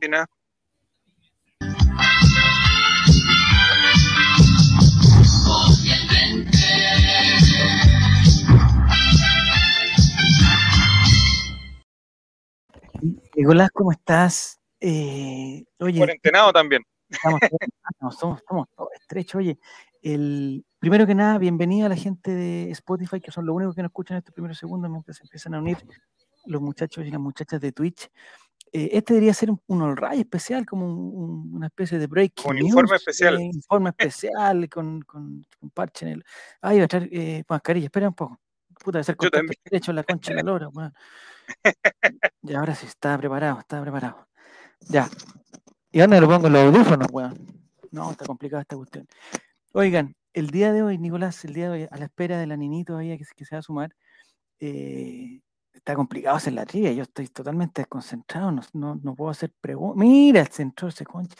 Argentina. Nicolás, ¿cómo estás? Eh, oye, Cuarentenado también. estamos, somos, estamos todos estrechos. Oye, el, primero que nada, bienvenida a la gente de Spotify, que son los únicos que nos escuchan estos primeros segundos mientras se empiezan a unir los muchachos y las muchachas de Twitch. Eh, este debería ser un, un all right especial, como un- un- una especie de break. Un informe especial. informe especial con, con, con parche en el. Ay, voy a traer eh, mascarilla, espera un poco. Puta, de ser Yo también. estrecho en la concha de la lora, weón. Y ahora sí, está preparado, está preparado. Ya. ¿Y dónde lo pongo los audífonos, weón? No, está complicada esta cuestión. Oigan, el día de hoy, Nicolás, el día de hoy, a la espera de la Nini todavía que, se- que se va a sumar, eh, está complicado hacer la trivia. Yo estoy totalmente desconcentrado, no, no, no puedo hacer preguntas. Mira, el centro ese concha.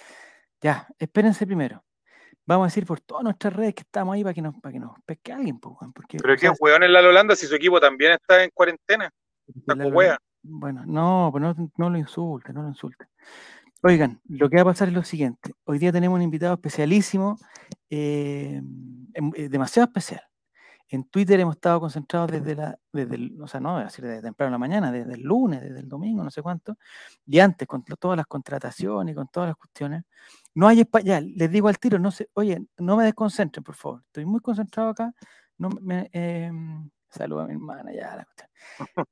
Ya, espérense primero. Vamos a decir por todas nuestras redes que estamos ahí para que nos, para que nos pesque alguien, pues, porque, Pero qué hueón en la Holanda si su equipo también está en cuarentena. wea. Bueno, no, pues no, no lo insulte, no lo insulte. Oigan, lo que va a pasar es lo siguiente. Hoy día tenemos un invitado especialísimo, eh, em- eh, demasiado especial. En Twitter hemos estado concentrados desde la, desde el, o sea, no, a decir desde temprano en la mañana, desde el lunes, desde el domingo, no sé cuánto, y antes con to- todas las contrataciones y con todas las cuestiones. No hay espacio, ya, les digo al tiro, no sé, oye, no me desconcentren, por favor. Estoy muy concentrado acá. No me, em, saluda a mi hermana, ya la cuestión.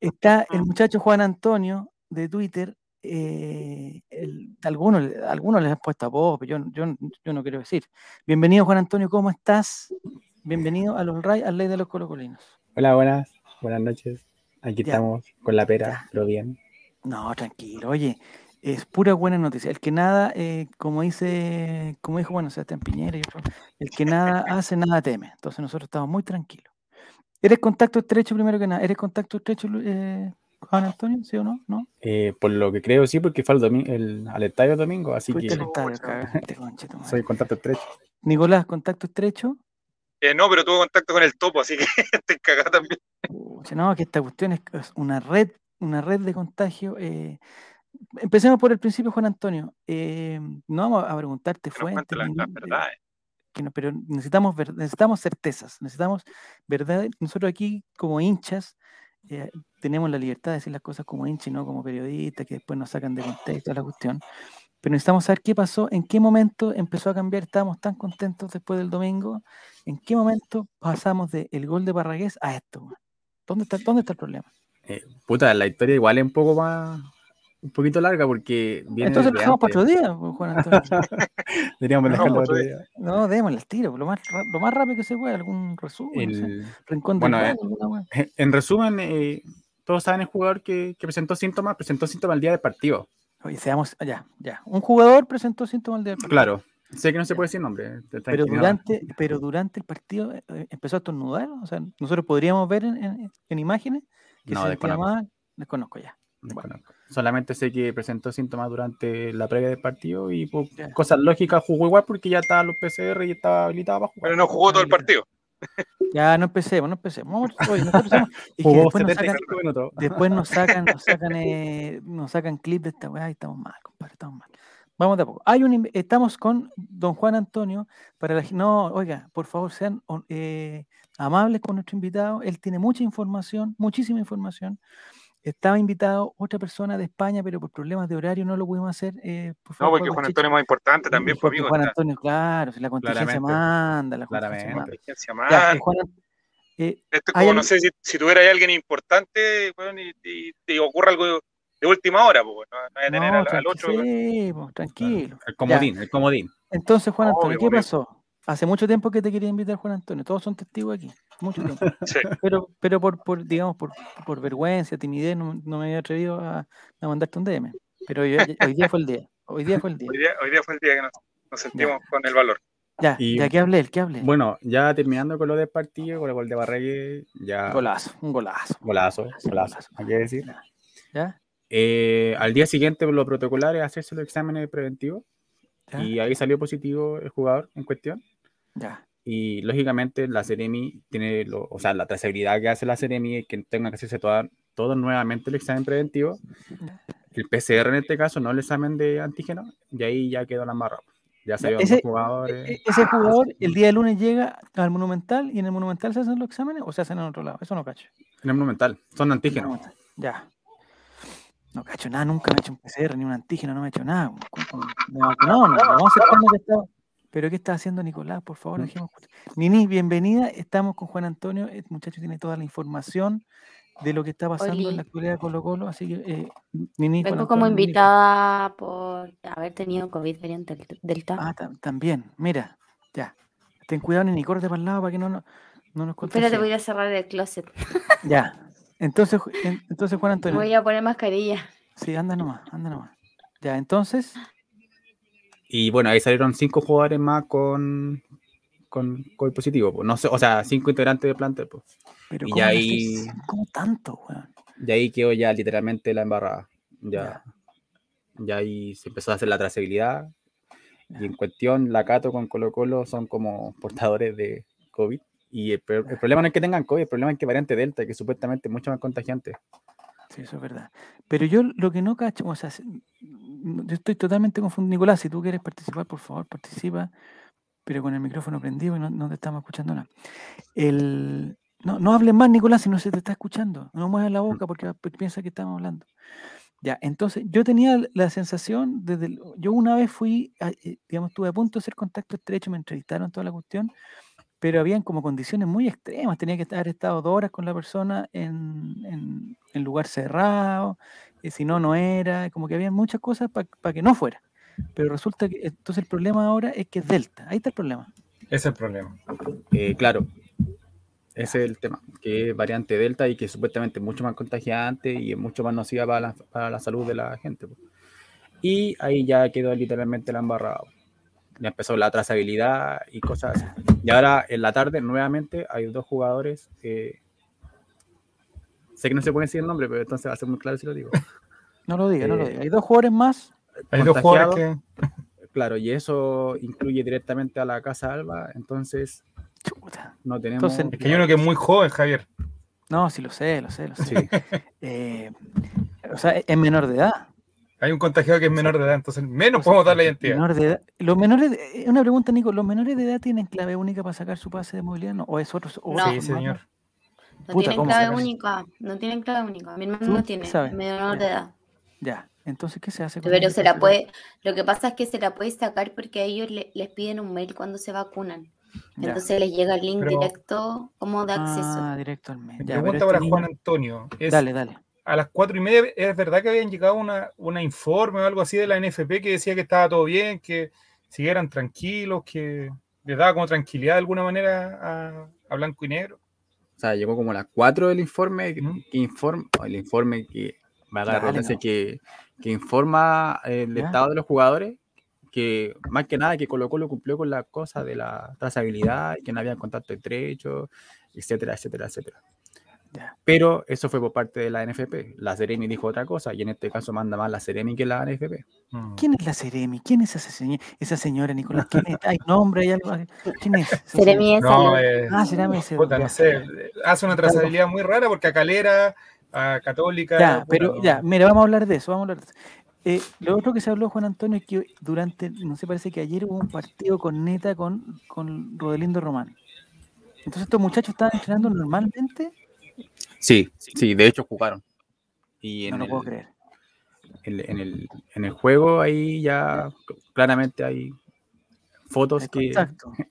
Está el muchacho Juan Antonio de Twitter. eh, el- algunos, le- algunos les han puesto apodo, pero yo, yo, yo no quiero decir. Bienvenido, Juan Antonio, ¿cómo estás? Bienvenido a los Ray, al Ley de los Colocolinos. Hola, buenas, buenas noches. Aquí Ya. estamos con la pera, Ya. pero bien. No, tranquilo, oye, es pura buena noticia. El que nada, eh, como dice, como dijo, bueno, Sebastián Piñera y otro, el que nada hace, nada teme. Entonces nosotros estamos muy tranquilos. ¿Eres contacto estrecho primero que nada? ¿Eres contacto estrecho, eh, Juan Antonio? ¿Sí o no? ¿No? Eh, por lo que creo, sí, porque fue al, domi- el, al estadio el domingo, así Fuiste que al estadio, conche soy contacto estrecho. Nicolás, contacto estrecho. Eh, no, pero tuvo contacto con el topo, así que te cagás también. No, que esta cuestión es, una red, una red de contagio. eh, empecemos por el principio, Juan Antonio. eh, no vamos a preguntarte Que fuentes, que no- pero necesitamos, ver- necesitamos certezas, necesitamos verdad. Nosotros aquí como hinchas eh, tenemos la libertad de decir las cosas como hinchas y no como periodistas que después nos sacan de contexto la cuestión. Pero necesitamos saber qué pasó, en qué momento empezó a cambiar, estábamos tan contentos después del domingo, en qué momento pasamos del el gol de Parragués a esto. weón? ¿Dónde está, ¿Dónde está el problema? Eh, puta, la historia igual es un poco más, un poquito larga porque viene Entonces lo dejamos para otro día, pues, Juan Antonio. Deberíamos No, dejarlo otro otro día. día. No, démosle el tiro, lo más, lo más rápido que se pueda, algún resumen, no sé, bueno, del eh, weá. en resumen, eh, todos saben el jugador que, que presentó síntomas, presentó síntomas el día del partido. Oye, seamos, ya, ya. Un jugador presentó síntomas del partido. Claro, sé que no se Ya. puede decir nombre. eh, Pero durante, pero durante el partido eh, empezó a estornudar. O sea, nosotros podríamos ver en, en- en imágenes que No, se desconozco. ya. Desconozco. Solamente sé que presentó síntomas durante la previa del partido y por Ya. cosas lógicas jugó igual porque ya estaba los PCR y estaba habilitado para jugar. Pero no jugó todo el partido. Ya, no empecemos, no empecemos. Vamos, oye, nosotros somos- es que después nos 70 y sacan, después nos sacan, nos sacan, eh, nos sacan clip de esta weá y estamos mal, compadre, estamos mal. Vamos de a poco. Hay un, estamos con don Juan Antonio para la, no, oiga, por favor sean eh, amables con nuestro invitado. Él tiene mucha información, muchísima información. Estaba invitado otra persona de España, pero por problemas de horario no lo pudimos hacer. eh, por No, favor, porque Juan. Antonio es más importante también, Sí, pues, amigo. Juan está- Antonio, claro, si la contingencia Claramente. manda, la contingencia Claramente. manda. Ya, eh, Juan eh, Esto es como, no sé, si, si tuviera ahí alguien importante, y, y te ocurre algo de última hora, pues, no, no voy a tener no, al, al otro. sí, po, tranquilo. El comodín, el comodín. Entonces, Juan Antonio, Obvio, ¿qué obvio. pasó? Hace mucho tiempo que te quería invitar, Juan Antonio. Todos son testigos aquí. Mucho tiempo. Sí. Pero, pero por, por, digamos, por, por vergüenza, timidez, no, no me había atrevido a, a mandarte un DM. Pero hoy, hoy día fue el día. Hoy día fue el día. Hoy día, hoy día fue el día que nos, nos sentimos con el valor. Ya, Y- ya que hablé, el que hablé. Bueno, ya terminando con lo del partido, con el gol de Barregue, ya. Golazo, un golazo. Golazo, Golazo, golazo, golazo. hay que decir. ¿Ya? Eh, al día siguiente, lo protocolar es hacerse los exámenes preventivos ¿Ya? y ahí salió positivo el jugador en cuestión. Ya. Y lógicamente la Ceremi tiene, lo, o sea, la trazabilidad que hace la Ceremi es que tenga que hacerse toda, todo nuevamente el examen preventivo. el PCR en este caso, no el examen de antígeno, y ahí ya quedó la embarrada. Ya salieron ese- dos jugadores. E- e- Ese jugador el día de lunes llega al Monumental y en el Monumental se hacen los exámenes o se hacen en otro lado. Eso no cacho. En el monumental, son antígenos. Monumental. Ya. No cacho nada, nunca me he hecho un PCR ni un antígeno, no me he hecho nada. Vacunaron, no, no, vamos a aceptar lo que está- Pero ¿qué está haciendo Nicolás? Por favor, Mm. dejemos. Nini, bienvenida. Estamos con Juan Antonio. El muchacho tiene toda la información de lo que está pasando en la actualidad de Colo Colo. Así que, eh, Nini. Vengo como Nini. invitada por haber tenido COVID variante del- Delta. Ah, tam- también. Mira, ya. Ten cuidado, Nini, corte para el lado para que no, no, no nos Espérate, contagiemos. voy a cerrar el closet. Ya. Entonces, entonces Juan Me Antonio. voy a poner mascarilla. Sí, anda nomás, anda nomás. Ya, entonces, Y bueno, ahí salieron cinco jugadores más con, con COVID positivo. pues. No sé, o sea, cinco integrantes de plantel. Pues. pero Y ¿cómo, ya van a ahí- ser- ¿cómo tanto, weón? Y ahí quedó ya literalmente la embarrada. Ya, Ya. ya ahí se empezó a hacer la trazabilidad. Ya. Y en cuestión, la Cato con Colo Colo son como portadores de COVID. Y el problema no es que tengan COVID, el problema es que variante Delta, que supuestamente es mucho más contagiante. Sí, eso es verdad. Pero yo lo que no cacho, o sea, se- yo estoy totalmente confundido. Nicolás, si tú quieres participar, por favor, participa, pero con el micrófono prendido y no, no te estamos escuchando nada. El, no, no hables más, Nicolás, si no se te está escuchando. No muevas la boca porque, piensa que estamos hablando. Ya, entonces yo tenía la sensación, desde yo una vez fui, eh, digamos, estuve a punto de hacer contacto estrecho, me entrevistaron toda la cuestión, pero habían como condiciones muy extremas, tenía que haber estado dos horas con la persona en, en, en lugar cerrado, y si no, no era, como que había muchas cosas para que no fuera. Pero resulta que entonces el problema ahora es que es Delta, ahí está el problema. Ese es el problema. Eh, claro, ese es el tema, que es variante Delta y que supuestamente es mucho más contagiante y es mucho más nociva para la, para la salud de la gente. Y ahí ya quedó literalmente la embarrada. Ya empezó la trazabilidad y cosas así. Y ahora en la tarde nuevamente hay dos jugadores. eh, sé que no se puede decir el nombre, pero entonces va a ser muy claro si lo digo. No lo diga, no lo Eh, diga. Hay dos jugadores más. Hay dos jugadores que. Claro, y eso incluye directamente a la Casa Alba, entonces Chuta. no tenemos... Entonces, Es que hay uno que es muy joven, Javier. No, sí lo sé, lo sé, lo sé. Sí. Eh, o sea, es menor de edad. Hay un contagiado que es menor de edad, entonces menos podemos dar la identidad. Menor de edad. Los menores, de- eh, una pregunta, Nico, ¿los menores de edad tienen clave única para sacar su pase de movilidad? No, ¿O es otro? o No. Sí, señor. No Puta, tienen ¿cómo clave única. No tienen clave única. Mi hermano ¿Tú no tiene. sabes? Menor Ya. de edad. Ya, entonces, ¿qué se hace? con Pero se la puede. Lo que pasa es que se la puede sacar porque a ellos le- les piden un mail cuando se vacunan. Ya. Entonces les llega el link Pero- directo como de acceso. Ah, directo al mail. Mi pregunta este para niño- Juan Antonio es: Dale, dale. A las cuatro y media, ¿es verdad que habían llegado una, una informe o algo así de la NFP que decía que estaba todo bien, que siguieran tranquilos, que les daba como tranquilidad de alguna manera a, a Blanco y Negro? O sea, llegó como a las 4 del informe, que, Ujú. que informa, el informe que va a la Dale, redundancia, no. que, que informa el Ya. estado de los jugadores, que más que nada que Colo Colo cumplió con la cosa de la trazabilidad, que no había contacto estrecho, etcétera, etcétera, etcétera. Pero eso fue por parte de la NFP. La Seremi dijo otra cosa, y en este caso manda más la Seremi que la NFP. Mm. ¿Quién es la Seremi? ¿Quién es esa, señora, esa señora, Nicolás? ¿Quién es? ¿Hay nombre? ¿Hay algo? ¿Quién es? Seremi de No, eh, Ah, Seremi ese. puta, no sé, hace una trazabilidad muy rara porque a Calera, a Católica. Ya, pero no. ya, mira, vamos a hablar de eso, vamos a hablar de eso. Eh, lo otro que se habló, Juan Antonio, es que durante, no sé, parece que ayer hubo un partido con Neta con, con Rodelindo Román. Entonces estos muchachos estaban entrenando normalmente, Sí, sí, de hecho jugaron. Y en no lo el- puedo creer. en, en el, en el juego ahí ya claramente hay fotos El que... contacto.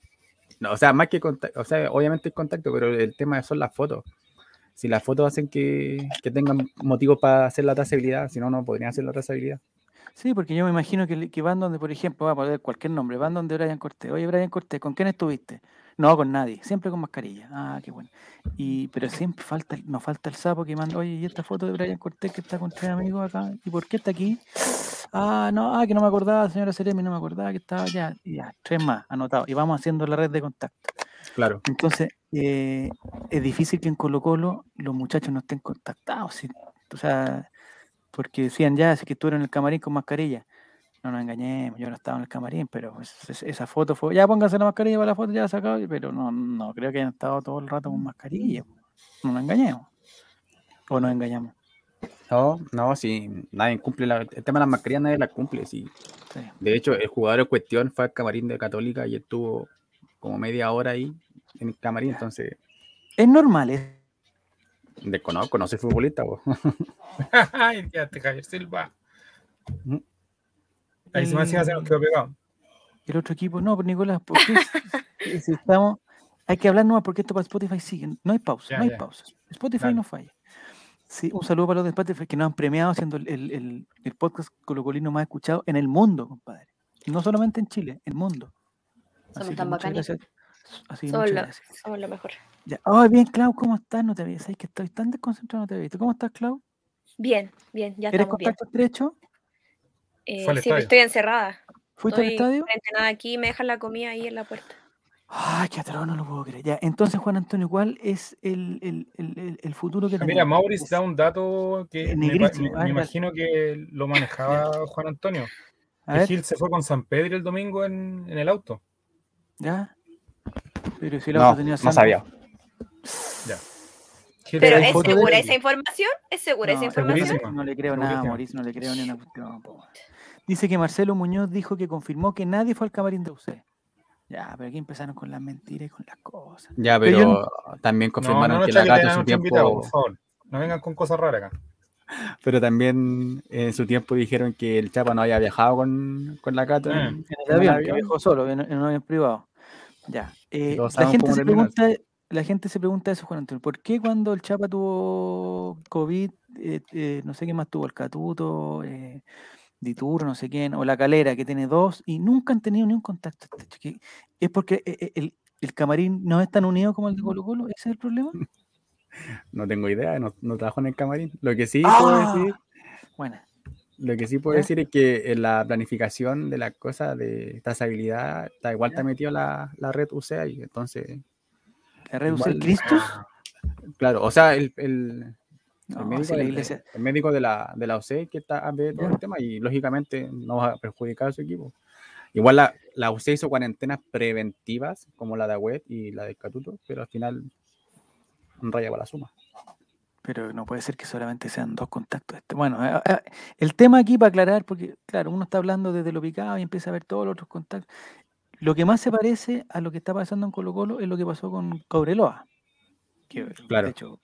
No, o sea, más que contacto, o sea, obviamente el contacto, pero el tema son las fotos. Si las fotos hacen que, que tengan motivos para hacer la trazabilidad, si no, no podrían hacer la trazabilidad. Sí, porque yo me imagino que van donde, por ejemplo, va a poner cualquier nombre, van donde Brian Cortés. Oye, Brian Cortés, ¿con quién estuviste? No, con nadie, siempre con mascarilla. Ah, qué bueno. Y, pero siempre falta, nos falta el sapo que manda, oye, ¿y esta foto de Brian Cortés que está con tres amigos acá? ¿Y por qué está aquí? Ah, no, ah, que no me acordaba, señora Seremi, no me acordaba que estaba allá. Y ya, tres más, anotado. Y vamos haciendo la red de contacto. Claro. Entonces, eh, es difícil que en Colo Colo los muchachos no estén contactados. sí. O sea, porque decían ya, es que estuvieron en el camarín con mascarilla. No nos engañemos, yo no estaba en el camarín, pero es- esa foto fue, ya pónganse la mascarilla para la foto, ya la sacado, pero no, no creo que hayan estado todo el rato con mascarilla. No nos engañemos. O nos engañamos. No, no, sí, nadie cumple la, el tema de las mascarillas nadie la cumple, sí. Sí. De hecho, el jugador en cuestión fue al camarín de Católica y estuvo como media hora ahí en el camarín, entonces Es normal, es desconozco, no soy futbolista. po. Ay, ya te Javier Silva. Ahí se me hacía se nos quedó pegado. el otro equipo. No, pero Nicolás, ¿por qué si- estamos? Hay que hablar nomás porque esto para Spotify sigue. No hay pausa, Ya, no hay ya. pausa. Spotify Dale. no falla. Sí, un saludo para los de Spotify que nos han premiado siendo el, el, el, el podcast colocolino más escuchado en el mundo, compadre. No solamente en Chile, en el mundo. Somos Así tan bacanes. Así Somos lo, gracias. somos lo mejor. Ya. Ay, bien, Clau, ¿cómo estás? No te veía. Sabes que estoy tan desconcentrado, no te veía. ¿Tú ¿Cómo estás, Clau? Bien, bien, ya ¿Eres estamos bien. contacto estrecho? Eh, al pero estadio. estoy encerrada. ¿Fuiste al Estoy estadio? cuarentenada aquí, me dejan la comida ahí en la puerta. Ay, qué atroz, no lo puedo creer. Ya, entonces, Juan Antonio, ¿cuál es el, el, el, el- el futuro que Ah, tenemos? Mira, Maurice Es- da un dato que es me, me- me imagino que lo manejaba Juan Antonio. A Gil se fue con San Pedro el domingo en, en el auto. ya. Pero si el No, auto tenía no sabía. Ya. Pero ¿es segura esa información? ¿Es segura esa información? No le creo nada. Mauricio, no le creo ni una cuestión. Dice que Marcelo Muñoz dijo que confirmó que nadie fue al camarín de UC. Ya, pero aquí empezaron con las mentiras y con las cosas. Ya, Pero pero yo también confirmaron no, no, que la chaqueteen Cato a en su invitado, tiempo, por favor. No vengan con cosas raras acá. pero también en su tiempo dijeron que el Chapa no había viajado con, con la Cato. Ah. en- En el avión, que viajó solo, en, en un avión privado. Ya. eh, la, gente se pregunta, la gente se pregunta eso, Juan Antonio. ¿Por qué cuando el Chapa tuvo COVID, eh, eh, no sé qué más tuvo, el Catuto, eh, Dituro, no sé quién, o la Calera, que tiene dos, y nunca han tenido ni un contacto? ¿Que ¿Es porque eh, eh, el, el camarín no es tan unido como el de Colo Colo? ¿Ese es el problema? No tengo idea, no, no trabajo en el camarín. Lo que sí Ah. puedo decir, Bueno, lo que sí puedo ¿Ya? decir es que en la planificación de las cosas de trazabilidad, está igual está metido la, la red UC ahí. Entonces, ¿la red Cristus? claro, o sea, el, el, el médico, iglesia. el de la, de la OC que está a ver todo el tema y lógicamente no va a perjudicar a su equipo. Igual la, la UC hizo cuarentenas preventivas como la de Agüet y la de Catuto, pero al final raya para la suma. Pero no puede ser que solamente sean dos contactos. Este, Bueno, eh, eh, el tema aquí para aclarar, porque claro, uno está hablando desde lo picado y empieza a ver todos los otros contactos. Lo que más se parece a lo que está pasando en Colo Colo es lo que pasó con Cobreloa. Que Claro. de hecho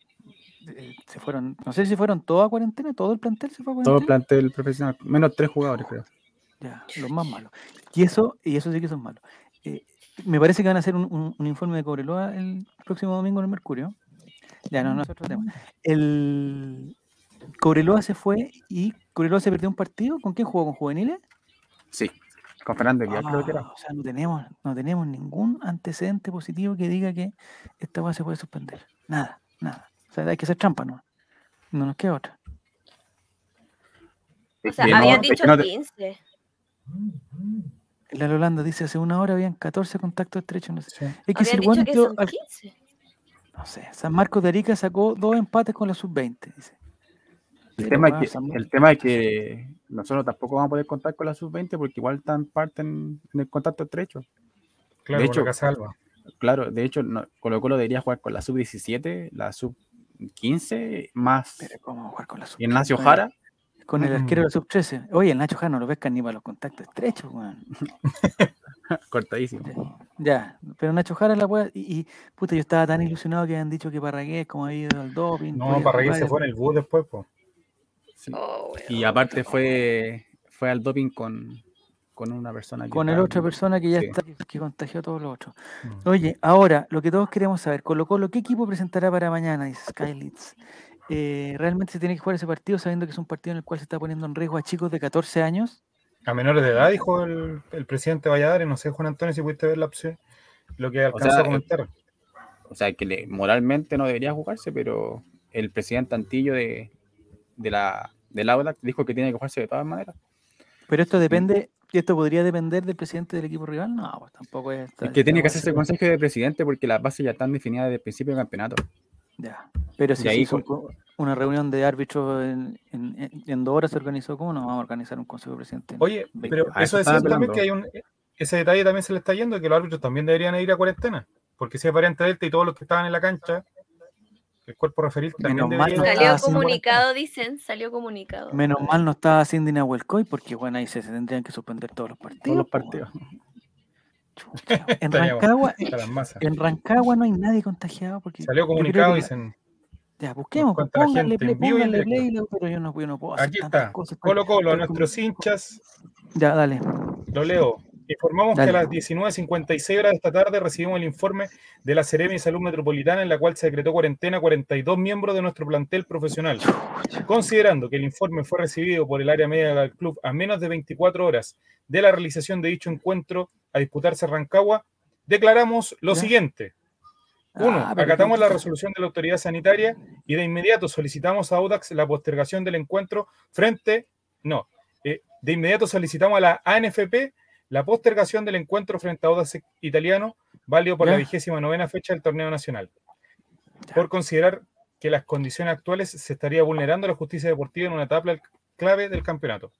eh, se fueron, no sé si fueron todos a cuarentena, todo el plantel se fue a Todo cuarentena. el plantel profesional, menos tres jugadores, creo. Ya, los más malos. Y eso, y eso sí que son malos. Eh, me parece que van a hacer un, un- un informe de Cobreloa el próximo domingo en el Mercurio. Ya, no, no es otro tema. El Cobreloa se fue y Cobreloa se perdió un partido. ¿Con quién jugó? ¿Con juveniles? Sí, con Fernando Guía creo que Ah, era. o sea, no tenemos, no tenemos ningún antecedente positivo que diga que esta cosa se puede suspender. Nada, nada. O sea, hay que hacer trampa, ¿no? No nos queda otra. O sea, no- habían dicho no te- 15. La Holanda dice hace una hora habían 14 contactos estrechos. No sé. Sí. Es que si Habían el dicho weón que dio son al- 15. No sé, San Marcos de Arica sacó dos empates con la sub-20, dice. El tema, es que, el tema es que nosotros tampoco vamos a poder contar con la sub-20 porque igual están parte en, en el contacto estrecho. Claro, De hecho- Alba. Claro, de hecho, no, Colo Colo debería jugar con la sub-17, la sub-15, más Pero ¿cómo jugar con la sub Ignacio con el- Jara. Con el Mm. arquero de la sub-13. Oye, el Nacho Jara no lo pescan ni para los contactos estrechos, weón. cortadísimo. Ya, pero Nacho Jara la puede. Y, y, puta, yo estaba tan ilusionado que habían dicho que Parragués, como había ido al doping. No, Parragués se fue en el bus después, pues. Sí. Oh. Y aparte fue, fue al doping con, con una persona. que Con el otra persona que ya sí. está, que, contagió a todos los otros. Mm. Oye, ahora, lo que todos queremos saber, Colo Colo, ¿qué equipo presentará para mañana? Dice Skylitz. Eh, ¿Realmente se tiene que jugar ese partido sabiendo que es un partido en el cual se está poniendo en riesgo a chicos de 14 años? A menores de edad, dijo el, el presidente Valladares, no sé, Juan Antonio, si pudiste ver la opción, lo que alcanzó sea, a comentar. O sea, que le- moralmente no debería jugarse, pero el presidente Antillo de, de la, del Audax dijo que tiene que jugarse de todas maneras. Pero esto depende, esto podría depender del presidente del equipo rival. No, pues tampoco es. Es que tiene que hacerse hacerse consejo de presidente porque las bases ya están definidas desde el principio del campeonato. Ya. Pero si se ahí hizo fue- un co- una reunión de árbitros en, en, en- dos horas se organizó, ¿cómo no vamos a organizar un consejo de presidente? en Oye, 20 pero eso eso estaba decía también que hay un. Ese detalle también se le está yendo, que los árbitros también deberían ir a cuarentena. Porque si hay variante delta y todos los que estaban en la cancha El cuerpo referil también Menos mal no Salió comunicado, dicen, salió comunicado. Menos mal no estaba Cindy Nahuelcoy porque bueno, ahí se tendrían que suspender todos los partidos. Todos los partidos. chucha. En Rancagua, en Rancagua no hay nadie contagiado porque Salió comunicado, dicen, Ya, busquemos, pónganle play, pónganle play, pero yo no, yo no puedo hacer aquí está, cosas. Colo Colo, a nuestros hinchas, Ya, dale. lo leo. Informamos Dale. que a las 19.56 horas de esta tarde recibimos el informe de la Seremi de Salud Metropolitana en la cual se decretó cuarentena a 42 miembros de nuestro plantel profesional. Considerando que el informe fue recibido por el área media del club a menos de 24 horas de la realización de dicho encuentro a disputarse Rancagua, declaramos lo Ya. siguiente. Uno, Ah, pero acatamos ¿qué- la resolución de la autoridad sanitaria y de inmediato solicitamos a Audax la postergación del encuentro frente, no, eh, de inmediato solicitamos a la ANFP la postergación del encuentro frente a Audax italiano, válido por Ya. la vigésima novena fecha del torneo nacional, por considerar que las condiciones actuales se estaría vulnerando la justicia deportiva en una etapa clave del campeonato.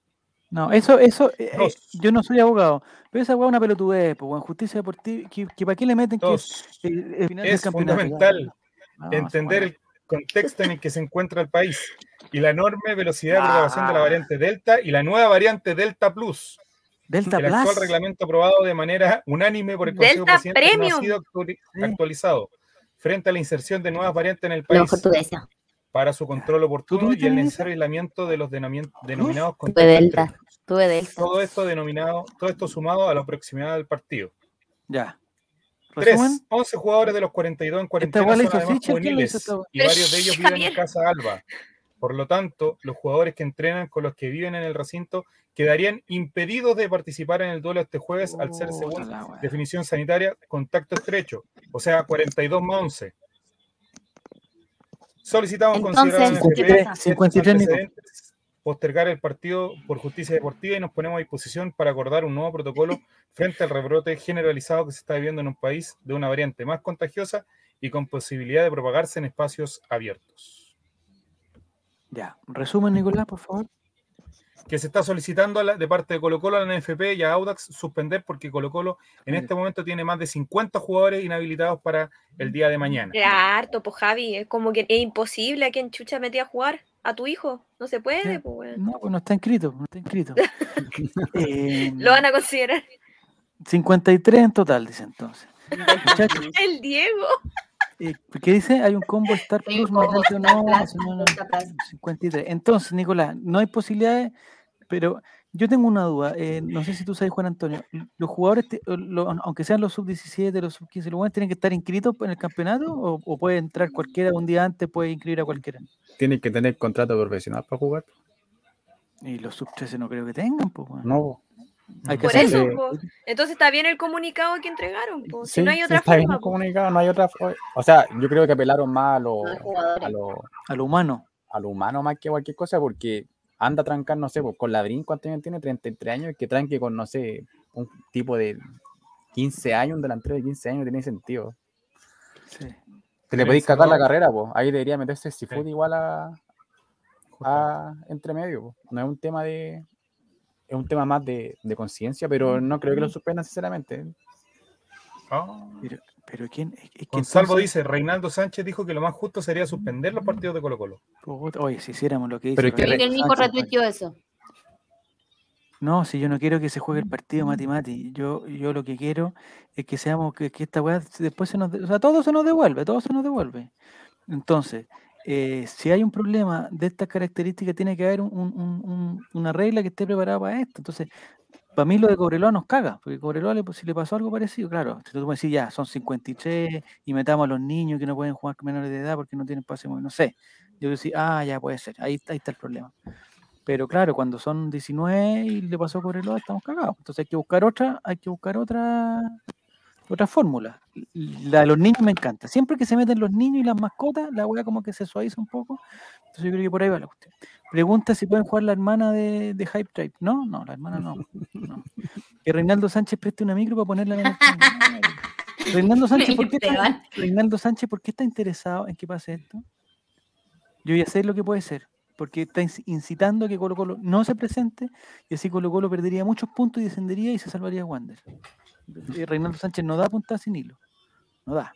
No, eso, eso, eh, eh, yo no soy abogado, pero esa weá es una pelotudez, pues, en justicia deportiva, que, que ¿para qué le meten que Dos, el, el final es fundamental no, entender el contexto en el que se encuentra el país y la enorme velocidad de propagación de la variante Delta y la nueva variante Delta Plus. Delta el actual Plus. reglamento aprobado de manera unánime por el Consejo Delta Presidente no ha sido Sí. actualizado frente a la inserción de nuevas variantes en el país para su control oportuno y el necesario aislamiento de los denominados Tuve contactos Delta. estrechos. Tuve Delta. Todo esto denominado, todo esto sumado a la proximidad del partido. Ya. Tres, ¿Resumen? 11 jugadores de los 42 en cuarentena weá la son además Sichel, ¿quién la hizo juveniles y varios de ellos viven en. Casa Alba. Por lo tanto, los jugadores que entrenan con los que viven en el recinto quedarían impedidos de participar en el duelo este jueves al ser, Puta según la definición sanitaria, contacto estrecho, o sea, 42 más 11. Solicitamos considerar Entonces, al ¿qué NFP pasa? estos 53, Nico. antecedentes, postergar el partido por justicia deportiva y nos ponemos a disposición para acordar un nuevo protocolo frente al rebrote generalizado que se está viviendo en un país de una variante más contagiosa y con posibilidad de propagarse en espacios abiertos. Ya. Resumen, Nicolás, por favor. Que se está solicitando la- de parte de Colo Colo a la NFP y a Audax suspender porque Colo Colo en este momento tiene más de 50 jugadores inhabilitados para el día de mañana. Era harto, pues Javi, es como que es imposible a quien chucha metí a jugar a tu hijo. No se puede, Sí. pues weón. No, pues no está inscrito, no está inscrito. Eh, Lo van a considerar. 53 en total, dice entonces. El Diego. Eh, ¿qué dice? Hay un combo Star Plus no, Plus no, no, más Delta Plus. 53. Entonces, Nicolás, no hay posibilidades, pero yo tengo una duda. eh, no sé si tú sabes, Juan Antonio. ¿Los jugadores, te- lo- aunque sean los sub-17, los sub-15, los buenos tienen que estar inscritos en el campeonato o, o puede entrar cualquiera un día antes, puede inscribir a cualquiera? Tienen que tener contrato profesional para jugar. Y los sub-13 no creo que tengan, pues. bueno. No. Hay que Por eso, po. entonces está bien el comunicado que entregaron. po. Si Sí, no hay sí otra está bien forma. comunicado, no hay otra. O sea, yo creo que apelaron más a lo, a lo, a lo humano. a lo humano más que cualquier cosa, porque anda a trancar, no sé, pues, con Labrín, ¿cuántos años tiene? 33 años, que tranque con, no sé, un tipo de 15 años, un delantero de 15 años, tiene sentido. Sí. Te le podéis cagar la carrera, pues. Ahí debería meterse Seafood Sí. igual a, a entre medio, po. No es un tema de. Es un tema más de, de conciencia, pero no creo que lo suspendan, sinceramente. Ah. Pero, pero ¿quién? Es, es que Gonzalo entonces- dice, Reinaldo Sánchez dijo que lo más justo sería suspender los partidos de Colo Colo. Oye, si hiciéramos lo que dice. Pero Nico Sánchez, retuiteó eso. No, si yo no quiero que se juegue el partido Mati Mati, yo, yo lo que quiero es que seamos, que, que esta weá después se nos, de- o sea, todo se nos devuelve, todo se nos devuelve. Entonces, eh, si hay un problema de estas características, tiene que haber un- un- un- un- una regla que esté preparada para esto. Entonces, para mí lo de Cobreloa nos caga, porque Cobreloa le, si le pasó algo parecido, claro, si tú me decís ya, son 53 y metamos a los niños que no pueden jugar menores de edad porque no tienen pase, móvil", no sé. Yo decía, ah, ya puede ser, ahí, ahí está el problema. Pero claro, cuando son 19 y le pasó a Cobreloa, estamos cagados. Entonces hay que buscar otra, hay que buscar otra, otra fórmula. La de los niños me encanta. Siempre que se meten los niños y las mascotas, la weá como que se suaviza un poco. Entonces yo creo que por ahí va la cuestión. Pregunta si pueden jugar la hermana de, de Hype Tribe. No, no, la hermana no. no. Que Reinaldo Sánchez preste una micro para ponerla en el Reinaldo Sánchez, ¿por qué está. Reinaldo Sánchez, ¿por qué está interesado en que pase esto? Yo ya sé lo que puede ser, porque está inci- incitando a que Colo Colo no se presente y así Colo Colo perdería muchos puntos y descendería y se salvaría Wander. Reinaldo Sánchez no da puntada sin hilo. No da.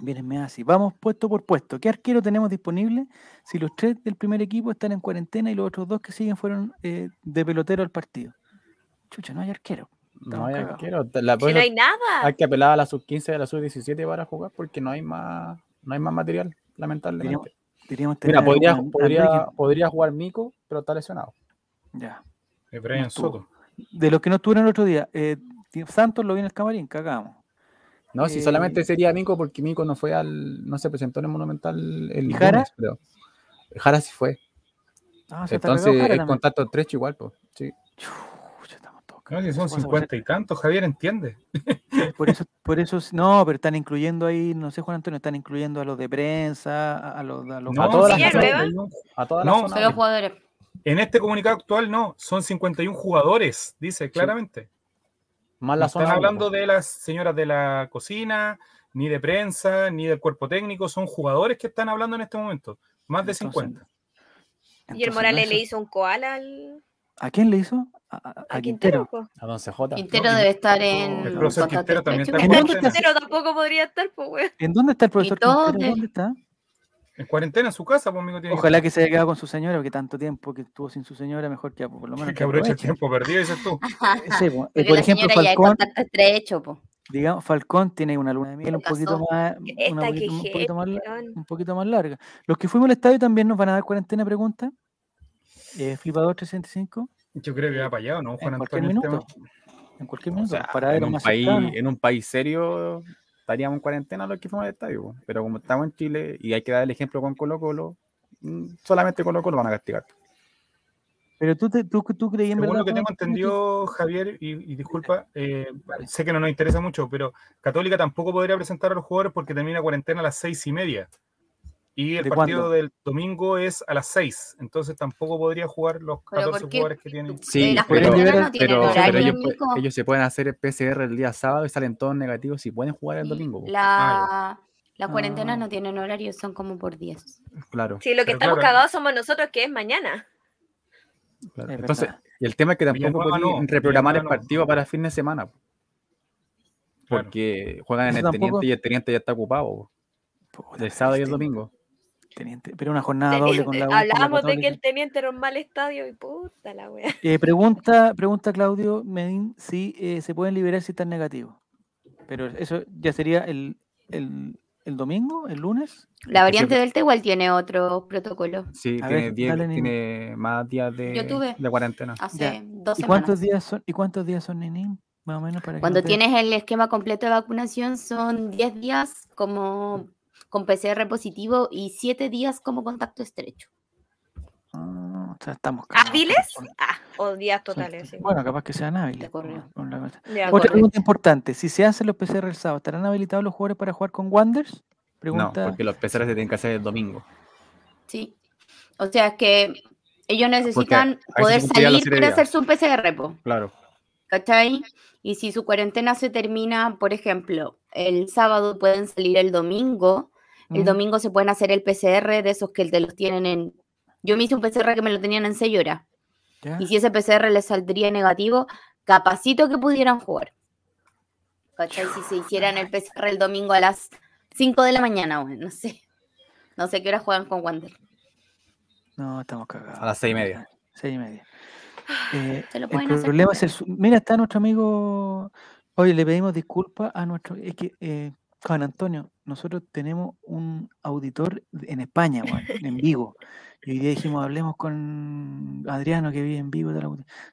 Vienenme así. Vamos puesto por puesto. ¿Qué arquero tenemos disponible si los tres del primer equipo están en cuarentena y los otros dos que siguen fueron eh, de pelotero al partido? Chucha, no hay arquero. No hay cagados. arquero. La, Si por no hay nada. hay que apelar a la sub-15 y a la sub-17 para jugar porque no hay más, no hay más material, lamentablemente. Diríamos tener Mira, podría, algún- podría, podría jugar Mico, pero está lesionado. Ya. Brian. Soto. De los que no estuvieron el otro día, eh, Santos lo vi en el camarín, cagamos. No, si Eh, solamente sería Mico porque Mico no fue al, no se presentó en el Monumental el ¿Y Jara? lunes, creo. Jara sí fue. Ah, Entonces el también. contacto estrecho igual, pues. Sí. Chucha, estamos todos No, si son 50 y tantos, Javier, entiende. Por eso, por eso, no, pero están incluyendo ahí, no sé, Juan Antonio, están incluyendo a los de prensa, a, los, a los A todas las nueva. a todas No, las zonas. jugadores. En este comunicado actual no, son 51 jugadores, dice claramente. Más No la están zona hablando uno, de las señoras de la cocina, ni de prensa, ni del cuerpo técnico, son jugadores que están hablando en este momento, más de Entonces, 50. Y el entonces, Morales no le hizo un koala al, ¿A quién le hizo? A, a- a Quintero. Quintero. a Don CJ. Quintero debe estar en El profesor Quintero también está ¿En con dónde está? Quintero tampoco podría estar, pues, weón. ¿En dónde está el profesor? Quintero? ¿Dónde está? En cuarentena en su casa, pues amigo, tiene Ojalá que se haya quedado con su señora, porque tanto tiempo que estuvo sin su señora, mejor que por lo menos que aproveche el tiempo perdido, dices tú. Sí, po. Porque por la ejemplo, ya Falcón, contacto estrecho, po. digamos, Falcón tiene una luna de miel un poquito más, una poquito- un, poquito más, la- weón. un poquito más larga. Los que fuimos al estadio también nos van a dar cuarentena, pregunta. Eh, Flipador 365, Yo creo que va para allá, ¿o ¿no, Juan en cualquier Antonio? minuto. Este- En cualquier O minuto, sea, para ver en, un más país, cercano. en un país serio estaríamos en cuarentena los que fuimos al estadio. po. Pero como estamos en Chile y hay que dar el ejemplo con Colo Colo, mm, solamente Colo Colo van a castigar. Pero tú, te, tú, tú creí en Según verdad. lo que tengo entendido, Javier, y, y disculpa, eh, sé que no nos interesa mucho, pero Católica tampoco podría presentar a los jugadores porque termina cuarentena a las seis y media. Y el ¿De partido cuándo? del domingo es a las seis, entonces tampoco podría jugar los Pero 14 ¿por qué? jugadores que tienen. Sí, las pero- no tienen Pero, horario, pero ellos, se pueden hacer el PCR el día sábado y salen todos negativos y pueden jugar el domingo. La, las cuarentenas Ah. no tienen horario, son como por días. Claro, Sí, lo que Pero estamos claro. cagados somos nosotros, que es mañana. claro. Es Entonces, y el tema es que tampoco pueden no, reprogramar el no. partido para fin de semana. Claro. Porque juegan en Eso el tampoco- teniente y el teniente ya está ocupado. po. Puta, El sábado y el este, domingo. Teniente, pero una jornada doble con la U, con la Hablábamos de que el teniente era un mal estadio y puta la wea. Eh, pregunta, pregunta Claudio Medín si eh, se pueden liberar si están negativos. Pero eso ya sería el, el, el domingo, el lunes. La variante siempre- Delta igual tiene otro protocolo. Sí, A tiene, ver, diez- dale, Nini. tiene más días de, Yo tuve. de cuarentena. Hace Ya. dos ¿Y semanas. cuántos días son? ¿Y cuántos días son, Nenín? Más o menos para Cuando no te- tienes el esquema completo de vacunación son 10 días como con PCR positivo y 7 días como contacto estrecho. O sea, estamos ¿Hábiles? Ah, o días totales. sí. Bueno, capaz que sean hábiles. Con- con la Otra pregunta importante. Si se hacen los PCR el sábado, ¿estarán habilitados los jugadores para jugar con Wanders? No, porque los PCR se tienen que hacer el domingo. Sí. O sea que ellos necesitan poder salir para seriedad. hacer su PCR, po, Claro. ¿cachai? Y si su cuarentena se termina, por ejemplo, el sábado pueden salir el domingo, el domingo se pueden hacer el PCR de esos que te los tienen en... Yo me hice un PCR que me lo tenían en 6 horas. Y si ese PCR les saldría negativo, capacito que pudieran jugar. ¿Cachai? Si se hicieran el PCR el domingo a las 5 de la mañana, bueno, no sé. No sé qué hora juegan con Wander. No, estamos cagados. A las seis y media. Seis y media. Eh, Se lo el hacer problema es el... Mira, está nuestro amigo... Oye, le pedimos disculpas a nuestro... Es que, eh, Juan Antonio, nosotros tenemos un auditor en España, en Vigo. Y hoy día dijimos, hablemos con Adriano que vive en Vigo.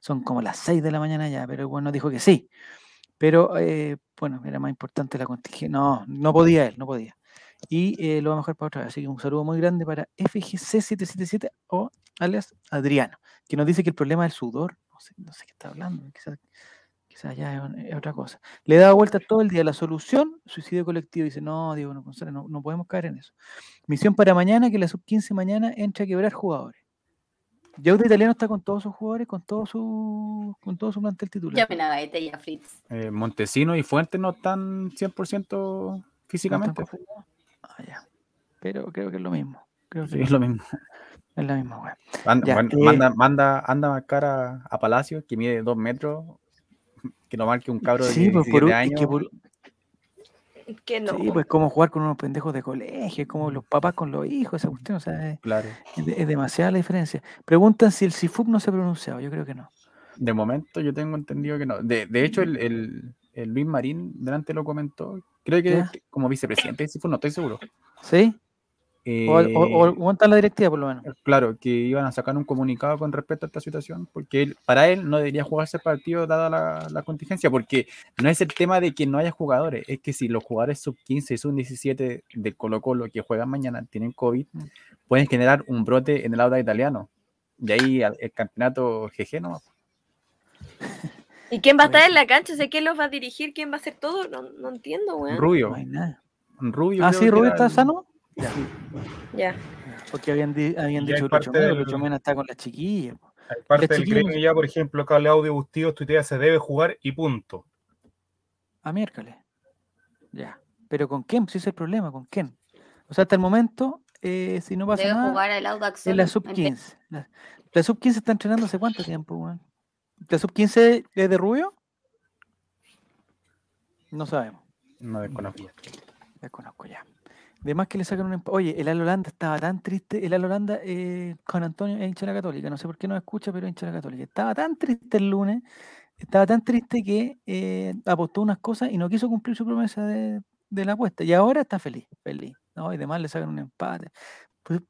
Son como las 6 de la mañana ya, pero bueno, nos dijo que sí. Pero, eh, bueno, era más importante la contingencia. No, no podía él, no podía. Y eh, lo va a mejor para otra vez. Así que un saludo muy grande para FGC777 o alias Adriano, que nos dice que el problema es el sudor. No sé, no sé qué está hablando, quizás quizás ya es, otra cosa. Le da vuelta todo el día. La solución, suicidio colectivo. Dice, no, Diego, no, González, no, no podemos caer en eso. Misión para mañana, que la sub-15 mañana entre a quebrar jugadores. Yauta Italiano está con todos sus jugadores, con todo su, con todo su plantel titular. Llamen a Gaete y a Fritz. Eh, Montesino y Fuentes no están 100% ¿No están físicamente. Ah, ya. Pero creo que es lo mismo. Creo que Sí, es lo mismo. es la misma, weá. Anda, Ya, eh, manda, manda, anda a marcar a, a Palacio, que mide dos metros, que no marque un cabro de Sí, pues, por 17 un- es años. que por- Que no. Sí, pues como jugar con unos pendejos de colegio, como los papás con los hijos, esa cuestión, o sea, es, Claro. es de- es demasiada la diferencia. Preguntan si el CIFUP no se ha pronunciado, yo creo que no. De momento yo tengo entendido que no. De, de hecho, el, el- el Luis Marín delante lo comentó. Creo que Ya. como vicepresidente, sí fue, no estoy seguro. ¿Sí? O, o, o, Eh, la directiva por lo menos. Claro, que iban a sacar un comunicado con respecto a esta situación, porque él- para él no debería jugarse el partido dada la, la contingencia, porque no es el tema de que no haya jugadores, es que si los jugadores sub-15 y sub-17 del Colo Colo que juegan mañana tienen COVID, Mm. pueden generar un brote en el auda italiano. De ahí al- el campeonato GG no. ¿Y quién va a estar en la cancha? O sea, ¿quién los va a dirigir? ¿Quién va a hacer todo? No, no entiendo, weón. Rubio. No hay nada. Rubio Ah, sí, Rubio está el- sano. Ya. Porque habían, di- habían Ya dicho parte Lucho Mena, del- Lucho Mena está con las chiquillas. Hay parte del gremio ya, por ejemplo, Claudio Bustillos tuitea se debe jugar y punto. A miércoles. Ya. Pero ¿con quién? Si es el problema, ¿con quién? O sea, hasta el momento, eh, si no pasa Debe nada, jugar al Audax. es la en vez- sub-15. La, la sub-15 está entrenando hace cuánto tiempo, weón? ¿La sub-15 es de Rubio? No sabemos. No desconozco. Desconozco ya. De más que le sacan un empa- Oye, el Al estaba tan triste. El Al Holanda eh, con Antonio es hincha la Católica. No sé por qué no escucha, pero es hincha la Católica. Estaba tan triste el lunes. Estaba tan triste que eh, apostó unas cosas y no quiso cumplir su promesa de, de la apuesta. Y ahora está feliz, feliz. ¿no? Y demás le sacan un empate. Pues,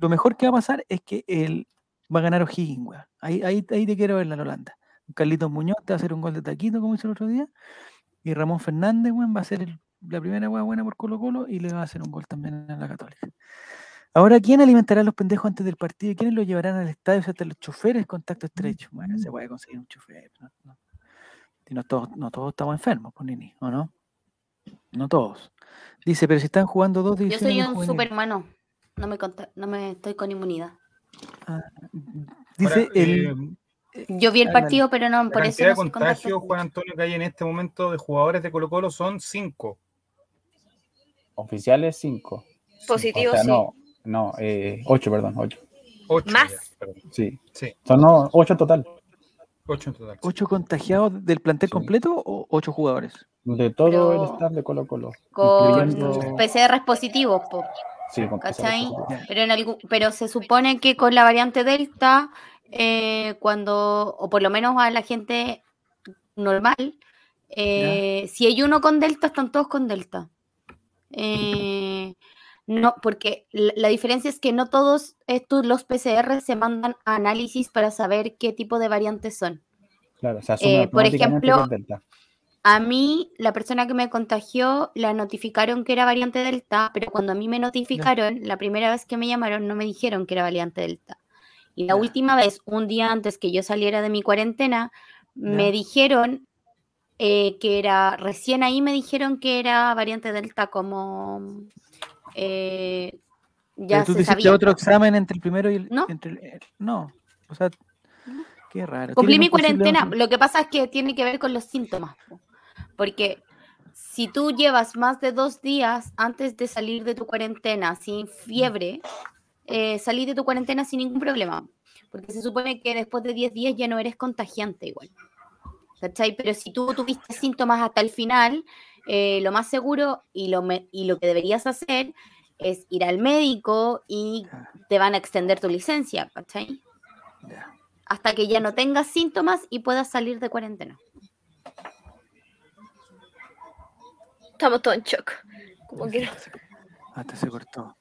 lo mejor que va a pasar es que él va a ganar O'Higgins, weón. Ahí, ahí, ahí te quiero ver la Holanda. Carlitos Muñoz te va a hacer un gol de taquito, como hizo el otro día. Y Ramón Fernández, weón, va a ser el- la primera weá buena por Colo Colo y le va a hacer un gol también a la Católica. Ahora, ¿quién alimentará a los pendejos antes del partido? ¿Y quiénes los llevarán al estadio? O sea, hasta los choferes contacto estrecho. Bueno, se puede conseguir un chofer. No, no. Y no todos, no todos estamos enfermos, pues, Nini, ¿o no? No todos. Dice, pero si están jugando dos Yo divisiones. soy de un juvenil. superhumano. No me, conta- no me estoy con inmunidad. Dice Ahora, el. eh, Yo vi el Ah, dale. partido, pero no, la por eso no soy contacto contagios, Juan. Antonio, que hay en este momento de jugadores de Colo Colo son cinco. Oficiales 5. Positivo, o sea, sí. no, no, eh, 8, perdón, 8. Ocho Más. ya. Sí, Sí, son 8 en total. ocho en total. ¿Ocho contagiados del plantel Sí. completo o ocho jugadores? De todo Pero- el staff de Colo Colo. Con incluyendo- PCR positivos, po. Sí, con ¿cachai? Pero, en algún, pero se supone que con la variante Delta, eh, cuando, o por lo menos a la gente normal, eh, si hay uno con Delta, están todos con Delta. Eh, no, porque la, la diferencia es que no todos estos, los PCR se mandan a análisis para saber qué tipo de variantes son. Claro, Eh, por ejemplo. A mí, la persona que me contagió, la notificaron que era variante Delta, pero cuando a mí me notificaron, la primera vez que me llamaron, no me dijeron que era variante Delta. Y la última vez, un día antes que yo saliera de mi cuarentena, me dijeron eh, que era, recién ahí me dijeron que era variante Delta, como eh, ya tú se te hiciste sabía. otro examen entre el primero y el. ¿No? entre el- eh, no. O sea, qué raro. Cumplí ¿Tienen mi posible cuarentena. Lo que pasa es que tiene que ver con los síntomas. po. Porque si tú llevas más de dos días antes de salir de tu cuarentena sin fiebre, eh, salí de tu cuarentena sin ningún problema. Porque se supone que después de 10 días ya no eres contagiante igual. ¿Cachai? Pero si tú tuviste síntomas hasta el final, eh, lo más seguro y lo, me- y lo que deberías hacer es ir al médico y te van a extender tu licencia, ¿cachai? Ya. hasta que ya no tengas síntomas y puedas salir de cuarentena. Estamos todos en shock. Como que. Hasta se cortó.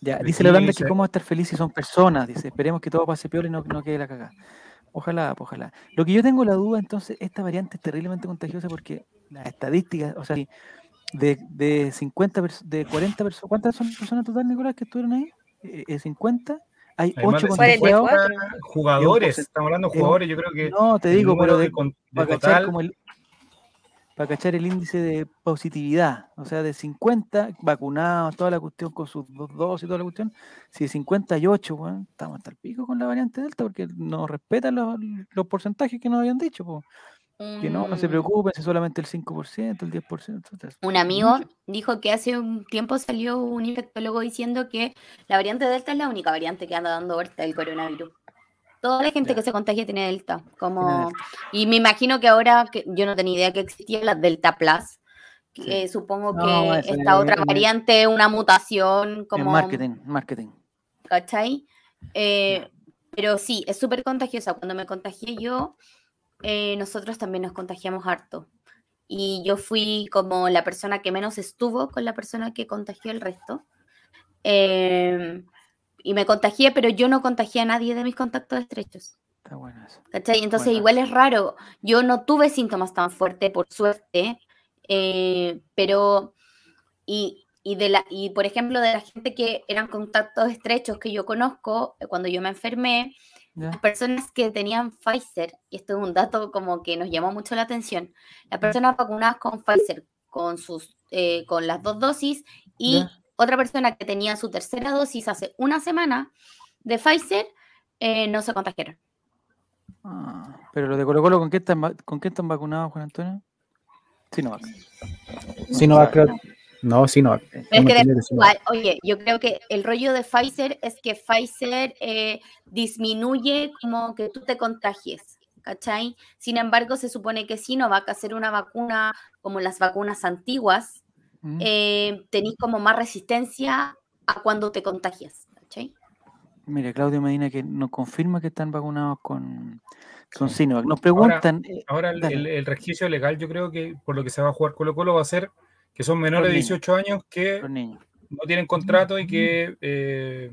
Ya, dice sí, la Holanda dice- que cómo estar feliz si son personas. Dice, esperemos que todo pase peor y no, no quede la cagada. Ojalá, pues, ojalá. Lo que yo tengo la duda, entonces, esta variante es terriblemente contagiosa porque las estadísticas, o sea, de, de 50, pers- de 40 personas, ¿cuántas son personas total, Nicolás, que estuvieron ahí? Eh, eh, 50. Hay Hay más 8 de contagiados. 50 jugadores, estamos hablando de jugadores, yo creo que No, te digo, pero de, de, total, como el para cachar el índice de positividad, o sea, de 50 vacunados, toda la cuestión con sus dos dosis y toda la cuestión, si de 58, bueno, estamos hasta el pico con la variante Delta porque no respetan los, los porcentajes que nos habían dicho, po. que no, no se Un- preocupen, si solamente el 5%, el 10%. entonces, Un amigo dijo que hace un tiempo salió un infectólogo diciendo que la variante Delta es la única variante que anda dando vuelta del coronavirus. Toda la gente Ya. que se contagia tiene Delta. Como... Tiene Delta. Y me imagino que ahora, que yo no tenía idea que existía la Delta Plus, Sí. Eh, supongo No, que eso esta es- otra es- variante, una mutación como... marketing, marketing. ¿cachai? Eh, pero sí, es súper contagiosa. Cuando me contagié yo, eh, nosotros también nos contagiamos harto. Y yo fui como la persona que menos estuvo con la persona que contagió el resto. Eh, y me contagié, pero yo no contagié a nadie de mis contactos estrechos. Está bueno eso. ¿Cachai? Entonces Bueno. igual es raro. Yo no tuve síntomas tan fuertes, por suerte, eh, pero, y, y, de la, y por ejemplo, de la gente que eran contactos estrechos que yo conozco, eh, cuando yo me enfermé, las personas que tenían Pfizer, y esto es un dato como que nos llamó mucho la atención, las personas vacunadas con Pfizer, con, sus, eh, con las dos dosis, y. otra persona que tenía su tercera dosis hace una semana de Pfizer, eh, no se contagiaron. Ah, pero los de Colo Colo, ¿con qué están, ¿con qué están vacunados, Juan Antonio? Sinovac. Sinovac, creo. No, Sinovac. Pero es que Sinovac. Igual, Oye, yo creo que el rollo de Pfizer es que Pfizer eh, disminuye como que tú te contagies, ¿cachai? Sin embargo, se supone que Sinovac, hacer una vacuna como las vacunas antiguas, Mm. eh, tenéis como más resistencia a cuando te contagias, ¿cachai? Mire, Claudio Medina que nos confirma que están vacunados con, con Sí. Sinovac. Nos preguntan, eh, Ahora el, el- el resquicio legal, yo creo que por lo que se va a jugar Colo Colo va a ser que son menores de niños. 18 años que no tienen contrato y que, eh,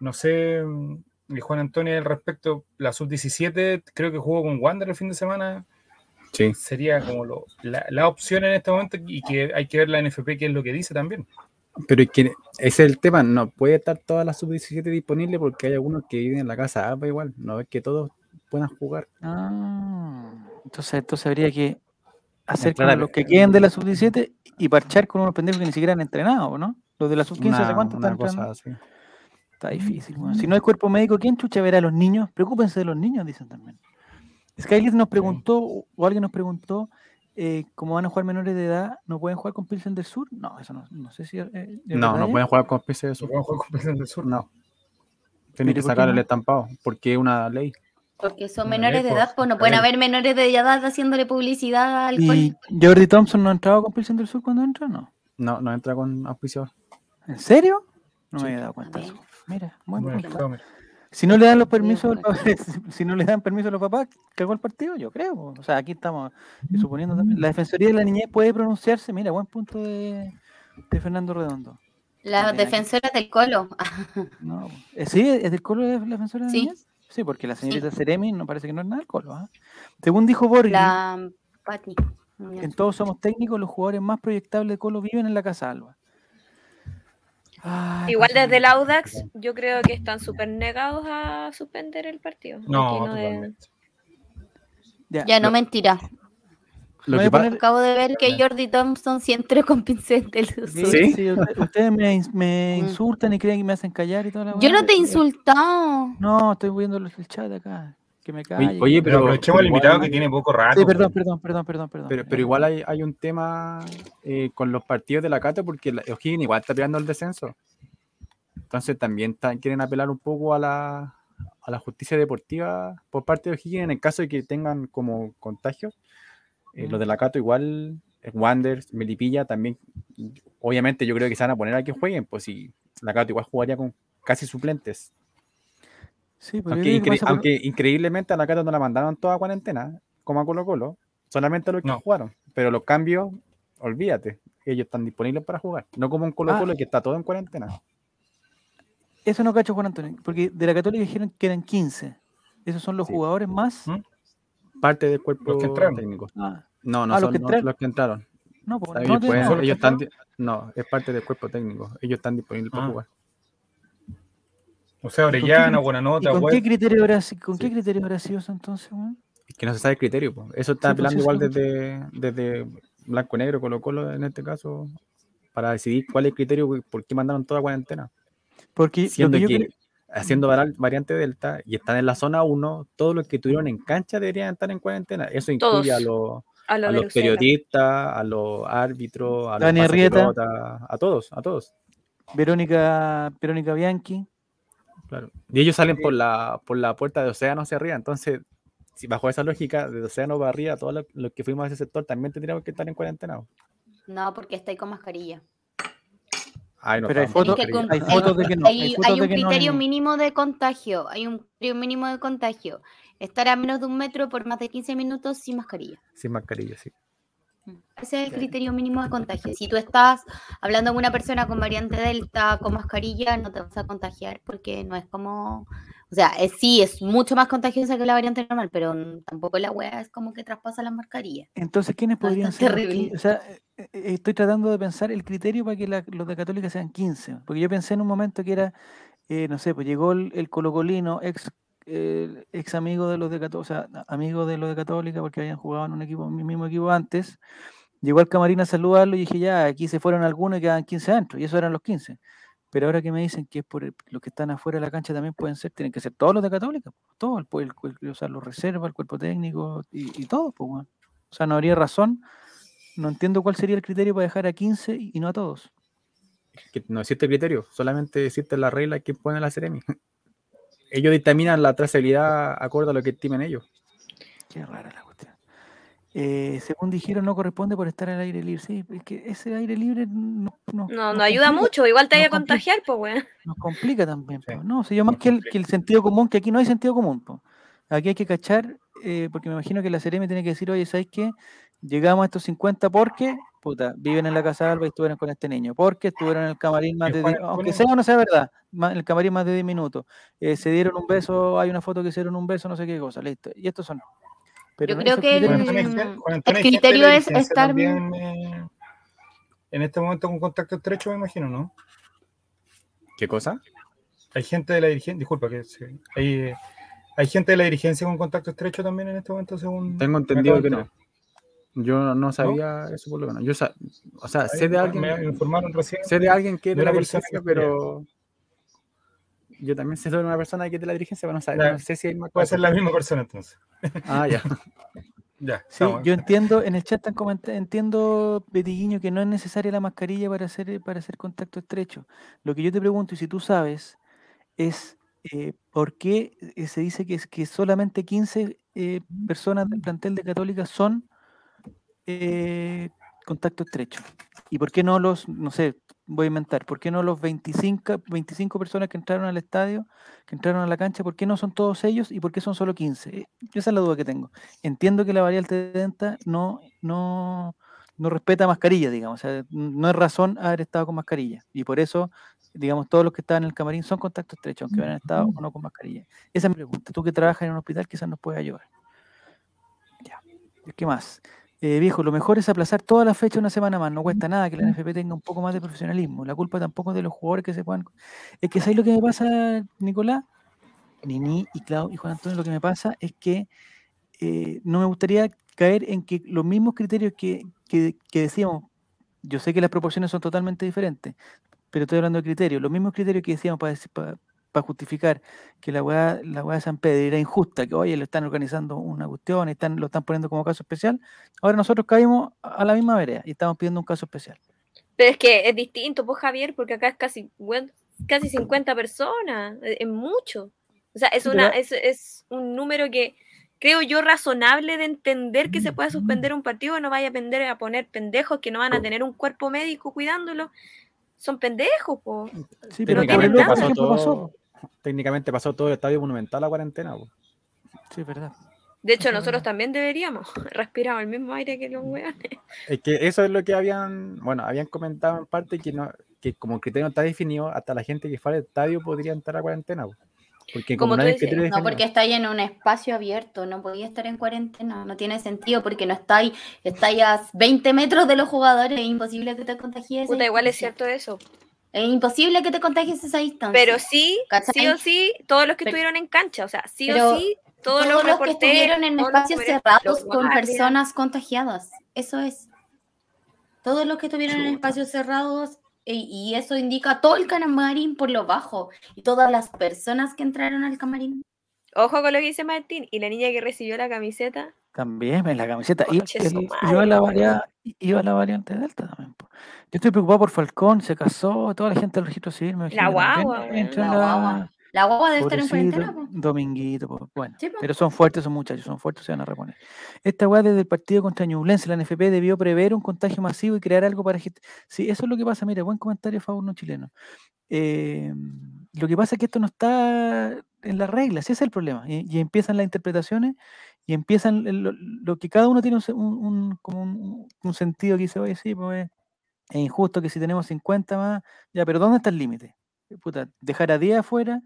no sé, mm, Juan Antonio al respecto, la sub-17 creo que jugó con Wander el fin de semana, Sí. sería como lo- la, la opción en este momento y que hay que ver la NFP qué es lo que dice también. Pero es que ese es el tema, no puede estar toda la sub-17 disponible porque hay algunos que viven en la casa APA igual, no es que todos puedan jugar. Ah, entonces, entonces habría que hacer con a- los que queden de la sub-17 y parchar con unos pendejos que ni siquiera han entrenado, ¿no? Los de la sub-15, ¿hace cuánto están cosa. Está difícil. weón. Si no hay cuerpo médico, ¿quién chucha verá a los niños? Preocúpense de los niños, dicen también. Skyler nos preguntó, o o alguien nos preguntó, eh, ¿cómo van a jugar menores de edad? ¿No pueden jugar con Pilsen del Sur? No, eso no, no sé si. eh, ¿es No, no pueden jugar con PC de Se sur. puede jugar con Pilsen del Sur. No. Tienen que ¿por qué sacar el no? estampado porque es una ley. Porque son No, menores de lejos, edad, pues no pueden haber menores de edad haciéndole publicidad al. ¿Y Jordi Thompson no ha entrado con Pilsen del Sur cuando entra? No. No, no entra con auspiciador. ¿En serio? No Sí. me había dado cuenta. Mira, buen Bueno. Si no le dan los permisos, si no le dan permiso a los papás, cagó el partido, yo creo. O sea, aquí estamos eh, suponiendo también. La Defensoría de la Niñez puede pronunciarse, mira, buen punto de, de Fernando Redondo. Que- defensoras del colo. No. Eh, ¿Sí? ¿Es del colo de la Defensora de la Sí. Niñez? Sí, porque la señorita Ceremi no parece que no es nada del colo. ¿ah? Según dijo Borghi, La Pati. en todos somos técnicos, los jugadores más proyectables de colo viven en la Casa Alba. Ay, Igual desde el. Audax, yo creo que están súper negados a suspender el partido. No, de-. Ya, Ya no mentira. Lo voy que a pa- poner- Acabo de ver que Jordi Thompson sí entró con pincel del. ¿Sí? sí, usted- ustedes me, Mm. insultan y creen que me hacen callar y toda la Yo no te he insultado. No, estoy viendo el chat acá. Que me calle. Oye, oye, Pero aprovechemos el invitado igual- que tiene poco rato. Sí, perdón, pues. perdón, perdón, perdón, perdón. Pero, Eh, pero igual hay, hay un tema eh, con los partidos de la Cato porque O'Higgins igual está peleando el descenso. Entonces también están- quieren apelar un poco a la, a la justicia deportiva por parte de O'Higgins en el caso de que tengan como contagios. Eh, los de la Cato igual, eh, Wanderers, Melipilla también, obviamente yo creo que se van a poner a que jueguen, pues si la Cato igual jugaría con casi suplentes. Sí, pero yo Aunque, incre- por- increíblemente a la Cato no la mandaron toda a cuarentena, como a Colo Colo, solamente a los que No. jugaron. Pero los cambios, olvídate, ellos están disponibles para jugar. No como un Colo Ah. Colo que está todo en cuarentena. Eso no cacho, Juan Antonio, porque de la Católica dijeron que eran 15. Esos son los Sí. jugadores más. ¿Mm? Parte del cuerpo Los que entraron. técnico. Ah, No, no Ah, los son que no, los que entraron. no, pues, Ellos, no, tiene- pueden- no, ¿Solo los ellos están, di- no, es parte del cuerpo técnico. Ellos están disponibles para Ah. jugar. O sea, ¿Y con qué Orellana, cri- buena ¿Y nota, con qué criterio habrá, con qué criterio habrá sido eso entonces, weón? Es que no se sabe el criterio. po. Eso está Sí, pues, apelando sí, igual desde, desde Blanco y Negro, Colo Colo en este caso, para decidir cuál es el criterio, por qué mandaron toda cuarentena. Porque siendo que yo que, creo- haciendo varal- variante Delta y están en la zona 1, todos los que estuvieron en cancha deberían estar en cuarentena. Eso incluye a los, a lo a de los periodistas, a los árbitros, a los Dani pelota, a todos, a todos. Verónica, Verónica Bianchi, Claro. Y ellos salen por la, por la puerta de océano hacia arriba, entonces si bajo esa lógica, de Océano para arriba, todos los, que fuimos a ese sector también tendríamos que estar en cuarentena. No, porque está ahí con mascarilla. Ay, no Pero hay fotos- que hay fotos de que no, hay hay, un no criterio hay- mínimo de contagio. Hay un criterio mínimo de contagio. Estar a menos de un metro por más de 15 minutos sin mascarilla. Sin mascarilla, sí. Ese es el criterio mínimo de contagio. Si tú estás hablando con una persona con variante Delta, con mascarilla, no te vas a contagiar porque no es como. O sea, es, sí, es mucho más contagiosa que la variante normal, pero tampoco la wea es como que traspasa las mascarillas. Entonces, ¿quiénes No, podrían ser? terrible. O sea, eh, eh, estoy tratando de pensar el criterio para que la- los de Católica sean 15. Porque yo pensé en un momento que era, eh, no sé, pues llegó el, el colocolino, ex, ex amigo de los de Católica, o sea, amigo de los de Católica, porque habían jugado en un equipo, en mi mismo equipo antes. Llegó al camarín a saludarlo y dije, ya, aquí se fueron algunos y quedan 15 adentro. Y eso eran los 15. Pero ahora que me dicen que es por el- los que están afuera de la cancha también pueden ser, tienen que ser todos los de Católica, po, todos, el, el o sea, los reservas, el cuerpo técnico y, todo, pues. O sea, no habría razón. No entiendo cuál sería el criterio para dejar a 15 y y no a todos. Que no existe criterio, solamente existe la regla que pone la Ceremi. Ellos dictaminan la trazabilidad acorde a lo que estimen ellos. Qué rara la cuestión. Eh, según dijeron, no corresponde por estar al aire libre. Sí, es que ese aire libre no, no, No, nos no ayuda complica- mucho, igual te vaya a contagiar, pues, weón. Nos complica también. Sí. po. No, si yo más que el, que el sentido común, que aquí no hay sentido común. po. Aquí hay que cachar, eh, porque me imagino que la CRM tiene que decir, oye, ¿sabes qué? Llegamos a estos 50 porque, puta, viven en la casa de Alba y estuvieron con este niño. Porque estuvieron en el camarín más de Juan 10, aunque Antonio- sea o no sea verdad, en el camarín más de 10 minutos. Eh, se dieron un beso, hay una foto que se dieron un beso, no sé qué cosa, listo. Y estos son. Pero Yo creo que el criterio es estar- también, eh, en este momento con contacto estrecho, me imagino, ¿no? ¿Qué cosa? Hay gente de la dirigencia, disculpa, que se- hay, eh, hay gente de la dirigencia con contacto estrecho también en este momento, según. Tengo entendido que no. Yo no sabía eso por lo menos. Yo o sea, sé de enterar. Me alguien, informaron recién. sé de alguien que es de de la dirigencia, pero yo también sé de una persona que es de la dirigencia, pero no, sabe- Ya. no sé si hay más Puede ser la misma persona entonces. Ah, ya. Ya, Sí, estamos. yo entiendo, en el chat están comentando, entiendo, Betiguiño, que no es necesaria la mascarilla para hacer, para hacer contacto estrecho. Lo que yo te pregunto, y si tú sabes, es eh, por qué eh, se dice que, es, que solamente 15 eh, personas del plantel de Católica son eh, contacto estrecho. ¿Y por qué no los, no sé, voy a inventar, por qué no los 25, 25 personas que entraron al estadio, que entraron a la cancha, por qué no son todos ellos y por qué son solo 15? Eh, Esa es la duda que tengo entiendo que la variante Delta no, no, no respeta mascarilla, digamos. O sea, no es razón haber estado con mascarilla. Y por eso, digamos, todos los que estaban en el camarín son contacto estrecho, aunque hubieran estado o no con mascarilla. Esa es mi pregunta. Tú que trabajas en un hospital quizás nos puedes ayudar. Ya. ¿Qué más? Eh, viejo, lo mejor es aplazar toda la fecha una semana más. No cuesta nada que la NFP tenga un poco más de profesionalismo. La culpa tampoco es de los jugadores que se puedan. Es que ¿sabes lo que me pasa, Nicolás? Nini y Clau y Juan Antonio, lo que me pasa es que eh, no me gustaría caer en que los mismos criterios que, que- que decíamos, yo sé que las proporciones son totalmente diferentes, pero estoy hablando de criterios, los mismos criterios que decíamos para, para justificar que la weá, la weá de San Pedro era injusta, que oye, le están organizando una cuestión, y están, lo están poniendo como caso especial, ahora nosotros caímos a la misma vereda y estamos pidiendo un caso especial. Pero es que es distinto, pues Javier, porque acá es casi, casi 50 personas, es, es mucho. O sea, es, una, es, es un número que creo yo razonable de entender que se pueda suspender un partido, no vaya a pender a poner pendejos que no van a tener un cuerpo médico cuidándolo. Son pendejos, po. Sí, Pero pero tienen todo, pasó. Técnicamente pasó todo el estadio monumental a cuarentena. po. Sí, es verdad. De hecho, nosotros verdad. también deberíamos. Respiramos el mismo aire que los weones. Es que eso es lo que habían, bueno, habían comentado en parte que no, que como el criterio no está definido, hasta la gente que fue al estadio podría entrar a cuarentena. po. Porque como, Como no tú hay dices, criterio No, definido- porque estáis en un espacio abierto, no podía estar en cuarentena, no tiene sentido porque no estáis, estáis a 20 metros de los jugadores, es imposible que te contagies. Puta, igual es cierto eso. Es imposible que te contagies a esa distancia. Pero sí, ¿Cachai? sí o sí, todos los que Pero- estuvieron en cancha, o sea, sí o sí, todos, todos, los, los que estuvieron en espacios cerrados con guardias. personas contagiadas. Eso es. Todos los que estuvieron en espacios cerrados e- y eso indica todo el camarín por lo bajo y todas las personas que entraron al camarín. Ojo con lo que dice Martín. Y la niña que recibió la camiseta, También en la camiseta. Y, iba, la po, varia- iba la variante Delta también. po. Yo estoy preocupado por Falcón, se casó, toda la gente del registro civil. Me La guagua, la la- guagua. La guagua debe estar en cuarentena. po. Dominguito, po, bueno. Sí. Pero son fuertes esos muchachos, son fuertes, se van a reponer. Esta weá desde el partido contra Ñublense, la NFP debió prever un contagio masivo y crear algo para gente. Sí, eso es lo que pasa. Mira, buen comentario, favor no chileno. Eh, lo que pasa es que esto no está en las reglas, ese es el problema. Y, empiezan las interpretaciones y empiezan lo, que cada uno tiene un, sentido que dice, oye, sí, pues es injusto que si tenemos 50 más, ya, pero ¿dónde está el límite? Puta, dejar a 10 afuera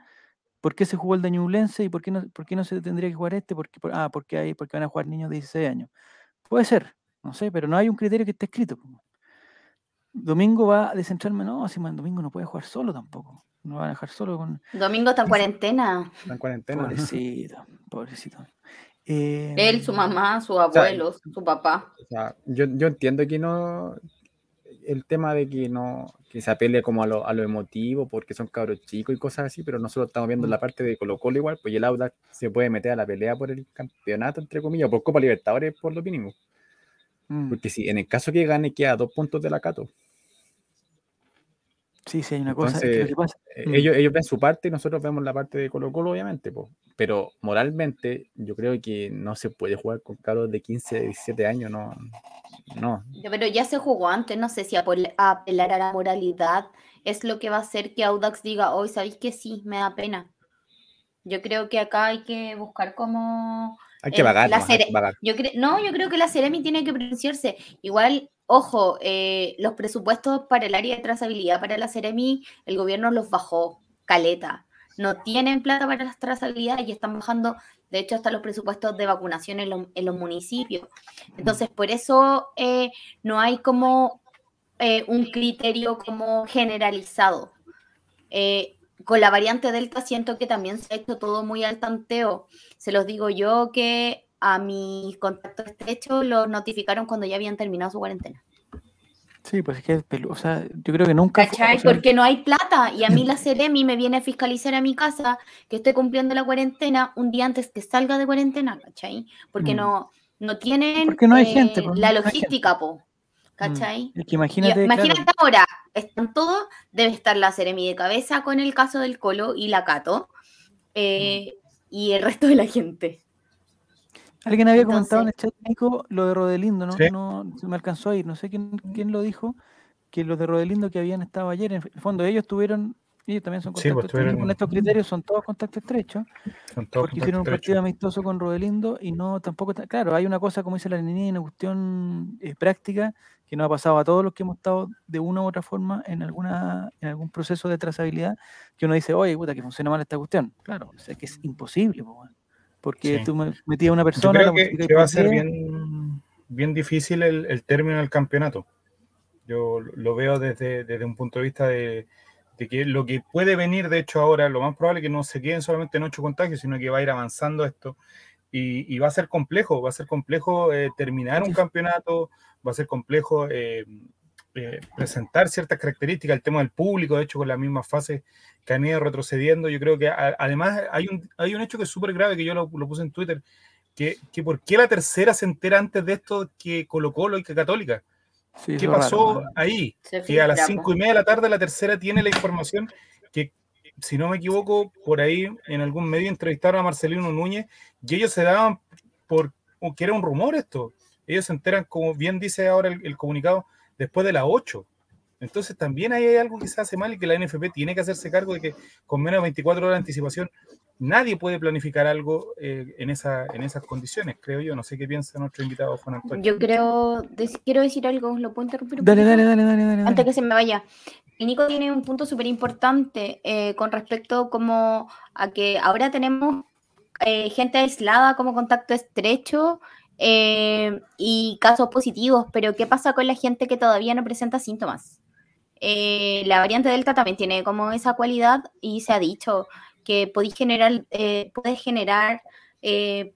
¿Por qué se jugó el de Ñublense y por qué no, por qué no se tendría que jugar este? Porque, por- ah, porque, hay, porque van a jugar niños de 16 años. Puede ser, no sé, pero no hay un criterio que esté escrito. Domingo va a descentrarme, no, si man, Domingo no puede jugar solo tampoco. No van a dejar solo con. Domingo está en cuarentena. Está en cuarentena. Pobrecito, pobrecito. Eh, Él, su mamá, sus abuelos, su papá. O sea, yo, yo entiendo que no. El tema de que no. Que se apele como a lo, a lo emotivo porque son cabros chicos y cosas así, pero nosotros estamos viendo Mm. la parte de Colo Colo igual, pues el Audax se puede meter a la pelea por el campeonato, entre comillas, por Copa Libertadores, por lo mínimo. mm, Porque si en el caso que gane, queda a dos puntos de la Cato. Sí, sí, hay una cosa. es que Entonces, pasa- Eh, Mm. ellos, ellos ven su parte y nosotros vemos la parte de Colo Colo, obviamente, po. pero moralmente yo creo que no se puede jugar con cabros de 15, 17 años, no. no. Pero ya se jugó antes, no sé si apel- apelar a la moralidad es lo que va a hacer que Audax diga, hoy sabéis que sí, me da pena. Yo creo que acá hay que buscar como... Hay que la hay. Yo cre- no, yo creo que la Ceremi tiene que pronunciarse. Igual, ojo, eh, los presupuestos para el área de trazabilidad para la Ceremi, el gobierno los bajó, caleta. No tienen plata para las trazabilidades y están bajando, de hecho, hasta los presupuestos de vacunación en, los- en los municipios. Entonces, por eso eh, no hay como eh, un criterio como generalizado. Eh, con la variante Delta siento que también se ha hecho todo muy al tanteo. Se los digo yo que a mis contactos estrechos los notificaron cuando ya habían terminado su cuarentena. Sí, pues es que es pelu- o sea, yo creo que nunca. ¿Cachai? Porque no hay plata y a mí la Ceremi me viene a fiscalizar a mi casa que estoy cumpliendo la cuarentena un día antes que salga de cuarentena, ¿cachai? Porque Mm. no, no tienen Porque no hay eh, gente, pues, la no logística, po, mm, ¿cachai? es que Y imagínate, imagínate claro, ahora, están todos, debe estar la Ceremi de cabeza con el caso del Colo y la Cato, eh, y el resto de la gente. Alguien había comentado en el chat, Nico, lo de Rodelindo, ¿no? Sí. No se me alcanzó a ir, no sé quién, quién lo dijo, que los de Rodelindo que habían estado ayer, en el fondo ellos tuvieron, ellos también son Sí, contactos pues, estrechos, tuvieron- con estos criterios son todos contactos estrechos, Son todos porque hicieron un partido amistoso con Rodelindo y no tampoco, está- claro, hay una cosa, como dice la niña, una cuestión eh, práctica que nos ha pasado a todos los que hemos estado de una u otra forma en alguna en algún proceso de trazabilidad, que uno dice, oye, puta, que funciona mal esta cuestión. Claro, o sea, que es imposible, porque Sí. tú me- metías a una Yo persona, creo la que, va a ser 10, bien, bien difícil el, el término del campeonato. Yo lo veo desde, desde un punto de vista de, de que lo que puede venir, de hecho, ahora, lo más probable es que no se queden solamente en ocho contagios, sino que va a ir avanzando esto. Y, y va a ser complejo, va a ser complejo eh, terminar un campeonato, va a ser complejo eh, eh, presentar ciertas características, el tema del público, de hecho, con las mismas fases que han ido retrocediendo. Yo creo que a- además hay un, hay un hecho que es súper grave, que yo lo, lo puse en Twitter, que, que por qué la tercera se entera antes de esto que Colo Colo y que Católica. Sí, ¿Qué raro, pasó ahí? Se Que a las cinco y media de la tarde la tercera tiene la información que, si no me equivoco, por ahí en algún medio entrevistaron a Marcelino Núñez y ellos se daban por que era un rumor esto. Ellos se enteran, como bien dice ahora el, el comunicado, después de las 8. Entonces también ahí hay algo que se hace mal y que la NFP tiene que hacerse cargo de que con menos de 24 horas de anticipación nadie puede planificar algo eh, en, esa, en esas condiciones, creo yo. No sé qué piensa nuestro invitado Juan Antonio. Yo creo, quiero decir algo, ¿lo puedo interrumpir? un Dale, dale, dale, dale, dale. Antes que se me vaya. El Nico tiene un punto súper importante eh, con respecto como a que ahora tenemos eh, gente aislada como contacto estrecho eh, y casos positivos, pero ¿qué pasa con la gente que todavía no presenta síntomas? Eh, la variante Delta también tiene como esa cualidad y se ha dicho que podéis generar, eh, puedes generar eh,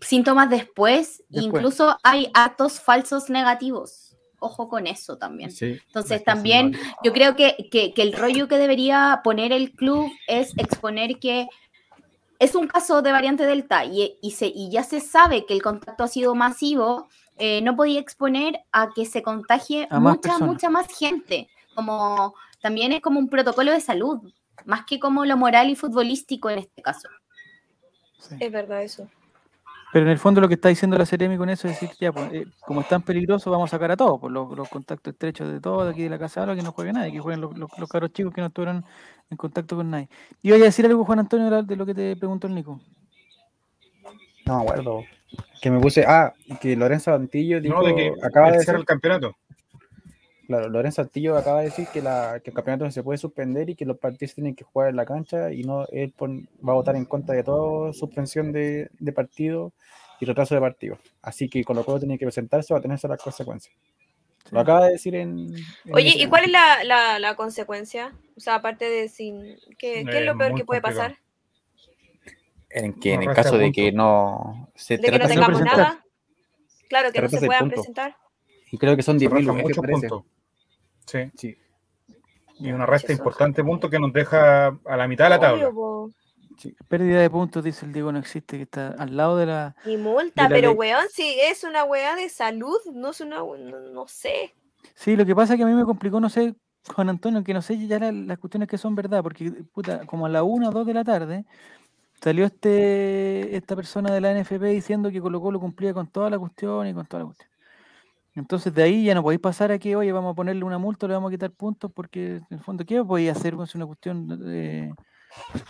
síntomas después, Después. incluso hay actos falsos negativos. Ojo con eso también. Sí, Entonces también yo creo que, que- que el rollo que debería poner el club es exponer que es un caso de variante Delta y, y, se, y ya se sabe que el contacto ha sido masivo, eh, no podía exponer a que se contagie A más mucha, personas. mucha más gente. Como también es como un protocolo de salud. más que como lo moral y futbolístico en este caso. Sí. Es verdad eso. Pero en el fondo lo que está diciendo la Ceremi con eso es decir, ya, pues, eh, como es tan peligroso, vamos a sacar a todos, por los, los contactos estrechos de todos, de aquí de la casa, ahora que no juegue nadie, que jueguen los, los, los cabros chicos que no estuvieron en contacto con nadie. Y voy a decir algo, Juan Antonio, de lo que te preguntó el Nico. No me acuerdo. Que me puse. Ah, que Lorenzo Antillo dijo. No, de que acaba de decir, el campeonato. Claro, Lorenzo Antillo acaba de decir que, la, que el campeonato no se puede suspender y que los partidos tienen que jugar en la cancha y no él pon- va a votar en contra de toda suspensión de, de partido y retraso de partido. Así que Colo Colo tiene que presentarse atenerse a las consecuencias. Lo acaba de decir en. en Oye, ¿y cuál es la, la, la consecuencia? O sea, aparte de sin. ¿Qué, qué es lo Eh, peor muy que puede complicado. pasar? En que en el caso de que no se ¿De que no tengamos nada? Claro, que no se puedan punto. presentar. Y creo que son Se 10.000 restan lugares, muchos parece. puntos. Sí. Sí. Y una resta importante punto que nos deja a la mitad de la tabla. Obvio. Pérdida de puntos, dice el Diego, no existe, que está al lado de la... Y multa, la pero ley. weón, si es una weá de salud, no es una. No, no sé. Sí, lo que pasa es que a mí me complicó, no sé, Juan Antonio, que no sé ya la- las cuestiones que son verdad, porque, puta, como a la 1 o 2 de la tarde, salió este esta persona de la NFP diciendo que Colo Colo cumplía con toda la cuestión y con toda la cuestión. Entonces de ahí ya no podéis pasar a que, oye, vamos a ponerle una multa, le vamos a quitar puntos, porque en el fondo, ¿qué podéis hacer? Es una cuestión de...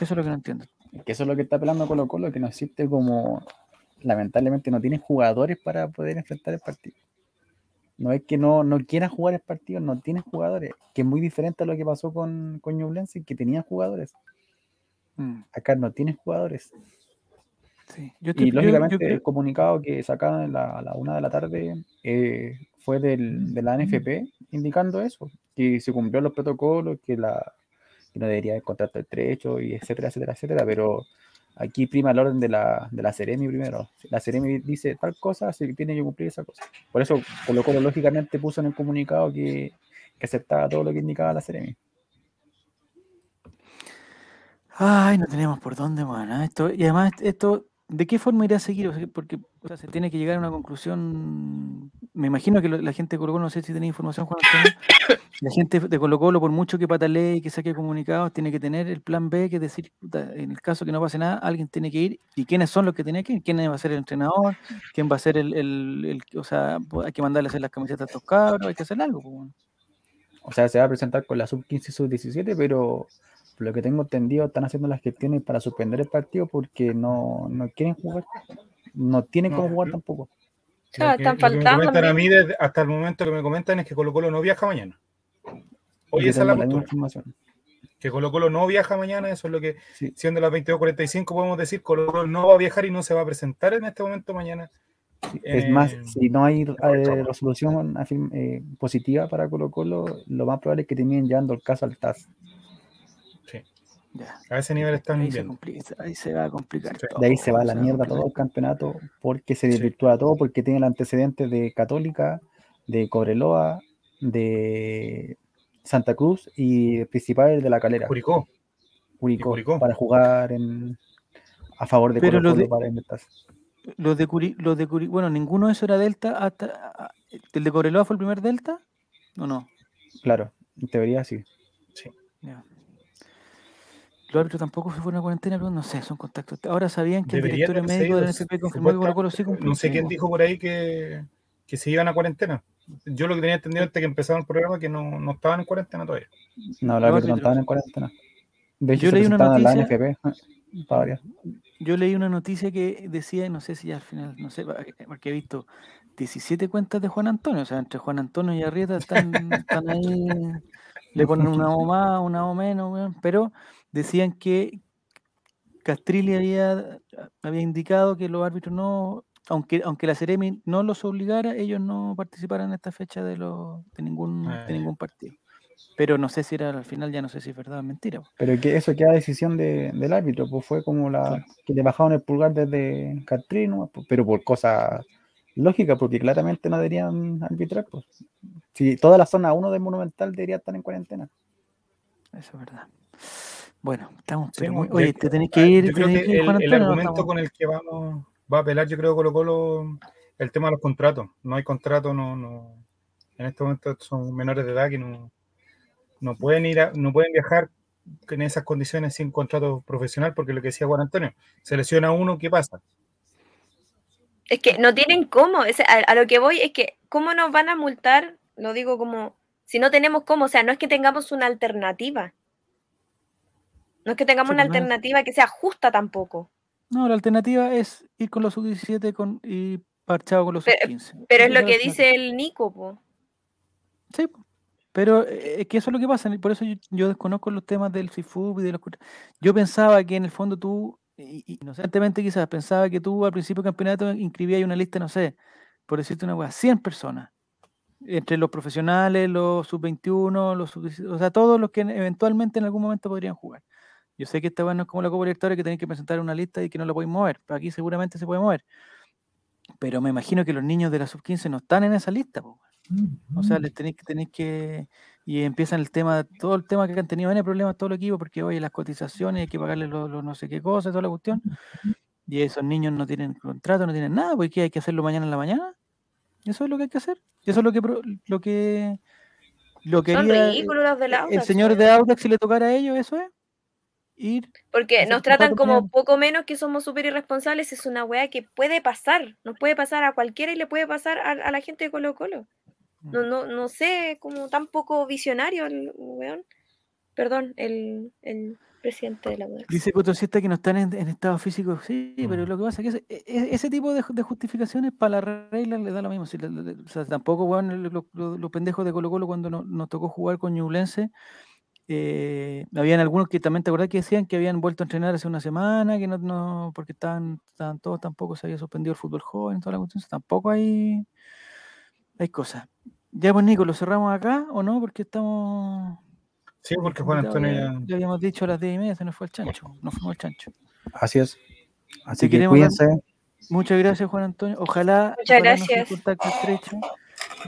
Eso es lo que no entiendo. Que eso es lo que está apelando Colo Colo, que no existe como, lamentablemente no tiene jugadores para poder enfrentar el partido. No es que no, no quieran jugar el partido, no tienen jugadores, que es muy diferente a lo que pasó con, con Ñublense, que tenían jugadores. Mm, Acá no tienen jugadores. Sí. Yo estoy- Y yo- yo lógicamente el comunicado que sacaron a la, una de la tarde eh, fue del, de la NFP indicando eso, que se cumplió los protocolos, que, la, que no debería haber contrato estrecho, y etcétera, etcétera, etcétera, pero aquí prima el orden de la, de la Ceremi primero. La Ceremi dice tal cosa, se tiene que cumplir esa cosa. Por eso Colo Colo lógicamente puso en el comunicado que, que aceptaba todo lo que indicaba la Ceremi. Ay, no tenemos por dónde, man. Esto, y además, esto, ¿de qué forma irá a seguir? O sea, porque o sea, se tiene que llegar a una conclusión. Me imagino que lo- la gente de Colo Colo, no sé si tiene información, Juan Antonio. La gente de Colo Colo, por mucho que patalee y que saque comunicados, tiene que tener el plan B, que es decir, en el caso que no pase nada, alguien tiene que ir. ¿Y quiénes son los que tienen que ir? ¿Quién va a ser el entrenador? ¿Quién va a ser el, el- el- o sea, pues, hay que mandarle a hacer las camisetas a estos cabros, hay que hacer algo. pues. O sea, se va a presentar con la sub-15 y sub-17, pero por lo que tengo entendido, están haciendo las gestiones para suspender el partido porque no, no quieren jugar. No tienen cómo No, jugar yo- tampoco. Que- están lo que me faltando. comentan a mí desde- hasta el momento que me comentan es que Colo Colo no viaja mañana. Hoy esa es la postura. información. Que Colo Colo no viaja mañana, eso es lo que, Sí. siendo las 22.45, podemos decir, Colo Colo no va a viajar y no se va a presentar en este momento mañana. Es más, Eh, si no hay eh, ¿cómo? resolución eh, positiva para Colo Colo, lo más probable es que terminen llevando el caso al TAS. Ya, A ese nivel están ahí viendo. ahí se va a complicar. Sí. De ahí se va a la todo, mierda todo el campeonato porque se Sí. desvirtúa todo, porque tiene el antecedente de Católica, de Cobreloa, de Santa Cruz y el principal el de la Calera, Curicó. Curicó, Curicó. para jugar en, a favor de Pero Colo lo Colo de- para. Los de Curi, los de Curi, bueno, ninguno de esos era Delta hasta el de Coreloa fue el primer Delta, ¿o no? Claro, en teoría sí. Ya. Los árbitros tampoco se fueron a cuarentena, pero no sé, son contactos. Ahora sabían que el Deberían directorio haberse médico del ido, NFP confirmó que Colo sí cumplió. No sé quién dijo por ahí que, que se iban a cuarentena. Yo lo que tenía entendido antes que empezaron el programa que no, no estaban en cuarentena todavía. No, los árbitros no estaban en cuarentena. De hecho, Yo se leí una la noticia- NFP. para variar. Yo leí una noticia que decía, no sé si al final, no sé, porque he visto 17 cuentas de Juan Antonio, o sea, entre Juan Antonio y Arrieta están, están ahí, le ponen una O más, una O menos, pero decían que Castrilli había, había indicado que los árbitros no, aunque, aunque la Ceremi no los obligara, ellos no participaran en esta fecha de, los, de, ningún, Ah, de ya. ningún partido. Pero no sé si era al final, ya no sé si es verdad o es mentira. Pero que eso queda decisión de- del árbitro, pues fue como la que le bajaron el pulgar desde Catrino, pero por cosas lógicas, porque claramente no deberían arbitrar. Pues. Si toda la zona 1 del Monumental debería estar en cuarentena. Eso es verdad. Bueno, estamos. Sí, pero muy- oye, te tenés que ir. Yo creo tenés que que ir, el, argumento Estamos- con el que vamos va a apelar, yo creo, Colo Colo, el tema de los contratos. No hay contrato, no, no. En este momento son menores de edad que no, no pueden ir, a- no pueden viajar en esas condiciones sin contrato profesional, porque lo que decía Juan Antonio, se lesiona uno, ¿qué pasa? Es que no tienen cómo. es- a, a lo que voy es que, ¿cómo nos van a multar? Lo digo como, si no tenemos cómo, o sea, no es que tengamos una alternativa. No es que tengamos una alternativa que sea justa tampoco. No, la alternativa es ir con los sub-17 con, y parchado con los Pero- sub-15. Pero es lo que dice el Nico, po. Sí, po. pero eh, es que eso es lo que pasa, por eso yo, yo desconozco los temas del CIFUB y de los... Yo pensaba que en el fondo tú, inocentemente quizás, pensaba que tú al principio del campeonato inscribías una lista, no sé, por decirte una cosa, 100 personas, entre los profesionales, los sub-21, los sub o sea, todos los que en- eventualmente en algún momento podrían jugar. Yo sé que esta weá no es como la Copa Libertadores que tenéis que presentar una lista y que no la podéis mover, pero aquí seguramente se puede mover. Pero me imagino que los niños de la sub-15 no están en esa lista, po. O sea, les tenéis que, tenéis que. Y empiezan el tema, todo el tema que han tenido N problemas todos los equipos, porque oye, las cotizaciones, hay que pagarles los, los no sé qué cosas, toda la cuestión. Y esos niños no tienen contrato, no tienen nada, porque ¿qué hay que hacerlo mañana en la mañana. Eso es lo que hay que hacer. Eso es lo que pro- lo que lo que Son haría, ridículos los del el señor de Audax si le tocara a ellos, eso es. Ir. Porque nos tratan como poco menos que somos súper irresponsables. Es una weá que puede pasar. Nos puede pasar a cualquiera y le puede pasar a, a la gente de Colo Colo. No, no, no sé, como tan poco visionario el weón. Perdón, el, el presidente de la UDEX. Dice Cotosista que no están en, en estado físico. Sí, pero Mm. lo que pasa es que ese, e- e- ese tipo de, ju- de justificaciones para la regla le da lo mismo. Si le- le- o sea, tampoco, weón, lo- lo- lo- los pendejos de Colo Colo cuando no- nos tocó jugar con Ñublense, eh, habían algunos que también te acordás que decían que habían vuelto a entrenar hace una semana, que no, no porque estaban, estaban todos, tampoco se había suspendido el fútbol joven, toda la cuestión. Tampoco hay, hay cosas. Ya pues Nico, ¿lo cerramos acá o no? Porque estamos... Sí, porque Juan Antonio ya, ya... ya habíamos dicho a las 10 y media, se nos fue el chancho. Nos fuimos el chancho. Así es. Así Te que queremos cuídense. Muchas gracias, Juan Antonio. Ojalá, Muchas ojalá gracias. contacto estrecho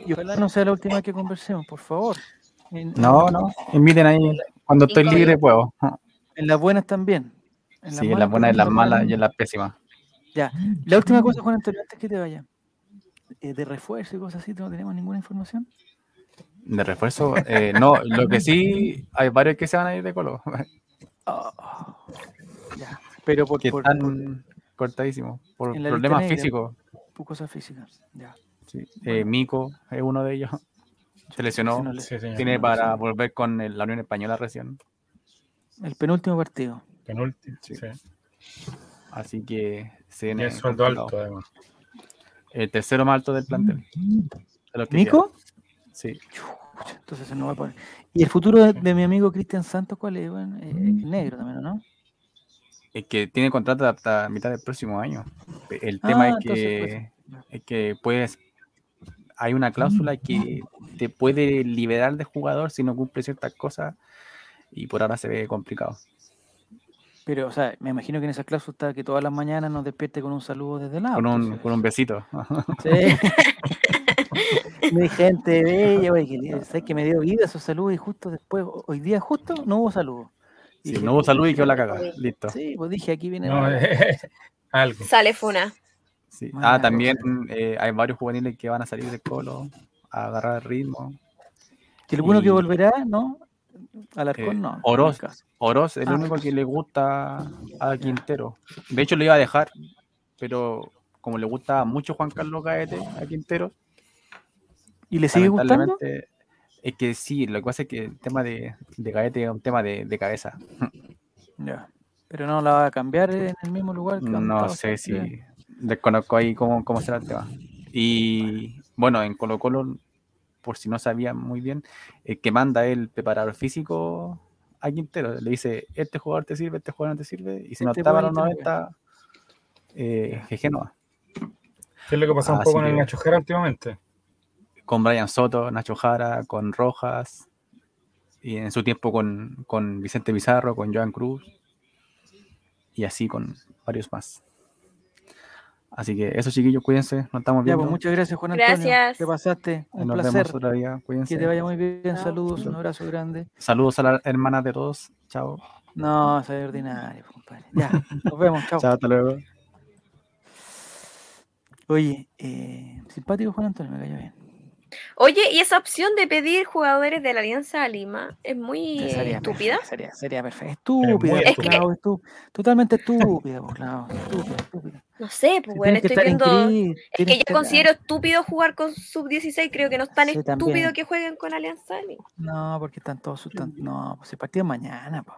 y ojalá no sea la última vez que conversemos, por favor. En, No, no. Inviten ahí. Cuando estoy libre puedo. en las buenas también. Sí, en las buenas, en las malas y en las pésimas. Ya. La última cosa, Juan Antonio, antes que te vaya. Eh, de refuerzo y cosas así, no tenemos ninguna información. De refuerzo, eh, no, lo que sí, hay varios que se van a ir de Colo, Oh, ya. Pero por, que por- están cortadísimos, por problemas negra. físicos. por cosas físicas. Ya. Sí. Eh, Mico es uno de ellos, se lesionó, Sí, no señor. tiene para volver con el- la Unión Española recién, El penúltimo partido. Penúltimo. Sí. Sí. así que se Y el sueldo alto, además. El tercero más alto del plantel. de ¿Nico? Sí, Entonces se nos va a poner. ¿Y el futuro de, de mi amigo Cristian Santos cuál es? Bueno, eh, el negro también, ¿o ¿no? es que tiene contrato hasta mitad del próximo año. El Ah, tema es entonces, que, es que puedes, hay una cláusula que te puede liberar de jugador si no cumple ciertas cosas y por ahora se ve complicado. Pero, o sea, me imagino que en esa cláusula está que todas las mañanas nos despierte con un saludo desde el lado. Con un, con un besito. Sí. Mi gente bella, güey, que, li- ¿sabes que me dio vida esos saludos y justo después, ho- hoy día justo, no hubo saludos. Si Dije, no hubo "Puta, salud y quedó la caga. Listo. Sí, pues dije, aquí viene No, la- algo. Sale Funa. Sí. Ah, también eh, hay varios juveniles que van a salir del colo a agarrar el ritmo. que alguno que volverá, ¿no? Al Eh, no. Oroz. Oroz es el Ah, único que le gusta a Quintero. De hecho, lo iba a dejar, pero como le gusta mucho Juan Carlos Gaete a Quintero, ¿Y le sigue gustando? es que sí, lo que pasa es que el tema de, de Gaete es un tema de, de cabeza. Ya. Pero no la va a cambiar en el mismo lugar que No sé si desconozco ahí cómo, cómo será el tema. Y bueno, en Colo Colo, por si no sabía muy bien, el que manda el preparador físico a Quintero. Le dice, este jugador te sirve, este jugador no te sirve. Y si no Este estaba a los este no 90, eh, no. ¿Qué es lo que pasa un Así poco con el Nacho Jara últimamente? Con Brian Soto, Nacho Jara, con Rojas. Y en su tiempo con, con Vicente Pizarro, con Joan Cruz. Y así con varios más. Así que eso, chiquillos, cuídense. Nos estamos Ya, viendo. pues muchas gracias, Juan Antonio. Gracias. Te pasaste. Un Nos placer. vemos otro día. Que Cuídense. te vaya muy bien. Saludos, un abrazo grande. Saludos a las hermanas de todos. Chao. No, soy ordinario, compadre. Ya, nos vemos, chao. Chao, hasta luego. Oye, eh, simpático Juan Antonio, me cayó bien. Oye, y esa opción de pedir jugadores de la Alianza Lima es muy Sería eh, estúpida. Sería, sería perfecto. muy Estúpida, pues, totalmente estúpida, pues, Clau, estúpida, estúpida. No sé, pues bueno, estoy viendo. Es que ya estar- considero estúpido jugar con sub-16, creo que no es tan Sí, estúpido también. que jueguen con Alianza. No, porque están todos sus- tan- no, pues el partido es mañana. pues.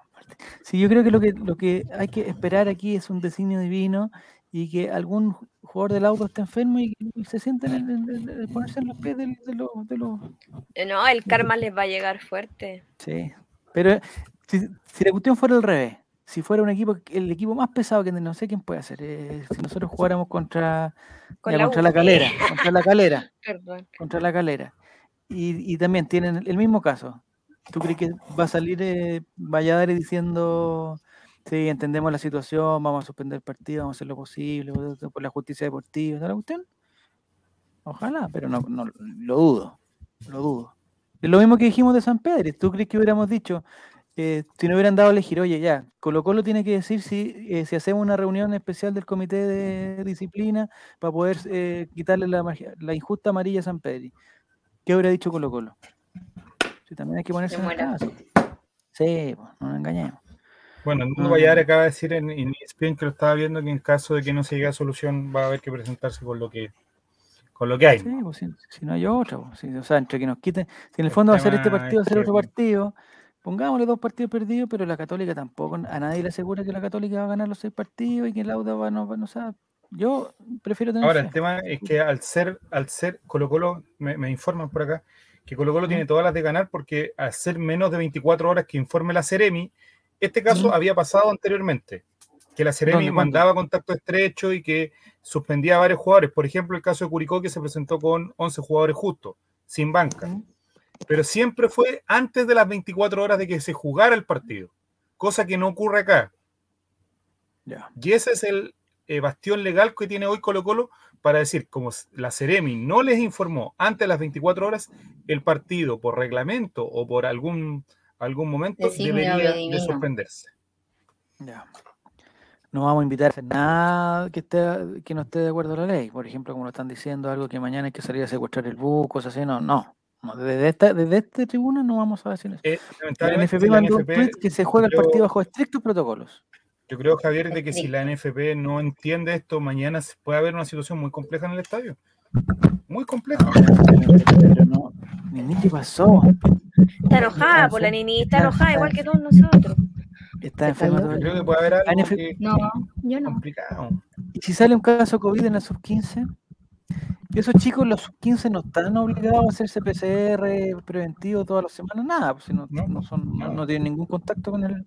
Sí, yo creo que lo que lo que hay que esperar aquí es un designio divino y que algún ju- jugador del auto esté enfermo y, se sienten en, ponerse en los pies de, los, de los Eh, No, el karma les va a llegar fuerte. Sí. Pero si, si la cuestión fuera al revés, si fuera un equipo, el equipo más pesado que no sé quién puede hacer, eh, si nosotros jugáramos contra, Con ya, la contra la calera, contra la calera, Perdón. contra la calera. Y, y también tienen el- mismo caso. ¿Tú crees que va a salir eh, Valladares diciendo, sí, entendemos la situación, vamos a suspender el partido, vamos a hacer lo posible por, la justicia deportiva, ¿toda la cuestión? Ojalá, pero no, no lo dudo, lo dudo. Es lo mismo que dijimos de San Pedro. ¿Tú crees que hubiéramos dicho, eh, si no hubieran dado a elegir, oye, ya, Colo Colo tiene que decir si, eh, si hacemos una reunión especial del comité de disciplina para poder eh, quitarle la, magia- la injusta amarilla a San Pedro? ¿Qué hubiera dicho Colo Colo? Si también hay que ponerse en caso. Sí, pues, no nos engañemos. Bueno, el Ah. mundo Valladares acaba de decir en, en ESPN que lo estaba viendo que en caso de que no se llegue a solución va a haber que presentarse con lo que con lo que hay. Sí, pues, si, si no hay otra, pues, si- o sea, entre que nos quiten, si en el fondo va a ser este partido, va a ser otro partido, pongámosle dos partidos perdidos, pero la Católica tampoco, a nadie le asegura que la Católica va a ganar los seis partidos y que el Auda va, no, va- no sabe. Yo prefiero tener Ahora, el tema es que al ser, al ser Colo Colo, me, me informan por acá, que Colo Colo tiene todas las de ganar porque al ser menos de 24 horas que informe la Ceremi, este caso había pasado anteriormente, que la Ceremi mandaba contacto estrecho y que suspendía a varios jugadores. Por ejemplo, el caso de Curicó que se presentó con 11 jugadores justos, sin banca. Pero siempre fue antes de las 24 horas de que se jugara el partido, cosa que no ocurre acá. Ya. Y ese es el eh, bastión legal que tiene hoy Colo Colo para decir, como la Ceremi no les informó antes de las 24 horas, el partido por reglamento o por algún, algún momento debería de suspenderse. Ya. No vamos a invitar a hacer nada que, esté, que no esté de acuerdo a la ley. Por ejemplo, como lo están diciendo, algo que mañana hay que salir a secuestrar el bus, cosas así. No, no. No, desde, esta, desde esta tribuna no vamos a decir eso. Eh, La NFP mandó un tweet que se juega el yo- partido bajo estrictos protocolos. Yo creo, Javier, de que si la NFP no entiende esto, mañana puede haber una situación muy compleja en el estadio. Muy compleja. Pero no, qué pasó. Está enojada por la Nini, está enojada igual que todos nosotros. Está enferma. Yo creo que puede haber algo NFP que- No, yo no. complicado. Y si sale un caso COVID en la sub-15, esos chicos, los sub-15 no están obligados a hacerse PCR preventivo todas las semanas, nada, pues si no, No, no son, no, tienen ningún contacto con el.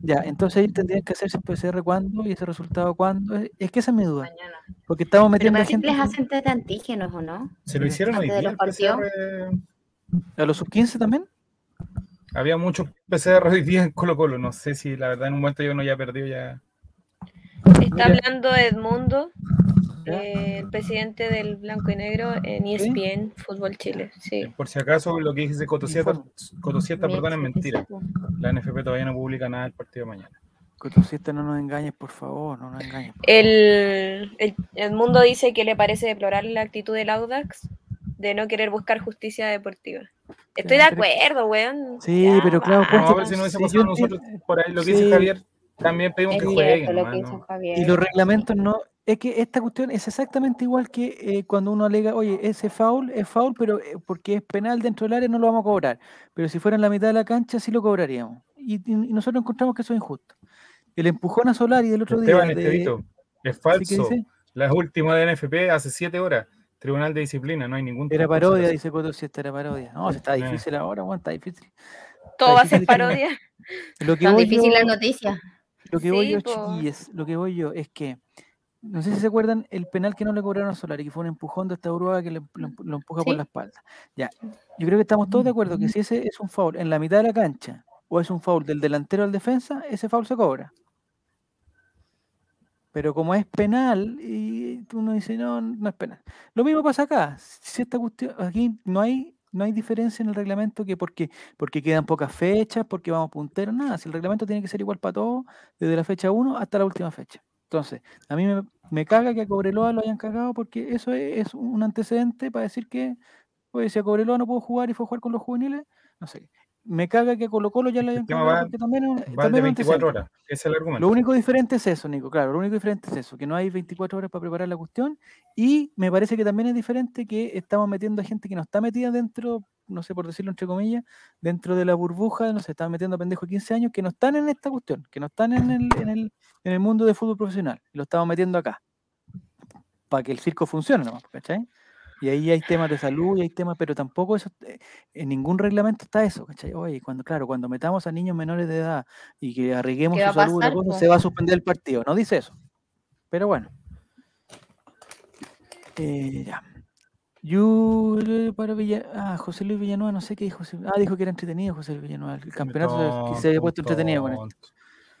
Ya, entonces ellos tendrían que hacerse el PCR cuándo y ese resultado cuándo. Es, es que esa es mi duda, Mañana. porque estamos Pero metiendo siempre gente les hacen test de antígenos, ¿o no? Se lo hicieron Antes de día los el partidos. PCR. a los sub-15 también. Había muchos PCR hoy día en Colo Colo. No sé si la verdad en un momento yo no ya perdido ya. Está hablando Edmundo. Eh, el presidente del Blanco y Negro en ESPN Fútbol Chile. Sí. Por si acaso lo que dice Cotosieta. Cotosieta, perdón, es mentira. La NFP todavía no publica nada del partido de mañana. Cotosista, no nos engañes, por favor, no nos engañes. por El, el, Edmundo dice que le parece deplorable la actitud del Audax de no querer buscar justicia deportiva. Estoy de acuerdo, weón. Sí, Ya, pero claro, ponte- No, pero si no hubiese Sí, pasado nosotros, por ahí lo que Sí. dice Javier, también pedimos Es que jueguen. lo que hermano. hizo Javier. Y los reglamentos no. Es que esta cuestión es exactamente igual que eh, cuando uno alega, oye, ese foul es foul, pero eh, porque es penal dentro del área no lo vamos a cobrar. Pero si fuera en la mitad de la cancha sí lo cobraríamos. Y, nosotros encontramos que eso es injusto. El empujón a Solari del otro Esteban día. de- Estevito, es ¿sí que falso. dice? La última de NFP hace siete horas. Tribunal de Disciplina, no hay ningún Era tipo de parodia, dice Coto, si esta era parodia. No, está Eh. difícil ahora, Juan, está difícil. Todo va a ser parodia. Lo que Tan voy difícil yo- la noticia. Lo que voy Sí, yo, po. chiquillos, lo que voy yo es que, no sé si se acuerdan, el penal que no le cobraron a Solari, que fue un empujón de esta Uruguay que le, lo, empu- lo empuja por la espalda. Ya, yo creo que estamos todos de acuerdo que si ese es un foul en la mitad de la cancha o es un foul del delantero al defensa, ese foul se cobra. Pero como es penal, y uno dice, no, no es penal. Lo mismo pasa acá. Si esta cuestión, aquí no hay, no hay diferencia en el reglamento que porque, porque quedan pocas fechas, porque vamos punteros, nada. Si el reglamento tiene que ser igual para todos, desde la fecha 1 hasta la última fecha. Entonces, a mí me, me caga que a Cobreloa lo hayan cagado porque eso es, es un antecedente para decir que, Pues si a Cobreloa no pudo jugar y fue a jugar con los juveniles, no sé. Me caga que Colo Colo ya lo hayan va- porque también Va también de es un 24 antecedente. horas. Es el argumento. Lo único diferente es eso, Nico, claro, lo único diferente es eso, que no hay 24 horas para preparar la cuestión y me parece que también es diferente que estamos metiendo a gente que no está metida dentro, no sé por decirlo entre comillas, dentro de la burbuja, no sé, están metiendo a pendejos de 15 años que no están en esta cuestión, que no están en el, en el, en el mundo del fútbol profesional, y lo estamos metiendo acá, para que el circo funcione, ¿no? ¿cachai? Y ahí hay temas de salud y hay temas, pero tampoco eso, eh, en ningún reglamento está eso, ¿cachai? Oye, cuando, claro, cuando metamos a niños menores de edad y que arriesguemos ¿Qué su salud, pasar, cosa, se va a suspender el partido. No dice eso. Pero bueno. Eh, ya. Yo eh, para Villa, ah, José Luis Villanueva, no sé qué dijo. José- Ah, dijo que era entretenido José Luis Villanueva. El campeonato se- que se había puesto entretenido con esto.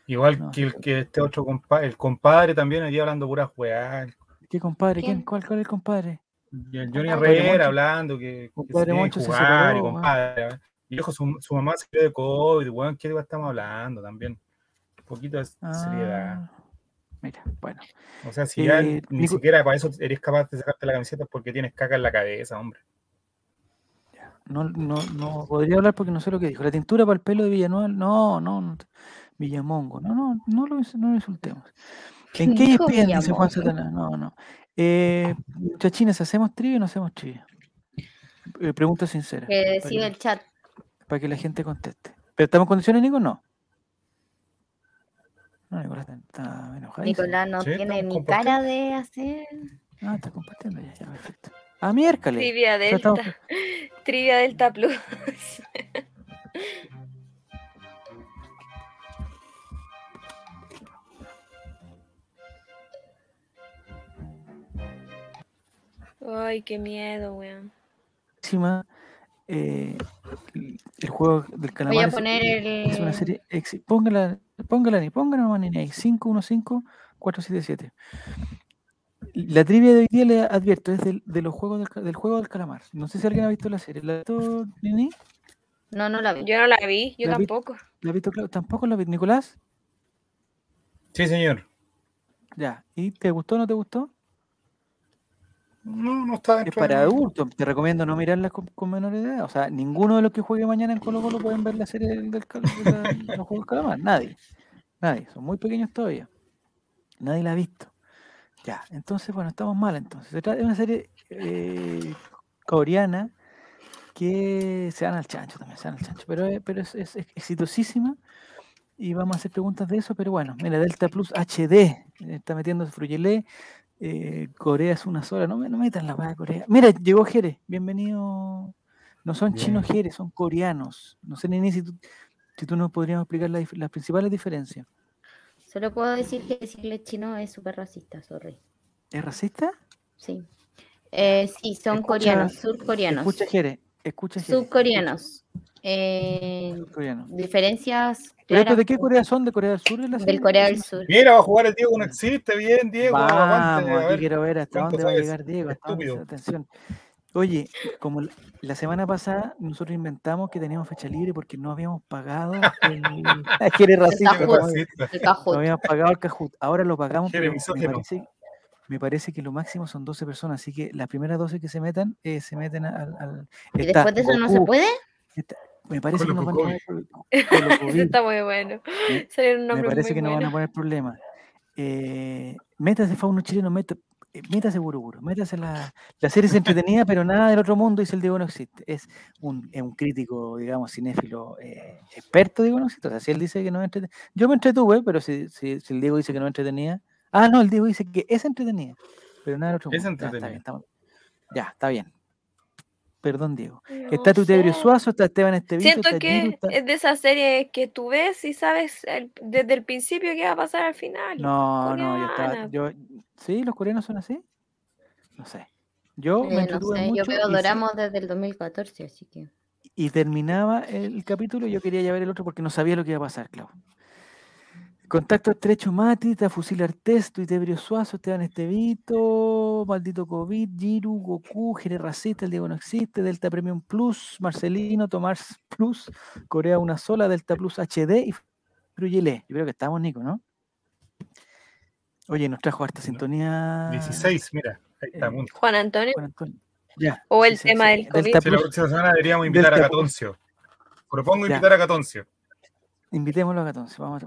Igual No, que, el, que este otro compadre, el compadre también hoy día hablando pura weá. ¿Qué compadre? ¿Quién? ¿Cuál, cuál es el compadre? Y el Johnny Herrera hablando que, que se Compadre que Moncho se jugar y separó, compadre. Y dijo, su, su mamá se dio de COVID, weón, ¿qué estamos hablando también? Un poquito de seriedad. Mira, bueno. O sea, si ya Eh, ni Nico- siquiera para eso eres capaz de sacarte la camiseta es porque tienes caca en la cabeza, hombre. No, no, no podría hablar porque no sé lo que dijo. La tintura para el pelo de Villanueva, no, no, no. Villamongo, no, no, no lo, no lo insultemos. ¿En qué ESPN? Dice Juan. Satanás. No, no. Eh, muchachines, ¿hacemos trivia o no hacemos trivia? Eh, pregunta sincera. Que que, el chat. para que la gente conteste. ¿Pero estamos en condiciones, Nico? No. No, Nicolás está, está enojadísimo. Nicolás no Sí, tiene ni cara de hacer. Ah, está compartiendo ya, ya, perfecto. Ah, miércoles. Trivia Delta. estamos- Trivia Delta Plus. Ay, qué miedo, weón. encima, eh, el el juego del calamar Voy a es- poner es una el. serie póngala póngala ni póngala nomás ni ahí 515 477 la trivia de hoy día le advierto es del, de los juegos del, juego del calamar no sé si alguien ha visto la serie ¿la ha visto Nini? No, no la vi. Yo no la vi, yo ¿La vi- tampoco. ¿la ha visto Clau- tampoco la visto Nicolás? Sí, señor. ya ¿y te gustó o no te gustó? No, no está es dentro para de- adultos te recomiendo no mirarla con, con menores de edad. O sea ninguno de los que juegue mañana en Colo Colo pueden ver la serie del, del cal- de la- de los juegos del calamar. Nadie nadie. Son muy pequeños todavía. Nadie la ha visto. Ya, entonces, bueno, estamos mal entonces. Se trata de una serie eh, coreana que se dan al chancho también, se dan al chancho, pero, eh, pero es, es ex- exitosísima y vamos a hacer preguntas de eso, pero bueno, mira, Delta Plus HD, eh, está metiendo Fruyelé, eh, Corea es una sola, no, me- no metan la de Corea. Mira, llegó Jerez, bienvenido. No son Bien. chinos Jerez, son coreanos. No sé, ni si tú, si tú nos podrías explicar la las principales diferencias. Solo puedo decir que decirle chino es súper racista, sorry. ¿Es racista? Sí. Eh, sí, son Escucha- coreanos, surcoreanos. Escucha Jere, escucha Jere. Subcoreanos. Eh, diferencias ¿Pero estos de qué Corea son? ¿De Corea del Sur? es la del Corea del Sur. Mira, va a jugar el Diego, no existe. Bien, Diego. aguante, Vamos, a aquí ver. quiero ver hasta ¿cuánto dónde va a llegar Diego. Estúpido. atención. Oye, como la- semana pasada nosotros inventamos que teníamos fecha libre porque no habíamos pagado el... Eres racista, Cajut. ¿no? Habíamos pagado el Cajut. Ahora lo pagamos, pero me parece, me parece que lo máximo son 12 personas, así que las primeras 12 que se metan, eh, se meten al... al- ¿Y está después de eso no se puede? está- me parece que nos van a poner pro- Colo Ese Covid. está muy bueno. Me- Me parece que no van a poner problema. Eh, métase fauno chileno, eh, métase Buruburu, métase la, la serie es entretenida, pero nada del otro mundo, dice el Diego no existe. Es un, es un crítico, digamos, cinéfilo eh, experto, Diego no existe. O sea, si él dice que no es entretenida, yo me entretuve, pero si, si, si el Diego dice que no es entretenida, ah, no, el Diego dice que es entretenida, pero nada del otro Es mundo. Está entretenida. bien, estamos- ya, está bien. Perdón, Diego. No Está Tutebrio. Suazo, está Esteban Estevito, Siento está que está- es de esas series que tú ves y sabes el- desde el principio qué va a pasar al final. No, no, yo estaba. Yo, ¿Sí? ¿Los coreanos son así? No sé. Yo me Eh, no entretuve sé, yo mucho veo y, sí- doramos desde el 2014, así que. y terminaba el capítulo y yo quería ya ver el otro porque no sabía lo que iba a pasar, Clau. Contacto estrecho Matita, Fusil Artés, Tuitebrio Suazo, Esteban Estevito, Maldito COVID, Giru, Goku, Jere Racista, El Diego no existe, Delta Premium Plus, Marcelino, Tomás Plus, Corea una sola, Delta Plus HD y Fruyelé. Yo creo que estamos, Nico, ¿no? Oye, nos trajo harta sintonía. 16, mira. Ahí está, Eh, muy- Juan Antonio. Juan Antonio. Ya. O el tema sí. del COVID. Delta la próxima semana deberíamos invitar a Catoncio. Propongo Ya. invitar a Catoncio. Invitémoslo a Gatonce, vamos, a-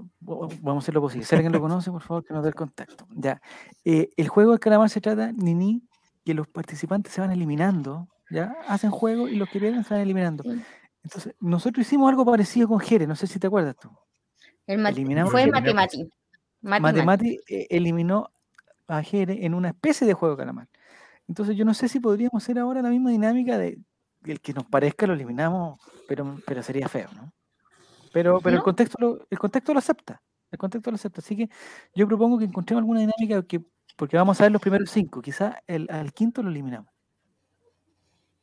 vamos a hacer lo posible. Si alguien lo conoce, por favor, que nos dé el contacto. Ya. Eh, el juego del calamar se trata, Nini, que los participantes se van eliminando, ¿ya? Hacen juego y los que pierden se van eliminando. Entonces, nosotros hicimos algo parecido con Jerez, no sé si te acuerdas tú. El Eliminamos fue Matemati. Mati, Mati. Matemati eh, eliminó a Jerez en una especie de juego de calamar. Entonces, yo no sé si podríamos hacer ahora la misma dinámica de el que nos parezca lo eliminamos, pero, pero sería feo, ¿no? Pero, pero el contexto lo, el contexto lo acepta. El contexto lo acepta. Así que yo propongo que encontremos alguna dinámica que, porque vamos a ver los primeros cinco, quizás el, al quinto lo eliminamos.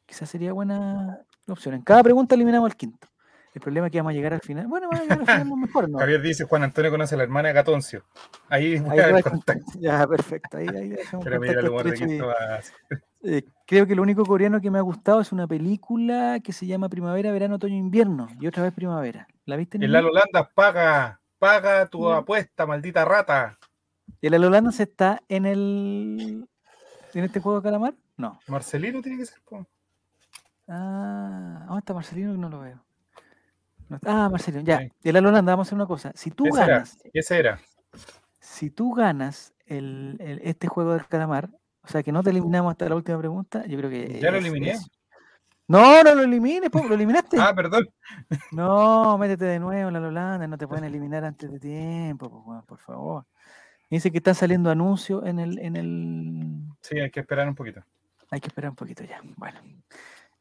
Quizás sería buena opción. En cada pregunta eliminamos al quinto. El problema es que vamos a llegar al final. Bueno, vamos a llegar al final no mejor, ¿no? Javier dice, Juan Antonio conoce a la hermana de Catoncio. Ahí Ahí a el contacto. Ya, perfecto. Ahí, ahí Pero mira el humor de va así. Eh, creo que lo único coreano que me ha gustado es una película que se llama Primavera, Verano, Otoño, Invierno y otra vez Primavera. ¿La viste? El Nini? Lalo Landa paga, paga tu Ya. apuesta, maldita rata. ¿El Alolanda se está en el en este juego de calamar? No. Marcelino tiene que ser. Ah, ¿dónde está Marcelino? Que no lo veo. No está- Ah, Marcelino, ya. Sí. El Alolanda, vamos a hacer una cosa. Si tú Ese era. ganas, Ese era. si tú ganas el, el- este juego del calamar, o sea que no te eliminamos hasta la última pregunta, yo creo que. Ya lo eliminé. es- No, no lo elimines, po, lo eliminaste. Ah, perdón. No, métete de nuevo la Holanda, no te pueden eliminar antes de tiempo, po, por favor. Dice que están saliendo anuncios en el, en el. Sí, hay que esperar un poquito. Hay que esperar un poquito ya. Bueno.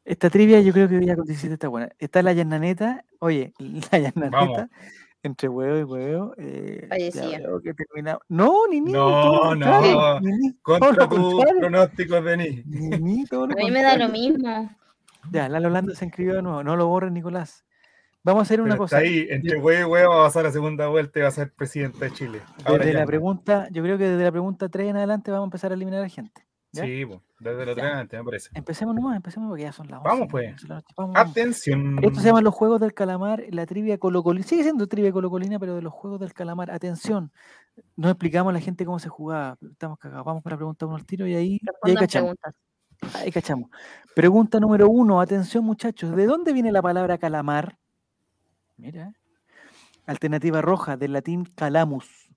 Esta trivia yo creo que ya con 17 está buena. Está la Yananeta. Oye, la Yananeta. Entre huevo y huevo. Eh, Fallecía. que termina- No, ni ni. No, no. Contra tus pronósticos, Denis. Ni, ni, todo lo A mí me da lo mismo. Ya, la Holanda se inscribió de nuevo. No lo borres, Nicolás. Vamos a hacer una Pero cosa. está ahí, entre huevo y huevo va a pasar a segunda vuelta y va a ser presidente de Chile. Ahora Desde ya la pregunta, yo creo que desde la pregunta 3 en adelante vamos a empezar a eliminar a la gente. ¿Ya? Sí, desde la antes, me parece. Empecemos nomás, empecemos porque ya son las 11. Vamos, pues. Vamos. Atención. Esto se llama los juegos del calamar, la trivia colocolina. Sigue siendo trivia colocolina, pero de los juegos del calamar. Atención, no explicamos a la gente cómo se jugaba. Estamos cagados. Vamos con la pregunta uno al tiro y ahí, y ahí cachamos. preguntas. Ahí cachamos. Pregunta número uno. Atención, muchachos. ¿De dónde viene la palabra calamar? Mira. Alternativa roja, del latín calamus.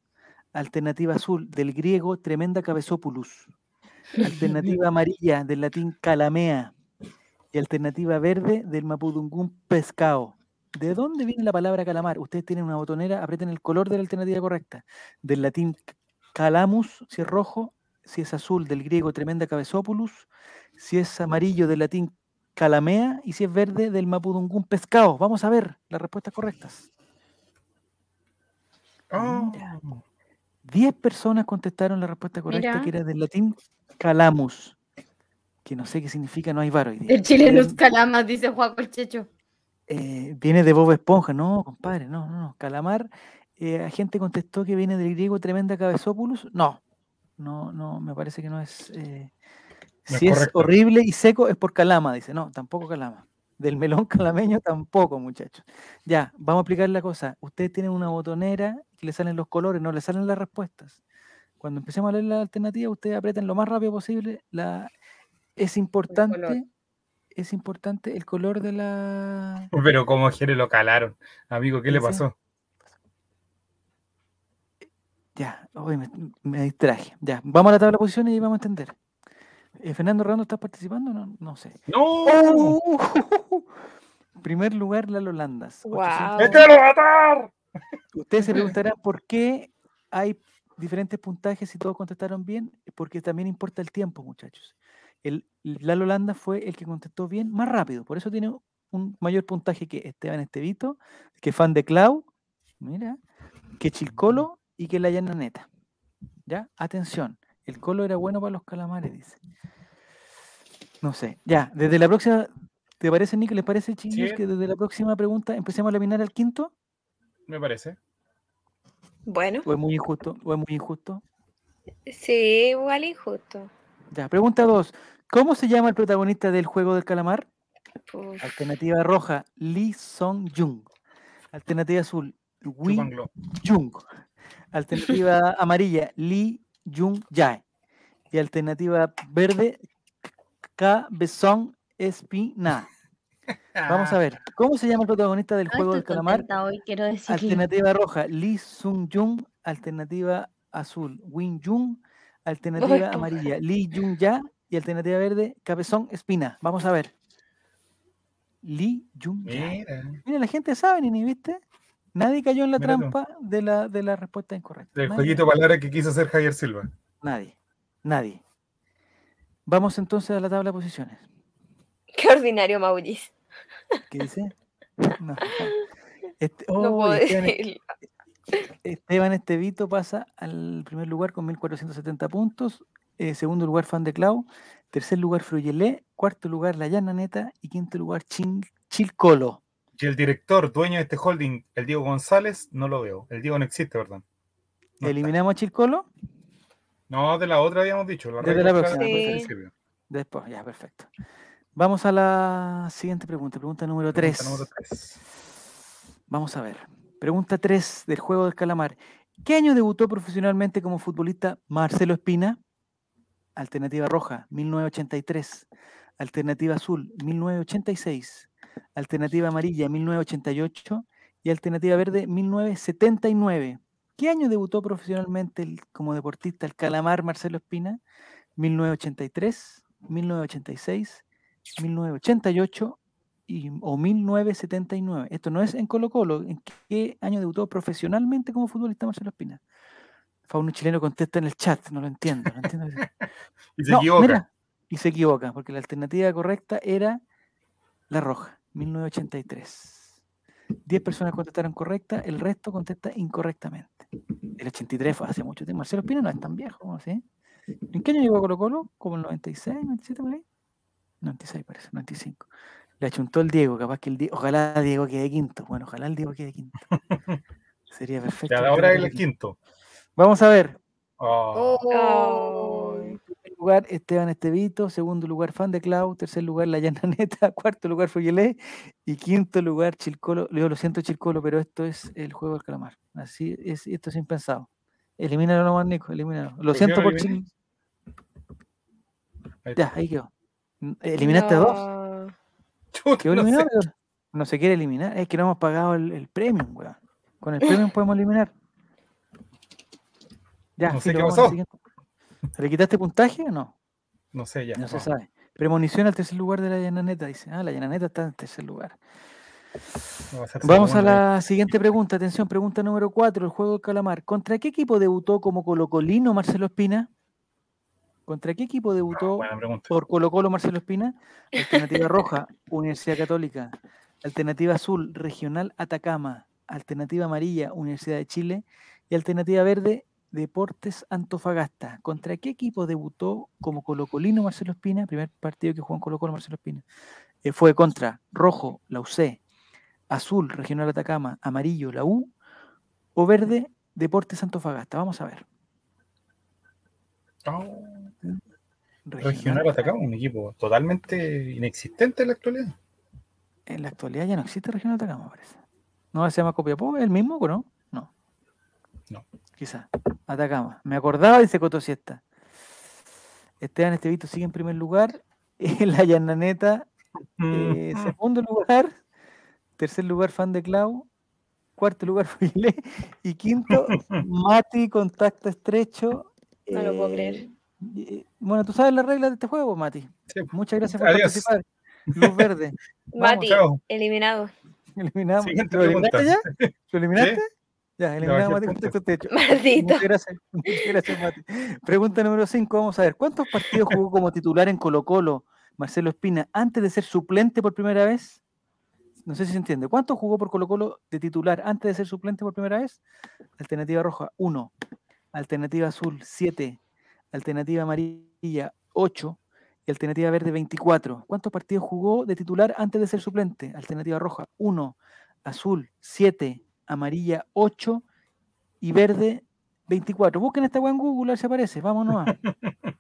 Alternativa azul, del griego tremenda cabezopulus. Alternativa amarilla, del latín calamea. Y alternativa verde, del mapudungún pescado. ¿De dónde viene la palabra calamar? Ustedes tienen una botonera, aprieten el color de la alternativa correcta. Del latín calamus, si es rojo, si es azul, del griego tremenda cabezopulus, si es amarillo, del latín calamea, y si es verde, del mapudungún pescado. Vamos a ver las respuestas correctas. Oh. 10 personas contestaron la respuesta correcta, Mira. que era del latín calamus, que no sé qué significa, no hay varo hoy día. El chileno es Viene- calamas, dice Juaco el Checho. eh, viene de Bob Esponja, no, compadre, no, no, no. Calamar, eh, la gente contestó que viene del griego tremenda cabezopulus. No, no, no, me parece que no es. eh, No si es correcto. horrible y seco es por calama, dice. No, tampoco calama. Del melón calameño tampoco, muchachos. Ya, vamos a explicar la cosa. Ustedes tienen una botonera que le salen los colores, no le salen las respuestas. Cuando empecemos a leer la alternativa, ustedes aprieten lo más rápido posible. La... Es importante, es importante el color de la. Pero como Jere lo calaron. Amigo, ¿qué le pasó? Ya, hoy me, me distraje. Ya, vamos a la tabla de posiciones y vamos a entender. Eh, Fernando Redondo, ¿estás participando? No, no sé. ¡No! ¡Oh! Primer lugar, Lalo Landas. Guau. 800. ¡Échalo a matar! Ustedes se preguntarán por qué hay diferentes puntajes si todos contestaron bien, porque también importa el tiempo, muchachos. El Lalo Landa fue el que contestó bien más rápido, por eso tiene un mayor puntaje que Esteban Estevito, que Fan de Clau, mira, que Chilcolo y que la Llana Neta. ¿Ya? Atención, el colo era bueno para los calamares, dice. No sé, ya, desde la próxima, ¿te parece, Nico? ¿Les parece, chiquillos, Sí. que desde la próxima pregunta empecemos a eliminar al quinto? Me parece. Bueno, ¿O es muy injusto? ¿O es muy injusto? sí, igual injusto. Ya, pregunta 2. ¿Cómo se llama el protagonista del juego del calamar? Uf, Alternativa roja, Lee Song Jung. Alternativa azul, Wee Chúpanlo. Jung. Alternativa amarilla, Lee Jung Jae. Y alternativa verde, Cabezón Espina. Vamos a ver. ¿Cómo se llama el protagonista del No juego del calamar? contenta hoy, quiero decir. Alternativa roja, Lee Sung Jung. Alternativa azul, Win Jung. Alternativa amarilla, Lee Jung Ya. Y alternativa verde, Cabezón Espina. Vamos a ver. Lee Jung Ya. Mira, Mira, la gente sabe, ni viste. Nadie cayó en la Mira tú. trampa de la, de la respuesta incorrecta. del jueguito de palabras que quiso hacer Javier Silva. Nadie. Nadie. Vamos entonces a la tabla de posiciones. Qué ordinario, Maurice. ¿Qué dice? No. Este- No oh, puedo Esteban, decir. Esteban Estevito pasa al primer lugar con 1470 puntos. eh, segundo lugar, Fan de Clau. Tercer lugar, Fruyelé. Cuarto lugar, La Llana Neta. Y quinto lugar, Chin- Chilcolo. Y el director, dueño de este holding, el Diego González, no lo veo. El Diego no existe, perdón. No está. ¿Eliminamos a Chilcolo? No, de la otra habíamos dicho. La la próxima. Después, ya, perfecto. Vamos a la siguiente pregunta. Pregunta número 3. Pregunta número tres. Vamos a ver. Pregunta 3 del juego del calamar. ¿Qué año debutó profesionalmente como futbolista Marcelo Espina? Alternativa roja, 1983. Alternativa azul, 1986. Alternativa amarilla, 1988. Y alternativa verde, 1979. ¿Qué año debutó profesionalmente el- como deportista el calamar Marcelo Espina? 1983, 1986, 1988 y, o 1979. Esto no es en Colo Colo. ¿En qué año debutó profesionalmente como futbolista Marcelo Espina? Fauno chileno contesta en el chat, no lo entiendo. No entiendo. Y se No, equivoca. mira, y se equivoca, porque la alternativa correcta era la roja, 1983. 10 personas contestaron correcta, el resto contesta incorrectamente. El 83 fue hace mucho tiempo. Marcelo Espina no es tan viejo, ¿cómo así? ¿En qué año llegó a Colo Colo? ¿Como el 96, 97 por ahí? 96 parece, 95. Le achuntó el Diego, capaz que el Diego, ojalá Diego quede quinto. Bueno, ojalá el Diego quede quinto. Sería perfecto. Ya, que ahora Diego el quede quinto. Vamos a ver, Oh, Oh. primer lugar, Esteban Estevito. Segundo lugar, Fan de Clau. Tercer lugar, La Llana Neta. Cuarto lugar, Foyelé. Y quinto lugar, Chilcolo. Leo, lo siento, Chilcolo, pero esto es el juego del calamar. Así es, esto es impensado. Elimínalo nomás, Nico, elimínalo. Lo ¿Por qué siento por eliminé? Chil. ahí Ya, ahí quedó. ¿Eliminaste a dos? ¿Quedó no sé. No se quiere eliminar. Es que no hemos pagado el, el premium, weón. Con el premium podemos eliminar. Ya, No sé qué pasó. siguiente. ¿Le quitaste puntaje o no? No sé ya. No se vamos. sabe. Premonición al tercer lugar de la llananeta, dice. Ah, la llananeta está en tercer lugar. No Vamos a la siguiente pregunta. Atención, pregunta número 4, el juego del calamar. ¿Contra qué equipo debutó como colocolino Marcelo Espina? ¿Contra qué equipo debutó pregunta. por Colo Colo Marcelo Espina? Alternativa roja, Universidad Católica. Alternativa azul, Regional Atacama. Alternativa amarilla, Universidad de Chile. Y alternativa verde, Deportes Antofagasta. ¿Contra qué equipo debutó como colocolino Marcelo Espina? Primer partido que jugó en Colo Colo Marcelo Espina. Eh, fue contra rojo, la UC, azul, Regional Atacama, amarillo, la U, o verde, Deportes Antofagasta. Vamos a ver. Oh, Regional Atacama, un equipo totalmente inexistente en la actualidad. En la actualidad ya no existe Regional Atacama, parece. ¿No se llama Copiapó? ¿Es el mismo o no? No. No. Quizá. Atacama. Me acordaba, dice Cotosiesta. Esteban Estevito sigue en primer lugar. la Llananeta, eh, Mm, segundo lugar. Tercer lugar, Fan de Clau. Cuarto lugar, Fuile. Y quinto, Mati, contacto estrecho. No lo puedo eh, creer. Bueno, tú sabes las reglas de este juego, Mati. Sí. Muchas gracias por Adiós. participar. Luz verde. Mati, chao. eliminado. Eliminamos. Siguiente ¿Lo eliminaste pregunta. ya? ¿Lo eliminaste? Sí. Ya, eliminamos Mati contacto techo. Maldito. Muchas gracias, muchas gracias, Mati. Pregunta número 5, vamos a ver. ¿Cuántos partidos jugó como titular en Colo Colo Marcelo Espina antes de ser suplente por primera vez? No sé si se entiende. ¿Cuántos jugó por Colo Colo de titular antes de ser suplente por primera vez? Alternativa roja, 1. Alternativa azul, 7. Alternativa amarilla, 8. Y alternativa verde, 24. ¿Cuántos partidos jugó de titular antes de ser suplente? Alternativa roja, 1. Azul, 7. Amarilla, 8. Y verde, 24. Busquen esta weá en Google, a ver si aparece. Vámonos.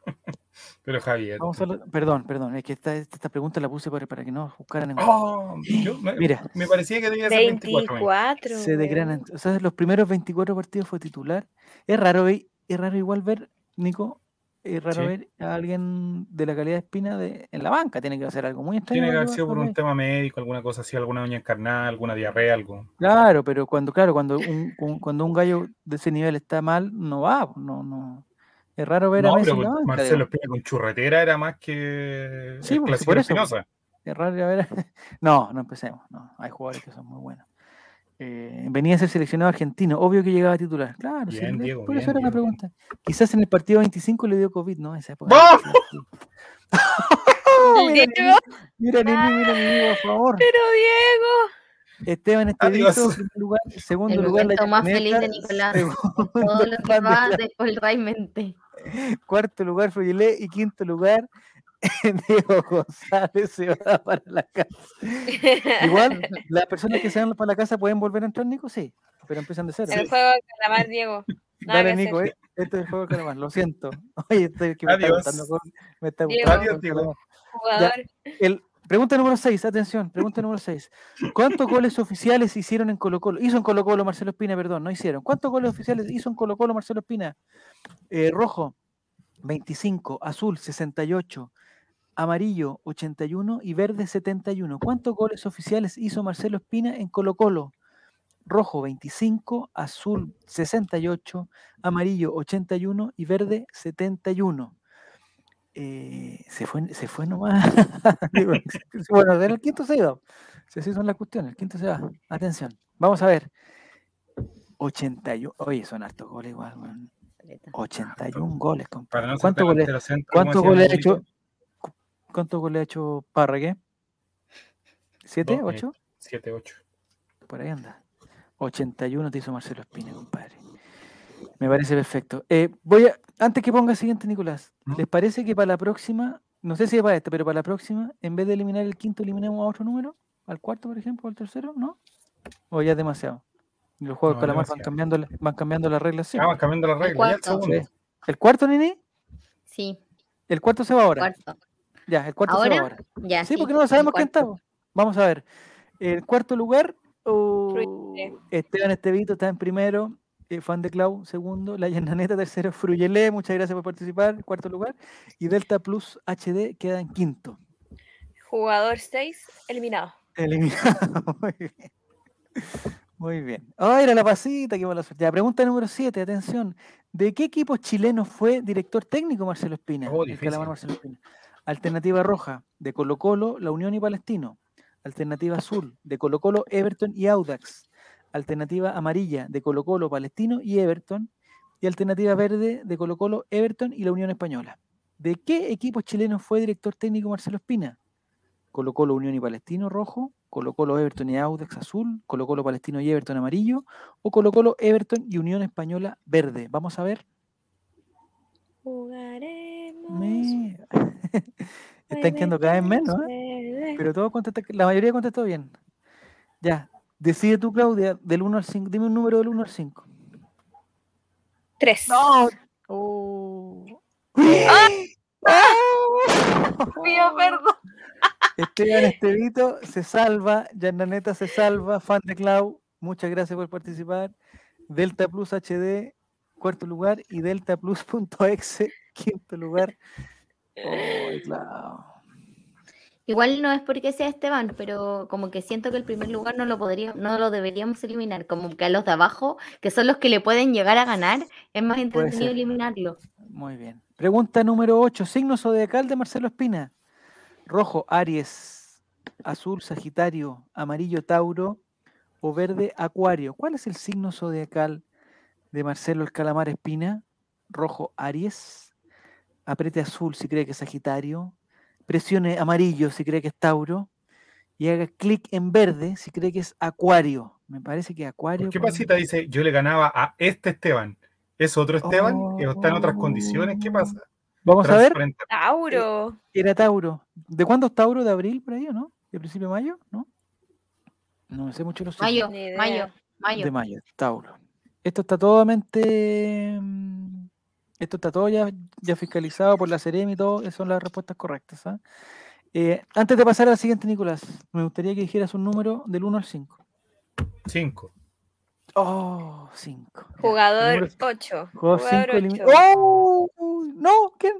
Pero Javier. Vamos a lo- Perdón, perdón. Es que esta, esta pregunta la puse para, para que no buscaran en Google. Oh, yo me, Mira. me parecía que debía ser 24. mira. 24. Se weón. desgranan. O sea, los primeros 24 partidos fue titular. Es raro, ve- es raro igual ver, Nico, es raro Sí. ver a alguien de la calidad de Espina de, en la banca. Tiene que hacer algo muy extraño. Tiene que haber sido por un tema médico, alguna cosa así, alguna uña encarnada, alguna diarrea, algo. Claro, pero cuando, claro, cuando un, un- cuando un gallo de ese nivel está mal, no va, pues, no, no. Es raro ver a Messi pero en la banca, Marcelo. Espina con churretera era más que Sí, pues, por eso, Espinosa. Es raro ir a ver. No, no empecemos. No, hay jugadores que son muy buenos. Eh, venía a ser seleccionado argentino, obvio que llegaba a titular. Claro, sí, Bien, le- Diego, por eso bien, era la Diego. pregunta. Quizás en el partido 25 le dio COVID, ¿no? Esa época. ¡Vamos! mira, Diego, mira, Nini, mira, Nini, por favor. pero Diego. Esteban Estevito, primer lugar, segundo El lugar, momento más feliz de Nicolás. segundo Todo lo que va después realmente. cuarto lugar Fruyelé y quinto lugar Diego González se va para la casa. Igual, las personas que se van para la casa pueden volver a entrar, Nico, sí, pero empiezan de cero. El juego de calamar, Diego. Nada Dale, Nico, eh, este es el juego de calamar, lo siento. Oye, estoy que me está Adiós. gustando, con- me está Diego. gustando Adiós, con Diego. El, pregunta número 6, atención, pregunta número 6. ¿Cuántos goles oficiales hicieron en Colo Colo? Hizo en Colo Colo Marcelo Espina, perdón, no hicieron. ¿Cuántos goles oficiales hizo en Colo Colo Marcelo Espina? Eh, rojo, 25, azul, 68, amarillo, 81 y verde, 71. ¿Cuántos goles oficiales hizo Marcelo Espina en Colo Colo? Rojo, 25, azul, 68, amarillo, 81 y verde, 71. Eh, se fue, se fue nomás. Bueno, el quinto se iba. Si así son las cuestiones, el quinto se va. Atención, vamos a ver. 81. Oye, son hartos goles igual, weón. 81 goles, Para compadre. ¿Cuántos goles, cuántos goles ha hecho? ¿Cuántos goles ha hecho Parragué? ¿Siete? Eh, ¿Ocho? 7, 8. Por ahí anda. 81 te hizo Marcelo Espina, compadre. Me parece perfecto. Eh, voy a, antes que ponga el siguiente, Nicolás. ¿les parece que para la próxima, no sé si es para esta, pero para la próxima, en vez de eliminar el quinto, eliminemos a otro número? ¿Al cuarto, por ejemplo, o al tercero? ¿No? ¿O ya es demasiado? Los juegos No, de calamar van cambiando, van cambiando las reglas siempre. Vamos cambiando las reglas. Ya el cuarto. segundo. Sí. ¿El cuarto, Nini? Sí, ¿El cuarto se va ahora? cuarto. Ya, el cuarto se va ¿Ahora? ahora. Ya, Sí, porque no sabemos quién está. Vamos a ver. El cuarto lugar, o Fruyelé. Esteban Estevito está en primero, eh, Fan de Clau segundo, La Llananeta tercero, Fruyelé, muchas gracias por participar, cuarto lugar, y Delta Plus HD queda en quinto. Jugador 6, eliminado. Eliminado. Muy bien. Muy bien. Ah, era la pasita, qué mala suerte. Ya, pregunta número 7, atención. ¿De qué equipo chileno fue director técnico Marcelo Espina? Oh, El calamar difícil. Marcelo Espina. Alternativa roja, de Colo Colo, La Unión y Palestino. Alternativa azul, de Colo Colo, Everton y Audax. Alternativa amarilla, de Colo Colo, Palestino y Everton. Y alternativa verde, de Colo Colo, Everton y la Unión Española. ¿De qué equipo chileno fue director técnico Marcelo Espina? Colo Colo, Unión y Palestino rojo, Colo Colo, Everton y Audax azul, Colo Colo, Palestino y Everton amarillo, o Colo Colo, Everton y Unión Española verde. Vamos a ver. Jugaremos. Están quedando cada vez menos, ¿eh? Pero todos contestan, la mayoría contestó bien. Ya. Decide tú, Claudia, del 1 al 5. Dime un número del 1 al 5. 3. ¡No! Oh. Pido perdón. Esteban Estevito se salva, Yananeta se salva, fan de Clau, muchas gracias por participar. Delta Plus HD, cuarto lugar, y Delta Plus.exe, quinto lugar. Igual no es porque sea Esteban, pero como que siento que el primer lugar no lo podría, no lo deberíamos eliminar, como que a los de abajo, que son los que le pueden llegar a ganar, es más entretenido eliminarlo. Muy bien. Pregunta número 8. Signo zodiacal de Marcelo Espina. Rojo, Aries. Azul, Sagitario. Amarillo, Tauro. O verde, Acuario. ¿Cuál es el signo zodiacal de Marcelo el Calamar Espina? Rojo, Aries. Apriete azul si cree que es Sagitario. Presione amarillo si cree que es Tauro. Y haga clic en verde si cree que es Acuario. Me parece que Acuario. ¿Por qué pasita dice yo le ganaba a este Esteban? ¿Es otro Esteban? que ¿Está en otras condiciones? ¿Qué pasa? Vamos a ver. Tauro. Era Tauro. ¿De cuándo es Tauro? ¿De abril por ahí o no? ¿De principio de mayo? ¿No? No sé mucho los. Mayo, mayo, mayo. De mayo, Tauro. Esto está totalmente. Esto está todo ya, ya fiscalizado por la Ceremi y todo. Esas son las respuestas correctas. ¿ah? Eh, antes de pasar al siguiente, Nicolás, me gustaría que dijeras un número del 1 al 5. Cinco. Oh, 5. Jugador 8. Jugó Jugador 5 8. ¡Oh! No, ¿quién?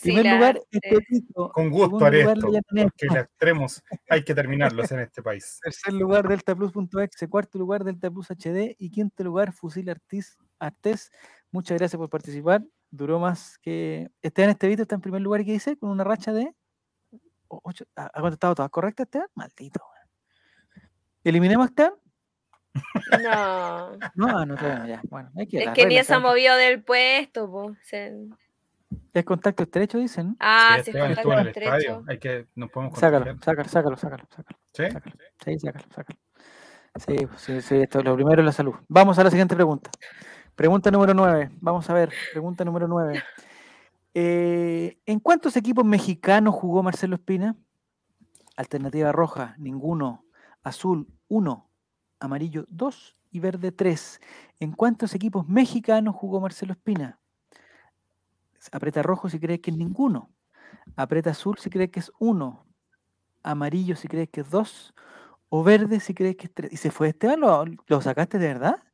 Primer lugar. Estepito. Con gusto haré lugar, esto, La porque los extremos hay que terminarlos en este país. Tercer lugar, DeltaPlus.exe. Cuarto lugar, Delta Plus HD. Y quinto lugar, Fusil Artis, Artes. Muchas gracias por participar. Duró más que. Esteban Estevito está en primer lugar, ¿qué dice? Con una racha de. ocho- ¿Ha contestado todas correctas, Esteban? Maldito. ¿Eliminemos a Esteban? No. No, no, todavía no, ya. Bueno, hay que. Es que ni se ha movido del puesto, po. Se- Es contacto estrecho, dicen. Ah, Sí, es estuvo en el contacto estadio. estrecho. Hay que, nos podemos Sácalo, sácalo, sácalo, sácalo, sácalo. ¿Sí? Sácalo. Sí, sácalo, sácalo. Sí, pues, sí, sí, esto, lo primero es la salud. Vamos a la siguiente pregunta. Pregunta número 9. Vamos a ver, pregunta número 9. ¿En cuántos equipos mexicanos jugó Marcelo Espina? Alternativa roja, ninguno. Azul, 1. Amarillo, 2. Y verde, 3. ¿En cuántos equipos mexicanos jugó Marcelo Espina? Aprieta rojo si crees que es ninguno. Aprieta azul si crees que es 1. Amarillo si crees que es 2. O verde si crees que es 3. ¿Y se fue Esteban? ¿Lo, lo sacaste de verdad?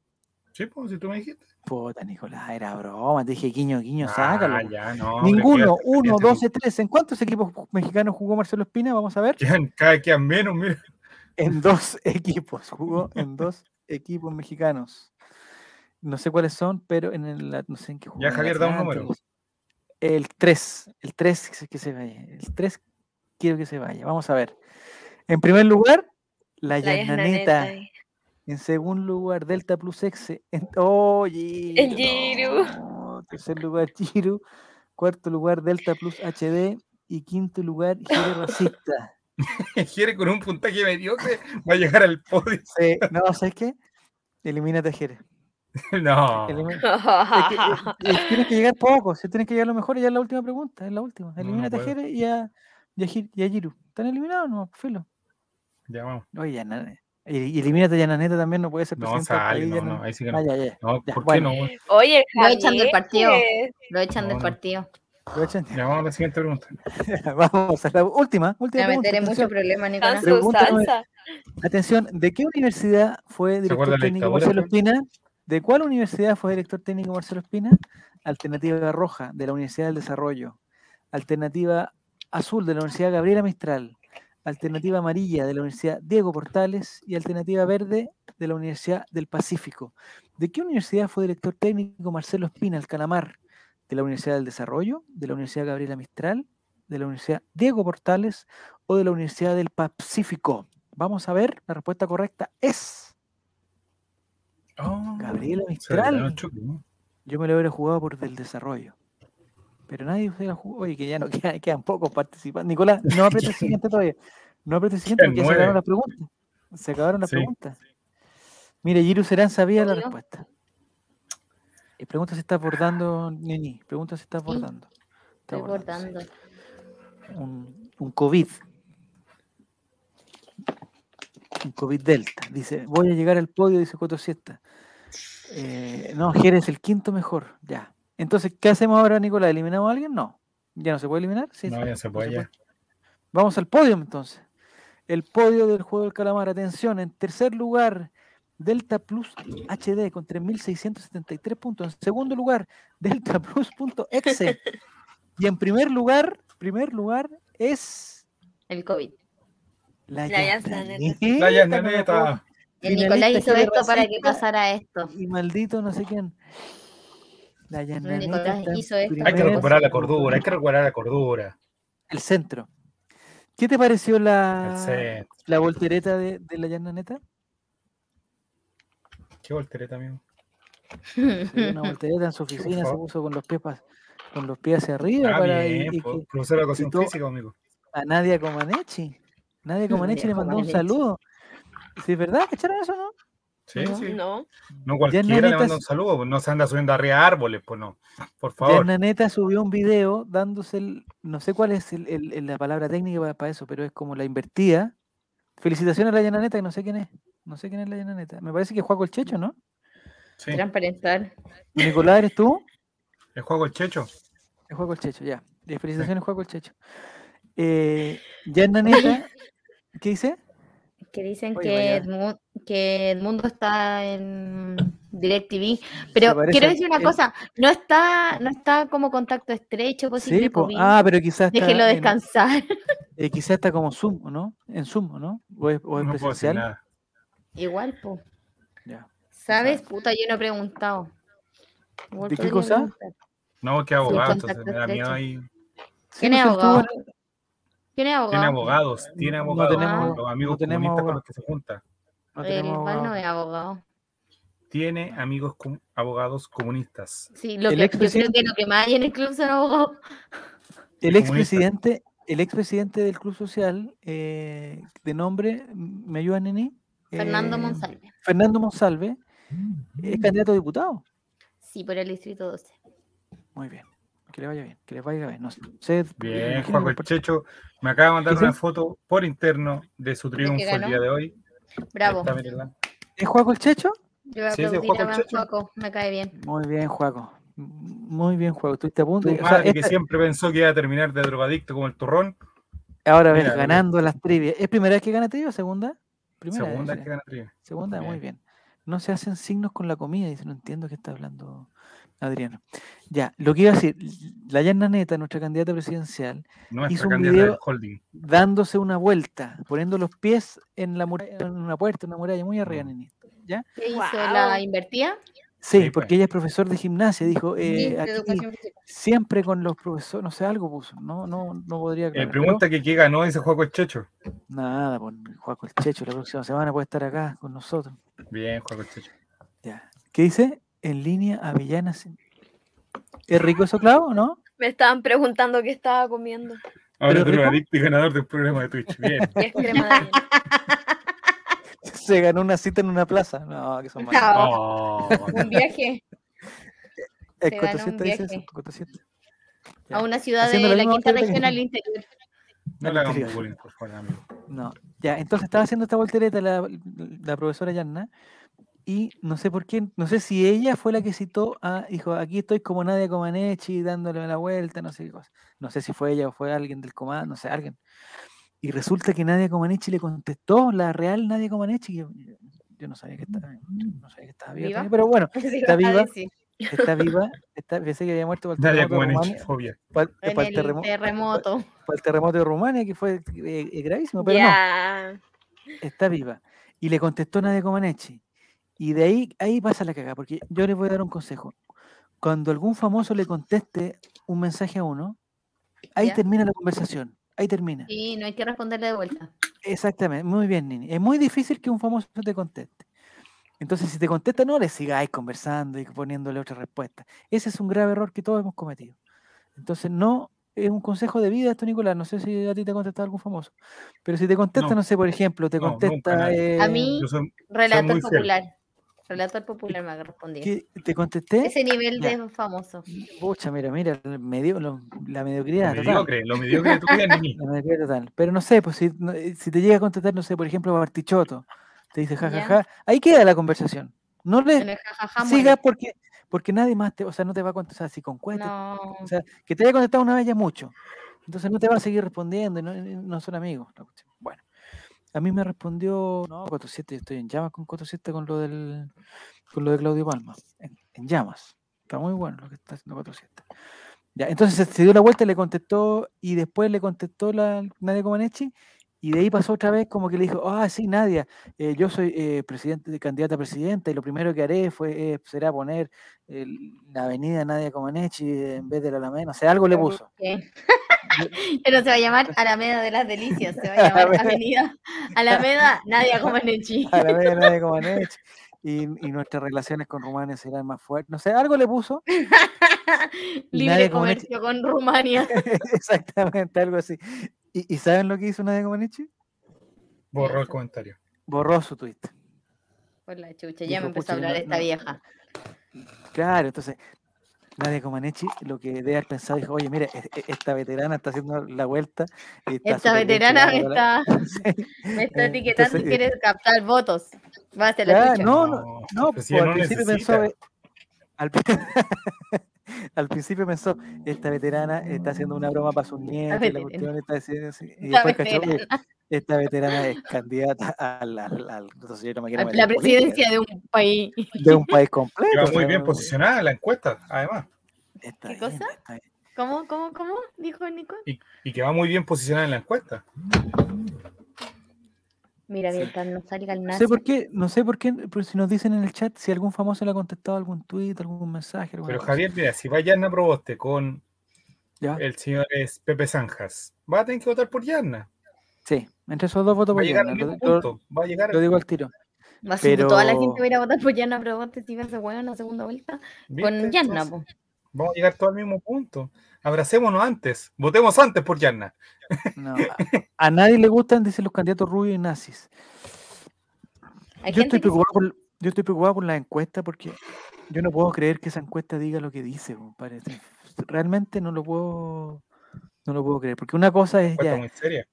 Sí, pues si tú me dijiste. Puta, Nicolás, era broma. Te dije, guiño, guiño, sácalo. Ah, ya, no. Ninguno, cuídate, 1, cuídate, 12, 3. ¿En cuántos equipos mexicanos jugó Marcelo Espina? Vamos a ver. Quedan, cada vez quedan menos, mira. En dos equipos. Jugó en dos equipos mexicanos. No sé cuáles son, pero en el. No sé en qué jugó. Ya, Javier, da un número. El 3. El 3 que se vaya. El 3 quiero que se vaya. Vamos a ver. En primer lugar, la, La Yananeta. En segundo lugar, Delta Plus X. En, oh, Giro, El Giro. no. Tercer lugar, Giro. Cuarto lugar, Delta Plus HD. Y quinto lugar, Giro Racista. Jere con un puntaje mediocre va a llegar al podio. Sí, no, ¿sabes qué? Elimínate a Jerez. No. Elimina- Es que, tienes que llegar poco, si tienes que llegar lo mejor, y ya es la última pregunta, es la última. no Elimínate a puedo. Jerez y a, y a, Gir- y a Giru. ¿Están eliminados? No, filo. Ya vamos. Oye, ya na- y, y elimínate a Yananeta también, no puede ser No, presidente del sale, no, ya no, ahí sí que no. Ah, ya, ya. No, Ya, ¿por bueno. qué no? Oye, el Lo echan del partido. Lo echan No, del no. partido. Lo echan. Ya vamos a la siguiente pregunta. Vamos a la última, última Me pregunta. meteré mucho problema, Nicolás. salsa. atención, ¿de qué universidad fue director técnico Marcelo? Espina? ¿De cuál universidad fue director técnico Marcelo Espina? Alternativa roja, de la Universidad del Desarrollo. Alternativa azul, de la Universidad Gabriela Mistral. Alternativa amarilla, de la Universidad Diego Portales. Y alternativa verde, de la Universidad del Pacífico. ¿De qué universidad fue director técnico Marcelo Espina, el Calamar? ¿De la Universidad del Desarrollo? ¿De la Universidad Gabriela Mistral? ¿De la Universidad Diego Portales? ¿O de la Universidad del Pacífico? Vamos a ver, la respuesta correcta es Oh, Gabriela Mistral. Yo me lo hubiera jugado por del desarrollo. Pero nadie hubiera jugado. Oye, que ya no quedan, quedan pocos participantes. Nicolás, no apriete el siguiente todavía. No apriete el siguiente porque ya se acabaron las preguntas. Se acabaron las Sí. preguntas. Mire, Giru Serán sabía la respuesta. Y pregunta si está abordando, Nini. Pregunta si está abordando. Está abordando, sí. un, un COVID. Un COVID Delta. Dice, voy a llegar al podio, dice Coto Siesta. Eh, no, Jerez el quinto mejor. Ya. Entonces, ¿qué hacemos ahora, Nicolás? ¿Eliminamos a alguien? No. ¿Ya no se puede eliminar? Sí, No, sí, ya se puede ya. Vamos al podio entonces. El podio del juego del calamar. Atención, en tercer lugar, Delta Plus HD con 3.673 puntos. En segundo lugar, Delta Plus.exe. y en primer lugar, primer lugar es El COVID. la La Yananeta. La Yananeta. El Nicolás hizo esto para que pasara esto. Y maldito no sé quién. La Nicolás hizo esto Hay que recuperar la cordura, hay que recuperar la cordura. El centro. ¿Qué te pareció la, la voltereta de, de la Yananeta? Qué voltereta, amigo. Una voltereta en su oficina, se puso con los pies con los pies hacia arriba Ah, para bien, y po, que profesor de educación física, amigo. a Nadia Comaneci. Nadia Comaneci le mandó un saludo. Sí, ¿verdad? ¿Cacharon eso, no? Sí, No, sí. No. No cualquiera le Yananeta manda un es- saludo, pues, no se anda subiendo arriba de árboles, pues no. Por favor. Naneta subió un video dándose el, no sé cuál es el- el- el- la palabra técnica para, para eso, pero es como la invertida. Felicitaciones a la Yananeta, que no sé quién es. No sé quién es la Yananeta. Me parece que es Juaco el Checho, ¿no? Sí. Transparentar. Nicolás, ¿eres tú? El juego el checho. Es Juaco el Checho, ya. Felicitaciones, Juaco el Checho. Eh, ya Naneta, ¿qué dice? Que dicen Oye, que, vaya. Edmu- que el mundo está en DirecTV. Pero quiero decir una el- cosa, no está, no está como contacto estrecho posible Sí, po. COVID. ah, pero quizás en- descansar. eh, quizás está como Zoom, ¿o ¿no? En Zoom, ¿o ¿no? O es, o es No presencial. nada. Igual, po. Ya. ¿Sabes? Puta, yo no he preguntado. ¿De qué cosa? No, que abogado, entonces me da miedo ahí. Sí, ¿Quién es pues, estuvo abogado? En- ¿Quién es abogado? Tiene abogados, tiene No abogados. tenemos- los amigos no tenemos comunistas con abogados. los que se junta. no El tenemos Val no abogado. es abogado. Tiene amigos com- abogados comunistas. Sí, lo El que, yo creo expresidente- que lo que más hay en el club son abogados. El expresidente, el expresidente del Club Social, eh, de nombre, ¿me ayuda, Nini? Fernando Eh, Monsalve. Fernando Monsalve, es candidato a diputado. Sí, por el distrito 12. Muy bien. Que le vaya bien, que le vaya bien. No sé, Bien, que el Checho me acaba de mandar una foto por interno de su triunfo el día de hoy. Bravo. ¿Es Juaco el Checho? Yo voy a Sí, aplaudir Juaco a el Checho. Juaco, me cae bien. Muy bien, Juaco. Muy bien, Juaco. Estuviste a punto. Tu o sea, que siempre pensó que iba a terminar de drogadicto como el turrón. ahora ves Mira, mira. ganando las trivias. ¿Es primera vez que gana trivia o segunda? Primera Segunda vez, que gana trivia. Segunda, muy Bien. bien. No se hacen signos con la comida, dice, no entiendo qué está hablando Adriano. Ya, lo que iba a decir, la Yanna Neta, nuestra candidata presidencial, Nuestra Hizo un candidata video- holding. dándose una vuelta, poniendo los pies en la muralla, en una puerta, una muralla muy arriba, Mm. ¿Ya? ¿Qué hizo? ¿La invertía? Sí, Sí, pues. porque ella es profesor de gimnasia, dijo, eh, aquí siempre con los profesores, no sé, algo puso, no, no, no podría Eh, aclarar, pero pregunta que qué ganó ese juego el Checho. nada, pues Juaco el Checho la próxima semana puede estar acá con nosotros. Bien, juego el Checho. Ya. ¿Qué dice? En línea Avellana. ¿Es rico eso, clavo, o no? Me estaban preguntando qué estaba comiendo. Ahora drogadicto y ganador del programa de Twitch. Bien. Es crema de. Se ganó una cita en una plaza. No, que son malos. No. Oh, Un viaje ¿Es se ganó un 400 dice eso? viaje. 400. Ya. a una ciudad Haciendo de la quinta región al interior. no Mentira. bullying, por favor, amigo. No, ya, entonces estaba haciendo esta voltereta la, la profesora Yanna y no sé por qué, no sé si ella fue la que citó a, dijo, aquí estoy como Nadia Comaneci dándole la vuelta, no sé qué cosa. No sé si fue ella o fue alguien del comando, no sé, alguien. Y resulta que Nadia Comaneci le contestó, la real Nadia Comaneci, yo, yo- yo no sabía que estaba, no sabía que estaba viva, ¿Viva? pero bueno, Está viva. está viva, está, pensé que había muerto por el Nadia terremoto, de Comaneci, Rumania, para, el- En para el el terremo- terremoto. para el terremoto de Rumania, que fue eh, eh, gravísimo, pero no. Está viva. Y le contestó Nadia Comaneci. Y de ahí, ahí pasa la cagada, porque yo les voy a dar un consejo. Cuando algún famoso le conteste un mensaje a uno, ahí Ya. termina la conversación. Ahí termina. Sí, no hay que responderle de vuelta. Exactamente. Muy bien, Nini. Es muy difícil que un famoso te conteste. Entonces, si te contesta, no le sigáis conversando y poniéndole otra respuesta. Ese es un grave error que todos hemos cometido. Entonces, no es un consejo de vida esto, Nicolás. No sé si a ti te ha contestado algún famoso. Pero si te contesta, no, No. sé, por ejemplo, te No, nunca contesta. nadie. A eh, mí- soy, muy fiel. Relator popular me ha respondido. ¿qué- ¿Te contesté? Ese nivel Ya. de famoso. Pucha, mira, mira, medio, lo- la lo mediocridad total. mediocre, lo mediocre de tu vida, Nini. La mediocridad total. Pero no sé, pues si, no- eh, si te llega a contestar, no sé, por ejemplo, Bartichotto, te dice jajaja, ahí queda la conversación. No le jajaja sigas porque, porque nadie más te, o sea, no te va a contestar si con cuenta. No. O sea, que te haya contestado una vez ya es mucho. Entonces no te va a seguir respondiendo y no, no son amigos. la cuestión. A mí me respondió, no, 47, yo estoy en llamas con 47 con lo del con lo de Claudio Palma. En, en llamas. Está muy bueno lo que está haciendo 47. Ya, entonces se, dio la vuelta y le contestó, y después le contestó la Nadia Comaneci, y de ahí pasó otra vez como que le dijo, ah, sí, Nadia, eh, yo soy eh, presidente, candidata a presidenta, y lo primero que haré fue, eh, será poner el- la avenida Nadia Comaneci en vez de la Alameda, o sea, algo le puso. ¿Qué? Pero se va a llamar Alameda de las Delicias, se va a llamar Avenida Alameda Nadia Comaneci. Alameda Nadia Comaneci. Y, y nuestras relaciones con Rumania serán más fuertes. No sé, algo le puso. Libre Nadia Comaneci- comercio con Rumania. Exactamente, algo así. ¿Y, y saben lo que hizo Nadia Comaneci? Borró el comentario. Borró su tweet. Por la chucha, Dijo, ya me empezó a "Pucha, hablar no- esta no- vieja. Claro, entonces Nadia Comaneci lo que debe haber pensado dijo, oye, mira, e- e- esta veterana está haciendo la vuelta. y está Esta veterana me está, me está Eh, etiquetando y quiere captar votos. Va a hacer la chucha. no, no, No, no, pues al no principio necesita. pensó, al, al principio pensó, esta veterana está haciendo una broma para sus nietos, y la cuestión está diciendo y La después cachó que esta veterana es candidata al, al, al- entonces yo no me quiero La en política, presidencia de un país. de un país completo. Muy bien no- posicionada en la encuesta, además. está ¿Qué bien, cosa? está bien. ¿Cómo, cómo, cómo? Dijo Nico. Y, y que va muy bien posicionada en la encuesta. Mira, Sí. mientras no salga el No nazi. sé por qué, no sé por qué, pero si nos dicen en el chat si algún famoso le ha contestado algún tweet, algún mensaje. Pero cosa. Javier, mira, si va Yarna Proboste con ¿Ya? el señor es Pepe Zanjas, va a tener que votar por Yarna. Sí, entre esos dos votos Va a por lo, lo- punto. Va a llegar lo digo al tiro. Va a ser toda la pero- gente va a ir a votar por Yana Proboste si va a ser buena una segunda vuelta. ¿viste? Con Entonces, po. Vamos a llegar todo al mismo punto. Abracémonos antes. Votemos antes por Yarna. No, a, a nadie le gustan, dicen los candidatos rubios y nazis. Yo estoy, preocupado por, yo estoy preocupado por la encuesta porque yo no puedo creer que esa encuesta diga lo que dice, compadre. Realmente no lo puedo, no lo puedo creer. Porque una cosa es, ya, muy seria.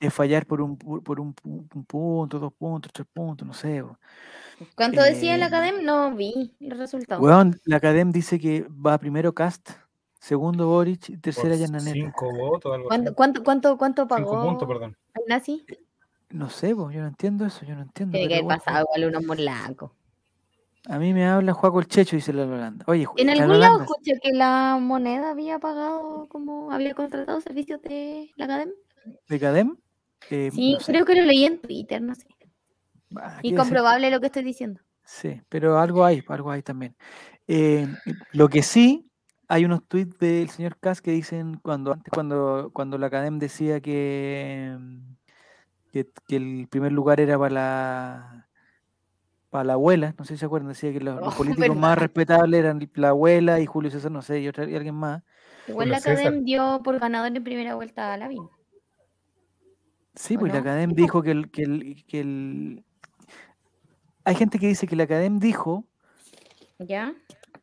Es fallar por un, por un, un punto, dos puntos, tres puntos, no sé. ¿Cuánto decía el Eh, Academ? No vi el resultado. Weón, la Academ dice que va primero Cast, segundo Boric y tercera Yananeta. cinco votos, algo ¿Cuánto, así. cuánto, cuánto, cuánto Cinco pagó puntos, perdón. el nazi? No sé, bo, yo no entiendo eso, yo no entiendo. Tiene que haber bueno, pasado igual unos morlacos. A mí me habla Juaco el Checho, dice la Holanda. Oye, En la algún lado escuché que la moneda había pagado, como había contratado servicios de la Academ. ¿de Cadem? Eh, Sí, no sé. creo que lo leí en Twitter, no sé. Ah, decir- Incomprobable lo que estoy diciendo. Sí, pero algo hay, algo hay también. Eh, lo que sí, hay unos tweets del señor Kass que dicen cuando antes cuando, cuando la Academ decía que, que, que el primer lugar era para la para la abuela, no sé si se acuerdan, decía que los, los Oh, políticos más respetables eran la abuela y Julio César, no sé, y, otra, y alguien más. Igual Julio la Academ dio por ganador en primera vuelta a Lavín. Sí, ¿O pues la? Academ dijo que el, que el, que el... Hay gente que dice que la Academ dijo ¿Ya?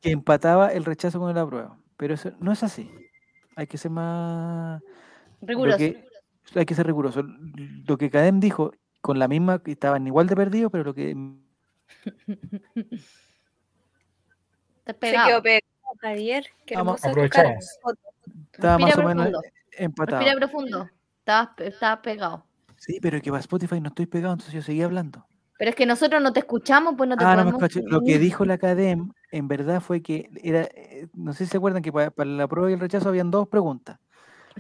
que empataba el rechazo con el apruebo, pero eso no es así. Hay que ser más... Riguroso. que- hay que ser riguroso. Lo que Cadem dijo, con la misma, que estaban igual de perdidos, pero lo que Estás Se quedó pegado. pegado, Javier. Qué Vamos, aprovechamos. estaba más Respira o menos profundo. empatado. Respira profundo. Estabas, pe- estabas pegado. Sí, pero que para Spotify no estoy pegado, entonces yo seguía hablando. Pero es que nosotros no te escuchamos, pues no te Ah, no podemos escuché. Lo que dijo la Cadem, en verdad fue que era, eh, no sé si se acuerdan que para, para la prueba y el rechazo habían dos preguntas.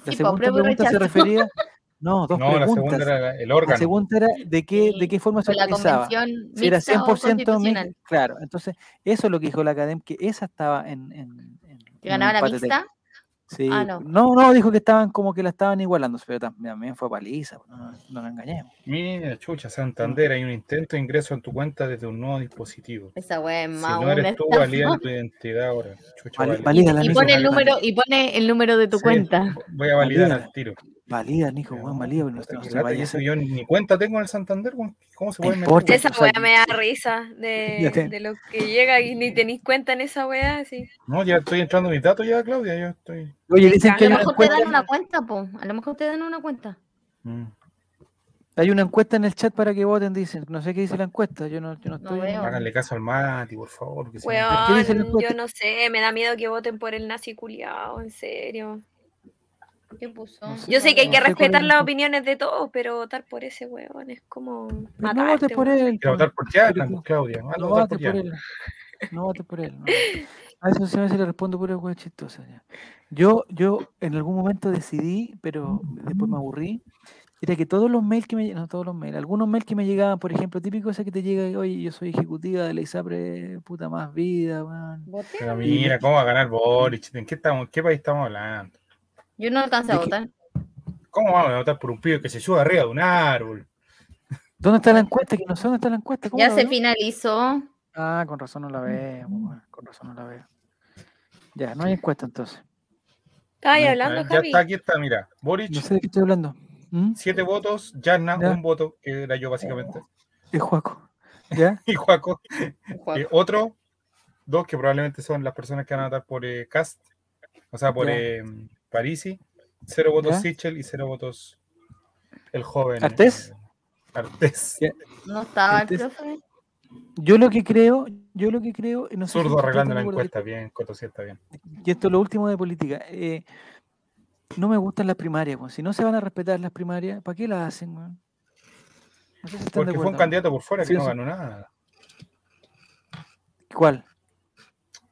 La Sí, segunda pregunta se refería, no, dos No, la preguntas. segunda era la- el La órgano. segunda era de qué, de qué forma se la organizaba. Si era mixta o 100% mi- constitucional. claro, entonces eso es lo que dijo la Academ, que esa estaba en, en, en- ¿Que ganaba la mixta? Técnico. Sí, Ah, no. no. no, dijo que estaban como que la estaban igualando, pero también, fue paliza, no, no, no nos engañemos. Mira, chucha, Santander, hay un intento de ingreso en tu cuenta desde un nuevo dispositivo. Esa wea es Si más no una eres tú, valida tu identidad ahora. Chucha, Vali- valida. valida la Y pone el número, y pone el número de tu Sí, cuenta. Voy a validar Valida. al tiro. Valida, Nico, weón, valida, no, no yo ni cuenta tengo en el Santander, weón. ¿cómo se No puede meter? Esa weá me da risa de, te- de lo que llega y ni tenéis cuenta en esa weá, sí. No, ya estoy entrando mis datos ya, Claudia, yo estoy... Oye, dicen A que A lo mejor te dan una cuenta, po. A lo mejor te dan una cuenta. Mm. hay una encuesta en el chat para que voten, dicen. No sé qué dice la encuesta, yo no, yo no No estoy. veo. Háganle caso al Mati, por favor. no- encuesta? yo no sé, me da miedo que voten por el nazi culiao, en serio. ¿Qué puso? No sé. Yo sé que hay No que respetar es las la- opiniones de todos, pero votar por ese weón es como Pero no votes por weón. él. Votar por pues, Claudia. No votes por él. No votes por él. A eso se me hace le respondo pura hueá chistosa. ya. Yo, yo en algún momento decidí, pero después me aburrí, era que todos los mails que me no todos los mails, algunos mails que me llegaban, por ejemplo, típico ese que te llega, oye, yo soy ejecutiva de la ISAPRE, puta más vida. Pero mira, ¿cómo va a ganar Boric? ¿En qué, estamos, en qué país estamos hablando? Yo no alcancé a votar. ¿Cómo vamos a votar por un pibe que se sube arriba de un árbol? ¿Dónde está la encuesta? Que no sé dónde está la encuesta. ¿Cómo Ya se veo? finalizó. Ah, con razón no la veo, con razón no la veo. Ya, no hay encuesta entonces. No, hablando, ya Javi. está, aquí está, mira. Boric, No sé de qué estoy hablando. ¿Mm? siete votos, Yarna, Ya. un voto, que era yo básicamente, Es Juaco. ¿Ya? y Juaco, eh, otro, dos que probablemente son las personas que van a votar por eh, Cast, o sea, por Ya. eh, Parisi, cero votos Ya. Sichel y cero votos el joven. ¿Artés? eh, Artés. Ya. No estaba el Entonces- profe. Yo lo que creo, yo lo que creo, no sé Zurdo arreglando la encuesta, bien, Coto, sí está bien. Y esto es lo último de política. eh, no me gustan las primarias. Si no se van a respetar las primarias, ¿para qué las hacen, weón? No sé si están de Porque fue un candidato por fuera Sí, que no ganó nada. ¿Cuál?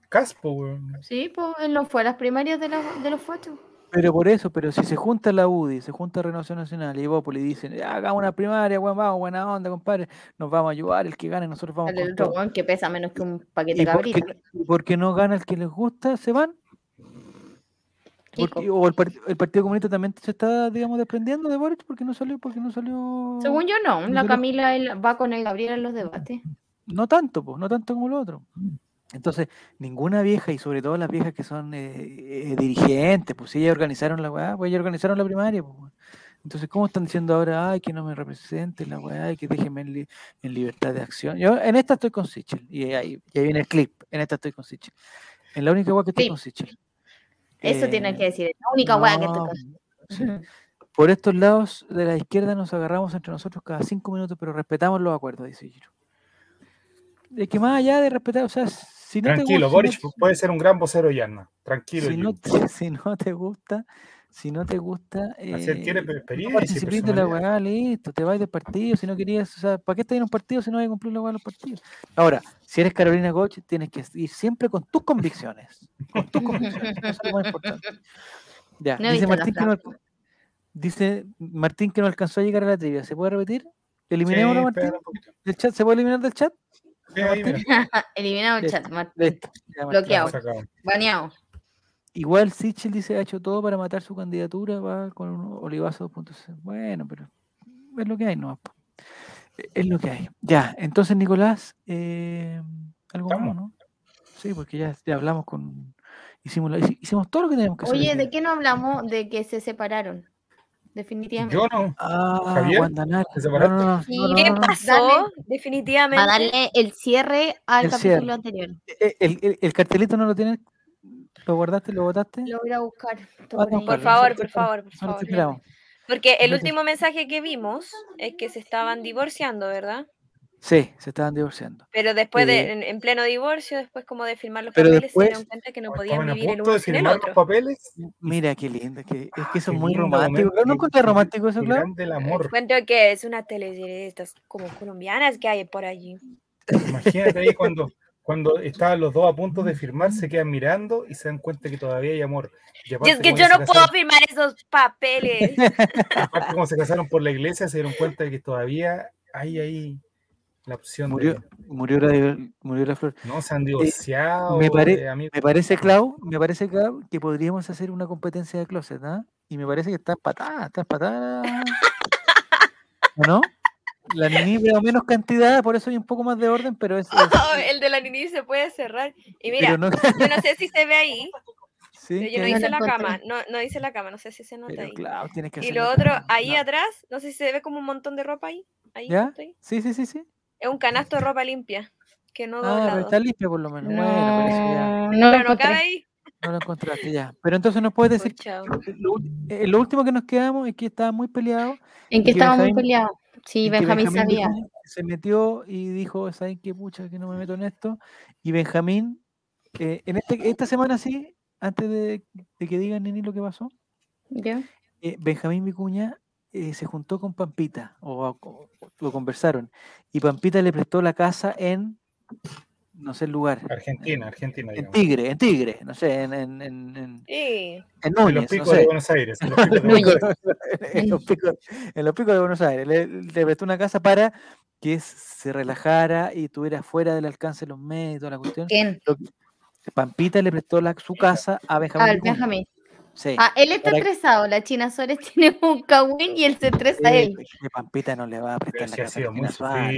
Caspo, weón. Sí, pues él no fue a las primarias de, los de los fotos. Pero por eso, pero si se junta la UDI, se junta Renovación Nacional y Evópolis y dicen, "Ya, hagamos una primaria, weón, vamos, buena onda, compadre, nos vamos a ayudar, el que gane, nosotros vamos El con otro todo". weón que pesa menos que un paquete de porque, cabrita. y porque no gana el que les gusta, se van. Porque- o el, el Partido Comunista también se está, digamos, desprendiendo de Boric porque no salió, porque no salió. Según yo, no. no La Camila él va con el Gabriel en los debates. No tanto, pues, no tanto como lo otro. Entonces, ninguna vieja, y sobre todo las viejas que son eh, eh, dirigentes, pues si ellas organizaron la weá, pues ellas organizaron la primaria, pues. Entonces, ¿cómo están diciendo ahora, ay, que no me representen la weá, y que déjenme en, li- en libertad de acción? Yo en esta estoy con Sichel, y ahí, y ahí viene el clip, en esta estoy con Sichel. En la única weá que estoy Sí. con Sichel. Eso Eh, tiene que decir. es La única weá que estoy no, con- sí. Por estos lados de la izquierda nos agarramos entre nosotros cada cinco minutos, pero respetamos los acuerdos, dice Giro. Es que más allá de respetar, o sea, si no Tranquilo, te Boric gusta, puede ser un gran vocero Yarna. Tranquilo, si no, te, si no te gusta, si no te gusta, eh, experiencia participes de la weá, listo, te vas del partido, si no querías, o sea, ¿para qué estás en un partido si no vas a cumplir la weá de los partidos? Ahora, si eres Carolina Goch, tienes que ir siempre con tus convicciones, con tus convicciones, eso es lo más importante. Ya, No dice Martín, que no, frase. dice Martín que no alcanzó a llegar a la trivia, ¿se puede repetir? Eliminémoslo, Sí, Martín, chat, ¿se puede eliminar del chat? Eliminado el chat, Martín. Bloqueado. Baneado. Igual Sichel dice ha hecho todo para matar su candidatura, va con un olivazo 2.0. Bueno, pero es lo que hay, no. Es lo que hay. Ya, entonces Nicolás, eh, algo más. ¿no? Sí, porque ya, ya hablamos con. Hicimos, la- hicimos todo lo que teníamos que hacer. Oye. ¿de qué no hablamos? De que se separaron. Definitivamente. Yo no. Ah, Javier, Guandanara. ¿te No, ¿Qué no, no. pasó? Dale. Definitivamente. Para darle el cierre al El capítulo cierre. anterior. Eh, El, el- el cartelito no lo tienes. ¿Lo guardaste? ¿Lo botaste? Lo voy a buscar. Ah, por no. Por favor, por favor, por favor. te esperamos. Porque el último mensaje que vimos es que se estaban divorciando, ¿verdad? Sí, se estaban divorciando. Pero después de, Eh, en, en pleno divorcio, después como de firmar los pero papeles, después- se dieron cuenta que no podían vivir el uno de sin el firmar los otro. papeles. Mira qué lindo. Que, es que eso es muy romántico. momento, ¿No encontré romántico eso, claro? grande el Les amor. cuento que es una teleserie de estas como colombianas que hay por allí. Imagínate ahí cuando, cuando estaban los dos a punto de firmar, se quedan mirando y se dan cuenta que todavía hay amor. Y Y aparte, es que como yo se no puedo casaron- firmar esos papeles. aparte como se casaron por la iglesia, se dieron cuenta de que todavía hay ahí la opción Murió, de murió, la, murió la flor. no se han divorciado. me pare- de amigos. Me parece, Clau, me parece, Clau, que podríamos hacer una competencia de closet, ¿ah? Y me parece que está empatada, está empatada. ¿O no? La Nini veo menos cantidad, por eso hay un poco más de orden, pero es. es- Oh, el de la Nini se puede cerrar. Y mira, pero no, yo no sé si se ve ahí, sí, pero yo no no hice la cama, no, no hice la cama, no sé si se nota pero ahí. Clau, tienes que Y lo otro, ahí atrás, no sé si se ve como un montón de ropa ahí. ahí ¿Ya? justo ahí. Sí, sí, sí, sí. Es un canasto de ropa limpia, que no Ah, pero está limpia por lo menos. Bueno, pero eso ya No, no lo Pero no encontré. cabe ahí. no lo encontraste ya. Pero entonces nos puedes decir. Chao. Lo, eh, lo último que nos quedamos es que estaba muy peleado. En que que estaba muy peleado. Sí, Benjamín Benjamín sabía. Se metió y dijo, ¿saben qué pucha? Que no me meto en esto. Y Benjamín, eh, en este, esta semana sí, antes de, de que digan Nini lo que pasó, ¿Ya? eh, Benjamín Vicuña eh, se juntó con Pampita, o, o- o conversaron, y Pampita le prestó la casa en, no sé el lugar, Argentina, Argentina, en digamos. Tigre, en Tigre, no sé, en, en, en, en- Sí. en En los Núñez, no picos sé. de Buenos Aires. En los picos de en, Buenos Núñez. en los picos, en los picos de Buenos Aires. Le, le prestó una casa para que se relajara y estuviera fuera del alcance de los medios y toda la cuestión. ¿Quién? Pampita le prestó la, su casa a Benjamín. Ah, Vicuña. Benjamín. Sí. Ah, él está Para- estresado. La China Suárez tiene un cagüín y él se estresa a él. que Pampita no le va a prestar Pero la ha casa.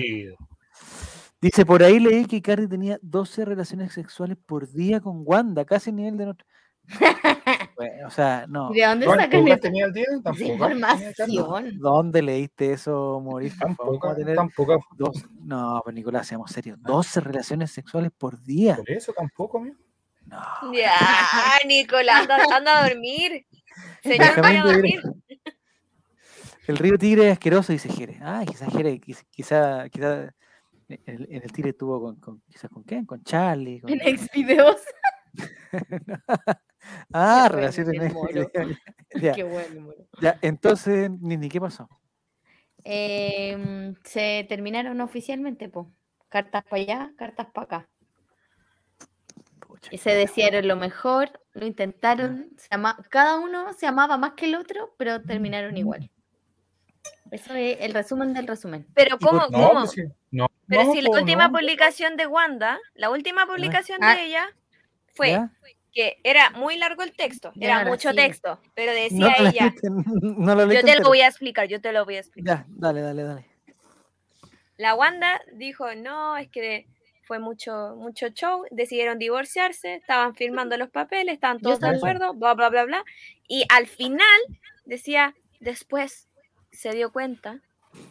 Dice, por ahí leí que Cardi tenía 12 relaciones sexuales por día con Wanda, casi el nivel de nuestro... Bueno, o sea, no. ¿De dónde ¿Cuántas sacan tenía el día? Tampoco. información? ¿Dónde leíste eso, Mauricio? Tampoco, ¿cómo tener tampoco. dos- No, pues Nicolás, seamos serios. 12 relaciones sexuales por día. Por eso tampoco, amigo. No. Ya, Nicolás, anda, anda a dormir. Señor, vaya a dormir. El río Tigre es asqueroso, dice Jere. Ah, quizás Jere, quiz- quizá, quizá En el, en el tire estuvo con, con- quizás con quién, con Charlie. con- En Xvideos. ah, Qué relaciones bueno, ya, Qué bueno, bueno. ya, entonces, Nini, ¿qué pasó? Em, se terminaron oficialmente, po. Cartas para allá, cartas para acá. Pucha, Y se desearon lo mejor, lo intentaron, se ama- cada uno se amaba más que el otro, pero terminaron igual. Eso es el resumen del resumen. Pero ¿Y por ¿cómo? qué? No, cómo? pues sí, no. Pero no, si la po, última no. publicación de Wanda, la última publicación Ah. de ella fue ¿Ya? que era muy largo el texto, Ya, era mucho sí. texto, pero decía ella, leíste, no lo yo te lo voy a explicar, yo te lo voy a explicar. Ya, dale, dale, dale. La Wanda dijo, no, es que fue mucho, mucho show, decidieron divorciarse, estaban firmando los papeles, estaban todos de acuerdo, bla, bla, bla, bla. Y al final decía, después se dio cuenta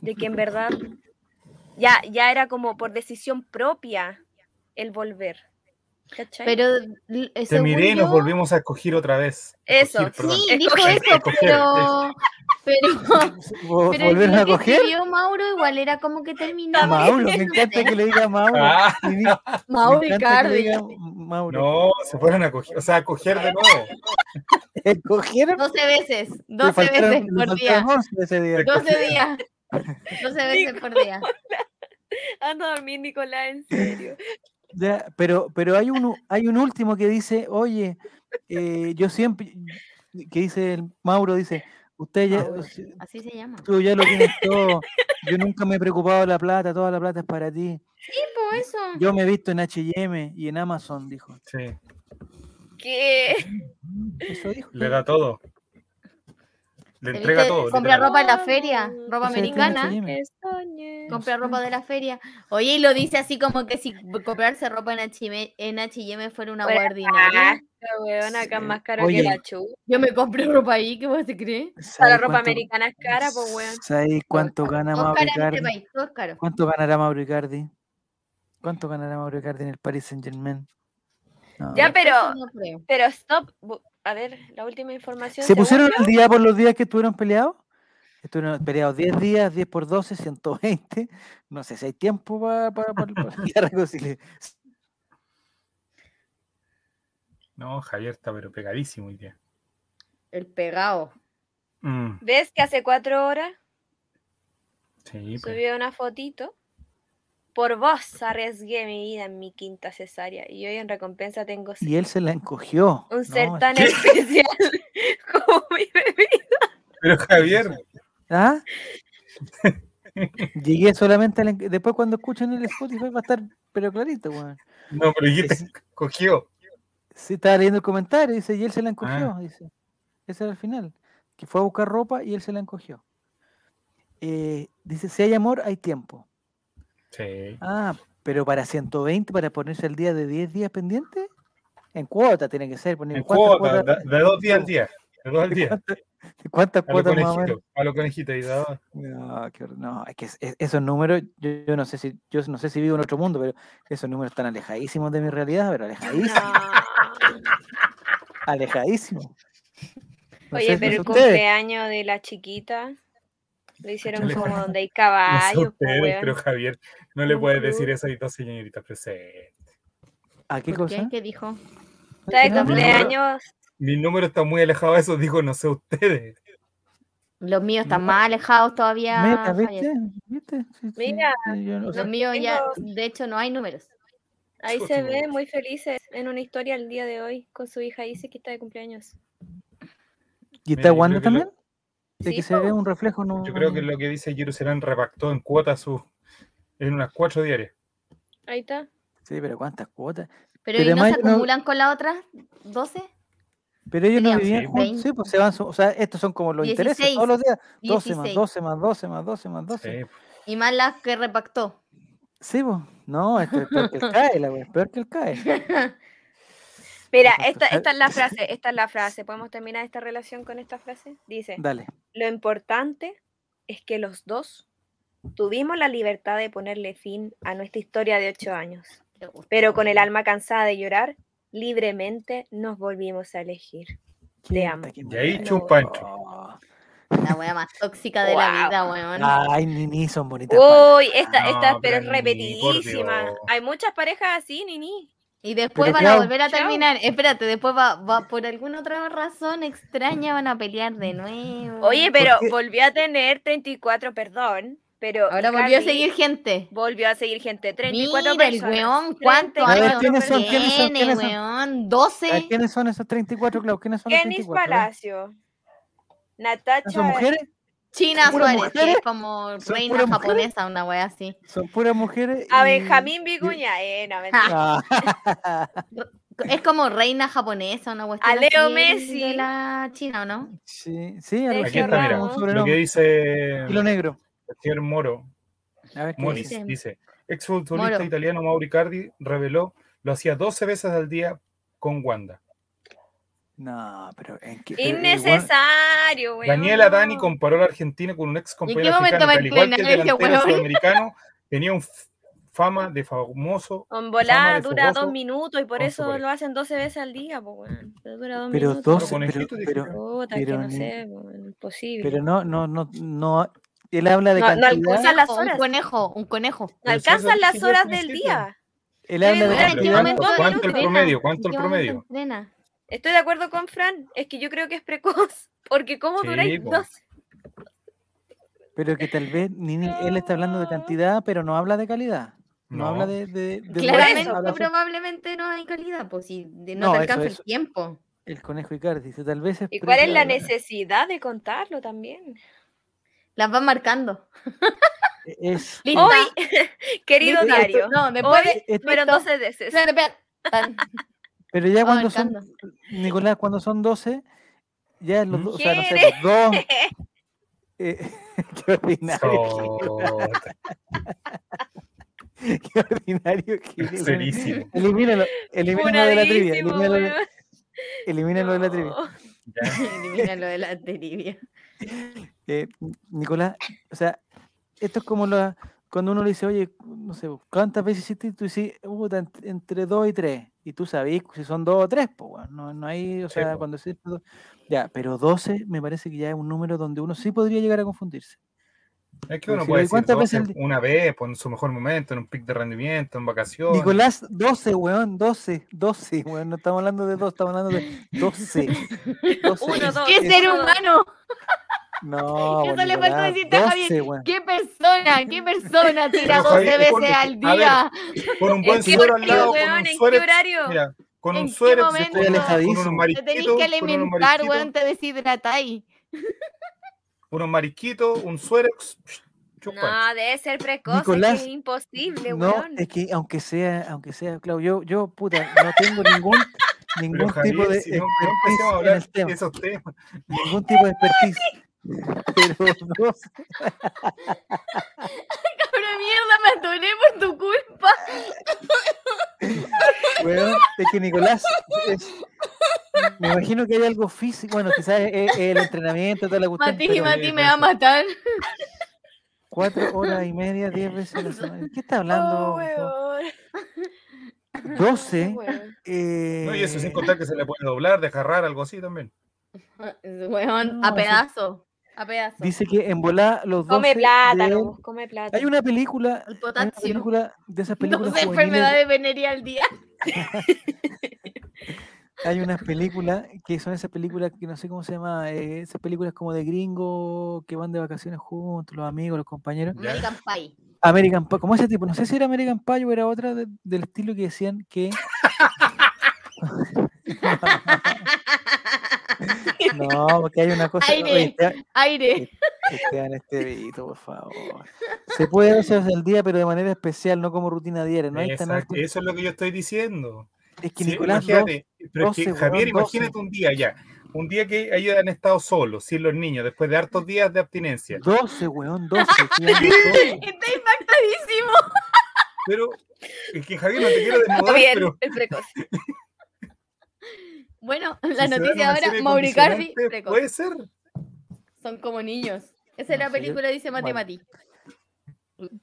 de que en verdad ya, ya era como por decisión propia el volver. ¿Cachai? Pero eh, Te miré y nos volvimos a escoger otra vez. Eso, Escoger. Sí, dijo eso, escoger. pero, pero, ¿Vo- pero ¿Volvieron lo a que coger? escribió Mauro igual era como que terminaba. Mauro, me encanta que le diga Mauro. Ah, Mauro me y encanta que le Cardi. diga Mauro. no, se fueron a coger, o sea, a coger de nuevo. ¿Cogieron? 12 veces, Le 12 faltaron- veces por día. 11 ese día. 12 días. 12 veces por día. Anda a dormir, Nicolás, en serio. Ya, pero, pero hay uno, hay un último que dice, oye, eh, yo siempre, que dice el Mauro, dice, usted ya, Mauro. Así se llama. tú ya lo tienes todo, yo nunca me he preocupado de la plata, toda la plata es para ti. Por eso. Yo me he visto en H&M y en Amazon, dijo. Sí, ¿Qué? Eso dijo. le da todo. Le ¿Te entrega viste? todo. Compra ropa en la feria, ropa americana. H&M. Compra ropa de la feria. Oye, y lo dice así como que si comprarse ropa en H&M, en H&M fuera una Fuera weona acá es Sí. más caro Oye. que la chu. Yo me compré ropa ahí, ¿qué vos te crees? La ¿Sabes ropa cuánto- americana es cara, pues weón. ¿Sabes cuánto gana Mauro este Icardi? país, todo es caro. ¿Cuánto ganará Mauro Icardi? ¿Cuánto ganará Mauro Icardi en el Paris Saint Germain? Ya, pero- no. Pero stop. A ver, la última información. ¿Se pusieron al día por los días que estuvieron peleados? Estuvieron peleados 10 días, 10 por 12, 120. No sé si hay tiempo para, para, para, para ya reconciliar. No, Javier está pero pegadísimo hoy día. El pegado. Mm, ¿Ves que hace cuatro horas sí, pues. subió una fotito? Por vos arriesgué mi vida en mi quinta cesárea y hoy en recompensa tengo Y él se la encogió. un ¿no? ser tan especial como mi bebé. Pero Javier, ¿Ah? Llegué solamente al Después cuando escuchen el Spotify va a estar, pero clarito, weón. no, pero dijiste, cogió. Sí, estaba leyendo el comentario, dice, y él se la Ah. encogió, dice. Ese era el final. Que fue a buscar ropa y él se la encogió. Eh, dice, si hay amor, hay tiempo. Sí. Ah, pero para 120, para ponerse al día de 10 días pendiente, en cuota tiene que ser. poner En cuota, cuotas- de, de dos días al día. De dos al día. ¿Cuántas, cuántas A cuotas más o menos? conejitos. A los conejitos. Y da- No, qué hor- no, es que es- es- esos números, yo, yo no sé si, yo no sé si vivo en otro mundo, pero esos números están alejadísimos de mi realidad, pero alejadísimos, alejadísimos. No Oye, no pero el ustedes. cumpleaños de la chiquita lo hicieron como donde hay No caballos, ustedes, weón. pero Javier, no le puedes decir eso a dos señoritas presentes. ¿A qué cosa? ¿Qué dijo? Está de No, mi número- cumpleaños. Mi número está muy alejado de eso, digo, no sé ustedes. Los míos están más alejados todavía. Meta. ¿viste? ¿Viste? Sí, sí, Mira, sí, no- Los míos ya, de hecho, no hay números. Ahí se ve muy felices en una historia el día de hoy con su hija Isis que está de cumpleaños. ¿Y está Wanda que lo- también? De Sí, que se ve un reflejo, no. Yo creo que lo que dice Jerusalén repactó en cuotas su, en unas cuatro diarias. Ahí está. Sí, pero ¿cuántas cuotas? Pero, Pero ¿y no se yo no- acumulan con las otras 12? Pero ellos no vivían sí, juntos, 20. sí, pues se van, su- o sea, estos son como los intereses 16, todos los días, 12 más 16. 12 más 12 más 12 más 12. Sí, Y más las que repactó. Sí, pues, no, esto es peor que el CAE, la wea, es peor que el CAE. Mira, esta, esta es la frase, esta es la frase. ¿Podemos terminar esta relación con esta frase? Dice, Dale. lo importante es que los dos tuvimos la libertad de ponerle fin a nuestra historia de ocho años, pero con el alma cansada de llorar, libremente nos volvimos a elegir. ¿Quién amo. Y ahí? La wea más tóxica de la Guau. vida, weón. Ay, Nini, son bonitas. Uy, esta, No, esta pero es repetidísima. Hay muchas parejas así, Nini. Y después Pero van claro. a volver a Chao. terminar. Espérate, después va, va por alguna otra razón extraña van a pelear de nuevo. Oye, pero volvió a tener 34, perdón. Pero ahora volvió a seguir gente. Volvió a seguir gente. 34 Mira el personas. weón, ¿cuántos 34 A ver, años ¿quiénes son? ¿Quiénes son? ¿Quiénes son? weón? A ver, 12. ¿Quiénes son esos 34, Clau? ¿Quiénes son los Kenis 34? Palacio. Natacha. ¿Son mujeres? China Suárez, que es como ¿Son reina mujeres? japonesa, una wea así. Son puras mujeres. A Benjamín Vicuña. Eh, no, mentira. Ah, Es como reina japonesa, una cuestión A Leo así Messi. de la China, ¿o no? sí, sí, algo Aquí está, mira, lo que dice Hilo negro. el señor Moro. A ver, ¿qué Moris dice? dice? dice, ex futbolista Moro. italiano Mauri Cardi reveló lo hacía 12 veces al día con Wanda. No, pero en qué. pero igual- Innecesario, weón. Daniela Dani comparó a la Argentina con un ex compañero que al igual que el delantero huevón? sudamericano tenía un fama de famoso. Fama volada dura fogoso dos minutos y por con eso pareja. lo hacen 12 veces al día, weón. Pero dura dos Pero minutos. 12, Con pero, pero. Puta, pero que no ni- sé, weón, imposible. pero no, no, no, no. Él habla de No, no cantidad. alcanza las Un horas. conejo, un conejo. No Pero alcanzan las horas del día. Él habla de Pero, Pero ¿en qué cantidad. ¿Cuánto, cuánto el promedio? ¿Cuánto ¿En el promedio? Estoy de acuerdo con Fran, es que yo creo que es precoz. Porque ¿cómo Sí, duráis po. 12? Pero que tal vez Nini, él está hablando de cantidad, pero no habla de calidad. No, No. habla de. de, de Claramente, habla probablemente no hay calidad, pues si de- no, No, te alcanza eso. el tiempo. El conejo Icardi dice, tal vez es ¿Y cuál es la necesidad de contarlo también? Las van marcando. Es, Lista. Hoy, querido diario, No, después hoy listo. 12 veces. Pero ya va cuando son. Nicolás, cuando son 12, ya los dos, o sea, no sé, pues, dos. eh, qué ordinario, qué ordinario serísimo. Elimínalo, elimínalo de la trivia, elimínalo, de- elimínalo de la trivia. No. Ya. Elimina lo de la trivia. Eh, Nicolás, o sea, esto es como la, cuando uno le dice, oye, no sé, ¿cuántas veces hiciste? Y tú dices, "Puta, ent- entre dos y tres. Y tú sabes si son dos o tres, pues, weón, no, no hay, o Sí, sea, po. cuando se Ya, pero 12 me parece que ya es un número donde uno sí podría llegar a confundirse. Es que uno si puede decir cuántas 12 veces día- una vez, pues, en su mejor momento, en un pic de rendimiento, en vacaciones. Nicolás, 12, weón, 12, 12, weón, no estamos hablando de dos, estamos hablando de 12. 12 Uno, dos, ¿Qué es- ser humano? No, Eso le faltó decirte a 12, Javier. weón. ¿Qué persona? ¿Qué persona tira Pero, 12 Javier, veces al ver, día? Con un buen ¿En qué suero al lado, con weón? un ¿En qué suéter. horario? Mira, con ¿En un qué suéter, momento? con, unos- con alejadísimo. unos Te marisquitos, tenéis que con alimentar, weón, te deshidratáis. unos marisquitos, un chupa. No, debe ser precoz, Nicolás, es que es imposible, No, weón. es que aunque sea, aunque sea, Claudio, yo, yo, puta, no tengo ningún, ningún Pero tipo Javier, de si no, no expertise empecemos a en hablar el tema, de esos temas. ningún tipo de expertise. Pero no, Pero mierda, me atoré por tu culpa. weón, es que Nicolás, es- me imagino que hay algo físico, bueno, quizás es, es el entrenamiento, toda la cuestión, Mati, pero Mati me va a matar. cuatro horas y media, diez veces a la semana. ¿Qué está hablando? Oh, weón. 12. Weón. eh, No, y eso sin contar que se le puede doblar, desjarrar, algo así también. Weón, No, a pedazo. A. Dice que en volar los 12 Come plátano, come plátano. Hay una película, El una película de esas películas 12 juveniles enfermedades venerea al día. Hay unas películas que son esas películas que no sé cómo se llama, eh, esas películas como de gringo que van de vacaciones juntos, los amigos, los compañeros. American Pie. American Pie, como ese tipo, no sé si era American Pie o era otra de- del estilo que decían que. no, porque hay una cosa. Aire. Oye, Aire. Esteban Estevito, por favor. Se puede hacer el día, pero de manera especial, no como rutina diaria. No Exacto, Eso es lo que yo estoy diciendo. Es que Sí, Nicolás dos- imagínate, pero es que, 12, Javier, weón, 12. imagínate un día ya. Un día que ellos han estado solos, sin los niños, después de hartos días de abstinencia. 12, weón, 12. estoy hablando de 12. Está impactadísimo. Pero es que Javier no te quiero desnudar, Bien, pero el precoz. Bueno, si la dan noticia ahora, condicionantes, precoz. Puede ser. Son como niños. Esa es No la película, dice Mati bueno. Mati.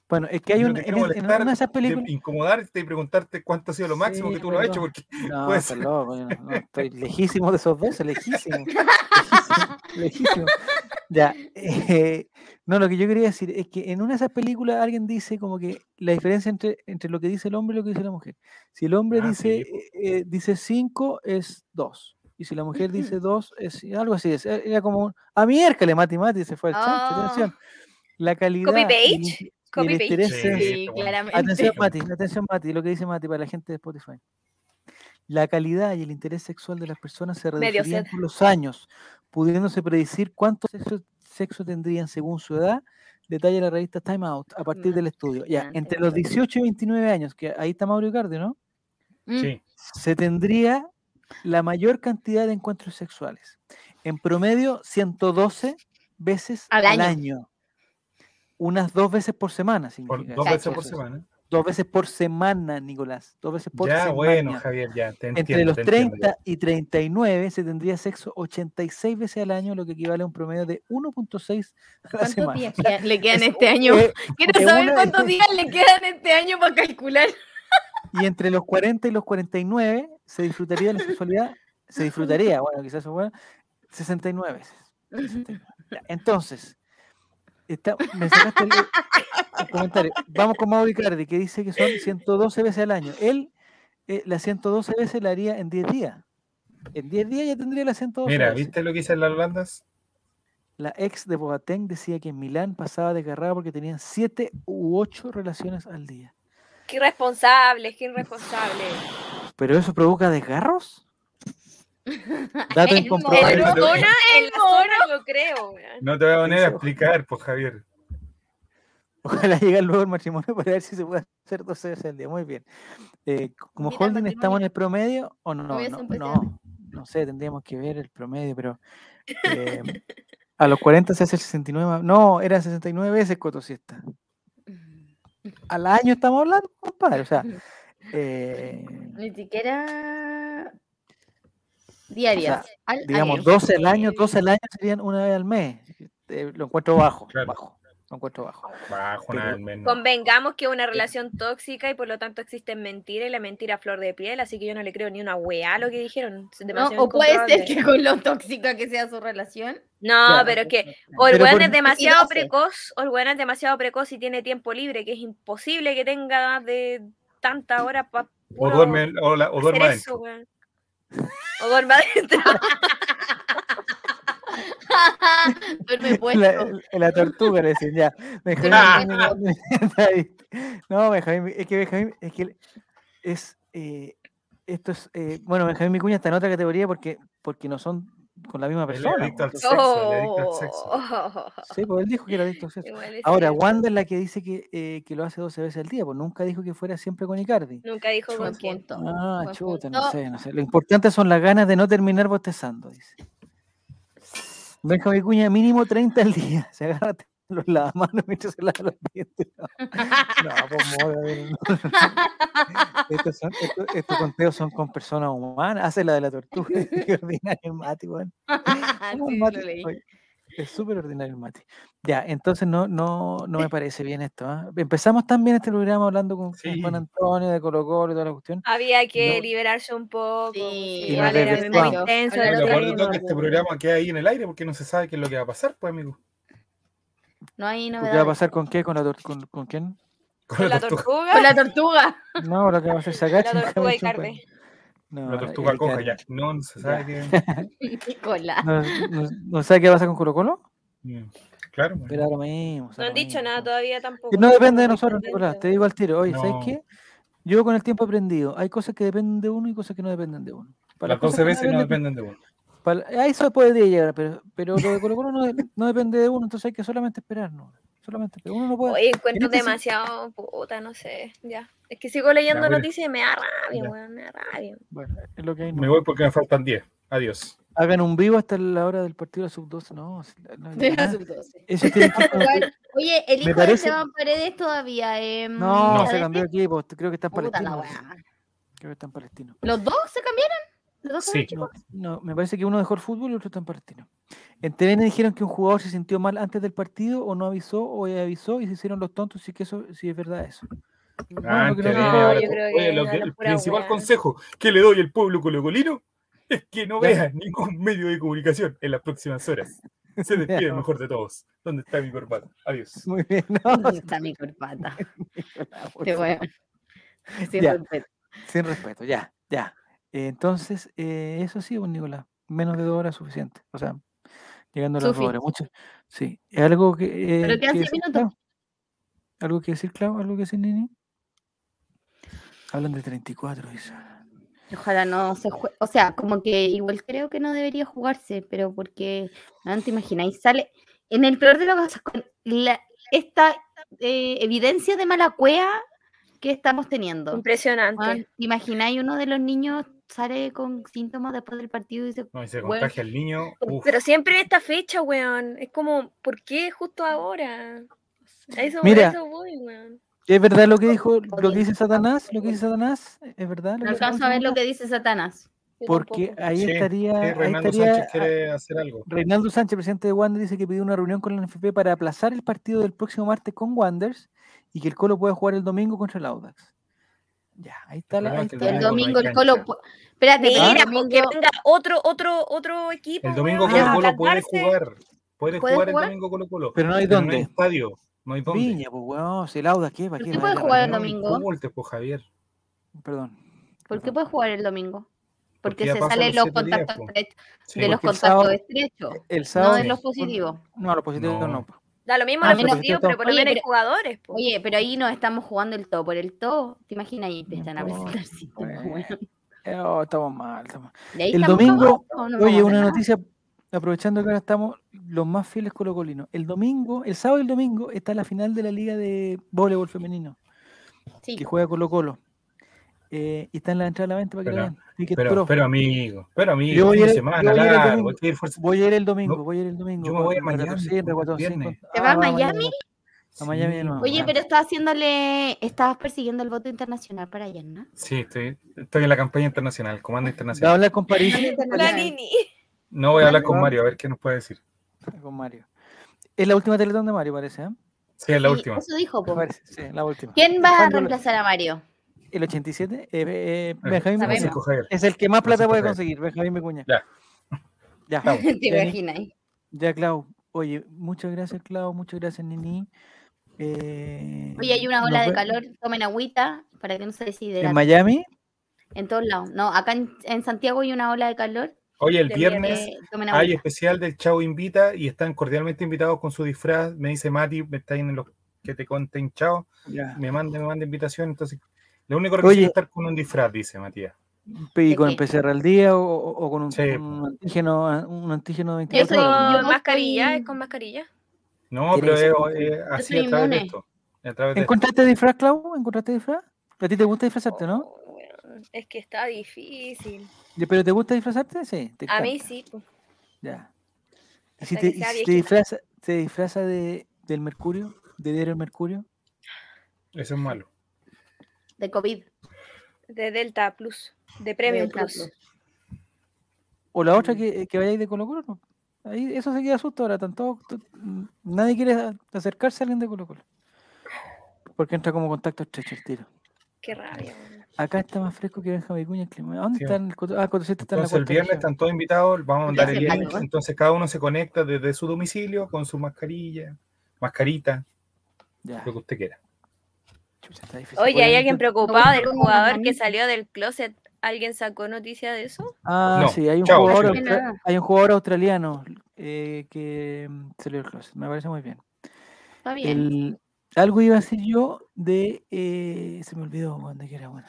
Bueno, es que hay un, en, en una de esas de películas. incomodarte y preguntarte cuánto ha sido lo máximo Sí, que tú lo has hecho, porque No, no, no, estoy lejísimo de esos besos, lejísimo. Lejísimo, lejísimo. Ya, eh, no, lo que yo quería decir es que en una de esas películas alguien dice como que la diferencia entre, entre lo que dice el hombre y lo que dice la mujer. Si el hombre Ah, dice sí, eh, eh, dice 5 es 2. Y si la mujer dice 2 es algo así. Es, era como un, a miércoles, Mati Mati, se fue al chancho. Ah. Atención. La calidad. y el page, copy page. Sí. Atención, Mati, atención, Mati, lo que dice Mati para la gente de Spotify. La calidad y el interés sexual de las personas se reducirían con los años, pudiéndose predecir cuánto sexo, sexo tendrían según su edad, detalla la revista Time Out a partir del estudio. Ya, entre los güey. 18 y 29 años, que ahí está Mauro Icardi, ¿no? Mm. Sí. Se tendría la mayor cantidad de encuentros sexuales. En promedio, 112 veces Al al año. Unas dos veces por semana. Por dos veces por semana. Dos veces por semana, Nicolás. Dos veces por Ya, semana. bueno, Javier, ya, te entiendo. Entre los te entiendo 30 y 39 se tendría sexo 86 veces al año, lo que equivale a un promedio de 1.6 a la ¿Cuántos semana. días le quedan Es- este año? eh, Quiero saber una- cuántos días le quedan este año para calcular. y entre los 40 y los 49 se disfrutaría de la sexualidad, se disfrutaría, bueno, quizás eso bueno, 69 veces. 69. Ya, Entonces, está- me sacaste el, el comentario. Vamos con Mauro Icardi, que dice que son 112 veces al año. Él eh, las 112 veces la haría en 10 días. En 10 días ya tendría las 112 Mira, veces. ¿viste lo que dicen las holandas? La ex de Boateng decía que en Milán pasaba desgarrada porque tenían 7 u 8 relaciones al día. Qué irresponsable, qué irresponsable. ¿Pero eso provoca desgarros? Dato El la mono, la zona yo creo. No te voy a poner a explicar, pues, Javier. Ojalá llegue luego el matrimonio para ver si se puede hacer 12 veces al día. Muy bien. Eh, como Mira, el holding estamos en el promedio o no, no, no, sé, tendríamos que ver el promedio, pero eh, a los 40 se hace el 69, más- no, era 69 veces Coto Siesta. Al año estamos hablando, compadre, o sea, eh, Ni siquiera diarias. al digamos, año. 12 al año, 12 al año serían una vez al mes. Eh, lo encuentro bajo, Claro. bajo, lo encuentro bajo. Bajo, Pero- nada, al menos. Convengamos que es una relación tóxica y por lo tanto existen mentiras y la mentira a flor de piel, así que yo no le creo ni una weá a lo que dijeron. ¿no? O puede ser que con lo tóxica que sea su relación. No, Claro. pero es que o el weón es demasiado precoz, o el weón es demasiado precoz y tiene tiempo libre, que es imposible que tenga más de tantas horas para O duerme, o, la- o duerme. O duerme adentro. Duerme puesto. La, la tortuga le decían, ya. Benjamín no, Benjamín, es que Benjamín, es que es, eh, esto es, eh, bueno, Benjamín Vicuña está en otra categoría porque, porque no son con la misma persona. adicto al sexo, él es adicto al sexo. Oh. Sí, pues él dijo que era adicto al sexo. Ahora. Wanda es la que dice que, eh, que lo hace 12 veces al día, pues nunca dijo que fuera siempre con Icardi. Nunca dijo Buen con quién. Ah, chuta, no sé, no sé. Lo importante son las ganas de no terminar bostezando, dice. Benjamín Vicuña, mínimo 30 al día. Se agarra los lavamanos mientras se lava los dientes. No, no pues moda, eh, no. Estos, son, estos, estos conteos son con personas humanas. Hace la de la tortuga. Qué ordinario el. ¿Cómo el Sí, lo. Oye, Es súper ordinario el Mati. Ya, entonces no, no, no me parece bien esto. ¿ah? Empezamos también este programa hablando con, Sí. Juan Antonio de Colo Colo y toda la cuestión. Había que No. liberarse un poco. pues, Sí, sí, Y era muy intenso. Lo otro peor tema. de todo es que este programa queda ahí en el aire porque no se sabe qué es lo que va a pasar, pues, amigo. No hay ¿Qué novedades. va a pasar con qué? ¿Con, la tor- con, con quién? Con la tortuga. Con la tortuga. No, lo que va a hacer Sagachi. La tortuga y Carde. No, La tortuga coja ya. No, no se sabe qué. Nicolás. No, no, no sabe qué va a pasar con Colo Colo? Claro. Pero ahora mismo. No han dicho nada todavía tampoco. Que no depende de nosotros, Nicolás. Te digo al tiro. Oye, ¿sabes qué? Yo con el tiempo he aprendido. Hay cosas que dependen de uno y cosas que no dependen de uno. Para Las cosas 12 que veces no dependen de uno. Para- a eso podría llegar, pero, pero lo de Colo Colo no, de- no depende de uno, entonces hay que solamente esperar. ¿no? Solamente esperar. Uno no puede. Oye, encuentro demasiado puta, no sé. Ya. Es que sigo leyendo noticias y me da rabia, weón, me da rabia. Bueno, es lo que hay. Me voy porque me faltan 10. Adiós. Hagan un vivo hasta la hora del partido de la sub-12. No, no, De la nada. sub-12. Eso tiene que- Oye, el hijo de parece- Esteban Paredes todavía. eh, No, No. se cambió de equipo. Creo que está en Palestino. Creo que está en Palestino. ¿Los dos se cambiaron? ¿Los dos Sí. No, no, me parece que uno dejó el fútbol y el otro está en Palestino. En TVN dijeron que un jugador se sintió mal antes del partido o no avisó o ya avisó y se hicieron los tontos. Sí que eso sí es verdad eso. Ah, no te yo Oye, lo que- el principal weá. consejo que le doy al pueblo colocolino es que no vea ningún medio de comunicación en las próximas horas. Se despide el mejor de todos. ¿Dónde está mi corbata? Adiós. Muy bien. No, ¿Dónde está mi corbata? Este favor. weón. Sin Ya. respeto. Sin respeto, ya, ya. Eh, Entonces, eh, eso sí, pues, Nicolás, menos de dos horas es suficiente. O sea, llegando a las dos horas. Mucho, sí. ¿Es algo que. eh, Pero quedan que seis decir, minutos. Clau? ¿Algo que decir, Clau? ¿Algo que decir, Nini? Hablan de 34, dice. Ojalá no se juegue. O sea, como que igual creo que no debería jugarse, pero porque, no te imagináis, sale en el peor de los casos con la, esta eh, evidencia de mala cueva que estamos teniendo. Impresionante. ¿Te imagináis uno de los niños sale con síntomas después del partido y dice, No, y se Weón. contagia el niño. uf. Pero siempre en esta fecha, weón. Es como, ¿por qué justo ahora? A eso, a Mira. eso voy, weón. ¿Es verdad lo que dijo, lo que dice Satanás? ¿Lo que dice Satanás? ¿Es verdad? no alcanzo a ver lo que dice Satanás? Porque ahí Sí, estaría. sí, ahí Reinaldo estaría Sánchez quiere hacer algo. Reinaldo Sánchez, presidente de Wander, dice que pidió una reunión con la NFP para aplazar el partido del próximo martes con Wanders y que el Colo pueda jugar el domingo contra el Audax. Ya, ahí está la. ahí está el domingo no el Colo. Espérate, Mira, pues, que domingo- venga otro, otro, otro equipo. El domingo Colo Colo puede jugar. Puede, ¿Puede jugar, jugar? el domingo Colo Colo. Pero no hay No hay dónde. estadio. No hay dónde. Viña, pues weón, si el Audax, ¿qué? ¿Para ¿Por qué? qué va a puede jugar el? No domingo? pues, Javier. Perdón. ¿Por qué puede jugar el domingo? Porque, Porque se salen los los días, contactos estrechos, Sí. de los Porque contactos sábado- estrechos, El no sábado. de los positivos. No, los positivos no. No. Da lo mismo Ah, los usted pero por lo menos hay jugadores. po. Oye, pero ahí nos estamos jugando el todo por el todo. ¿Te imaginas? Y empiezan a No, presentar síntomas, bueno. Eh, oh, estamos mal, estamos mal. Ahí El estamos domingo, cagados, ¿o no vamos a Oye, una noticia, aprovechando que ahora estamos los más fieles colocolinos. El domingo, el sábado y el domingo está la final de la Liga de Voleibol Femenino, Sí. que juega Colo Colo. Eh, y está en la entrada a la venta para que Pero- la vean. Pero, pero amigo, pero amigo, Yo voy a de ir- semana yo voy a ir el largo, domingo. Voy a ir el domingo, No, voy a ir el domingo. yo me voy a con Miami, ¿Te vas a Ah, Miami? A Miami de nuevo. Oye, pero estás haciéndole, estabas persiguiendo el voto internacional para allá, ¿no? Sí, estoy, estoy en la campaña internacional, comando ¿Va a internacional. hablar con París? No voy a hablar con. Mario, a ver qué nos puede decir. Con Mario. Es la última teletón de Mario, parece, ¿eh? Sí, es la Sí, última. Eso dijo, po. Parece, sí, la última. ¿Quién va a ¿Cuándo lo- reemplazar a Mario? El 87, eh, eh, Eh, Benjamín. Vicuña. Es el que más plata puede conseguir, Benjamín Vicuña. Ya. Ya. ¿Te imaginas? Ya, Clau. Oye, muchas gracias, Clau. Muchas gracias, Nini. Eh, Oye, hay una ola de ve- calor, tomen agüita para que no se ¿En deshidraten. Miami? En todos lados. No, acá en, en Santiago hay una ola de calor. Oye, el viernes hay especial del Chavo Invita y están cordialmente invitados con su disfraz. Me dice Mati, me está en los que te conten Chao. Ya. Me manda, me manda invitación. Entonces, lo único que es estar con un disfraz, dice Matías. ¿Y ¿De con qué? PCR al día o, o con un, Sí. un antígeno, un antígeno de ¿Es 24 Eso, horas? con yo mascarilla? ¿Es con mascarilla? No, pero es, así a través de esto. De. ¿Encontraste disfraz, Clau? ¿Encontraste disfraz? ¿A ti te gusta disfrazarte, no? Oh, Es que está difícil. Ya, ¿Pero te gusta disfrazarte? Sí. te A mí sí. Ya. ¿Y si te, y si te disfraza, te disfraza de, del Mercurio? ¿De diario el Mercurio? Eso es malo. De COVID. De Delta Plus. De Premium Delta Plus. Plus. O la Mm. otra que, que vayáis de Colo Colo, ¿no? Ahí, eso se queda susto ahora, tanto, nadie quiere acercarse a alguien de Colo Colo. Porque entra como contacto estrecho el tiro. Qué rabia. Acá está más fresco que Benjamín Vicuña el clima. ¿Dónde Sí. está el Coto- Ah, Cotosete está en la Entonces el cuarta viernes región. están todos invitados, vamos a mandar el link. calor. Entonces cada uno se conecta desde su domicilio con su mascarilla, mascarita, Ya, lo que usted quiera. Chucha, está difícil. Oye, ¿hay alguien preocupado del jugador que salió del closet? ¿Alguien sacó noticia de eso? Ah, No, sí, hay un, jugador, hay un jugador australiano eh, que mm, salió del closet. Me parece muy bien. Está bien. El, algo iba a decir yo de. eh, se me olvidó dónde que era bueno.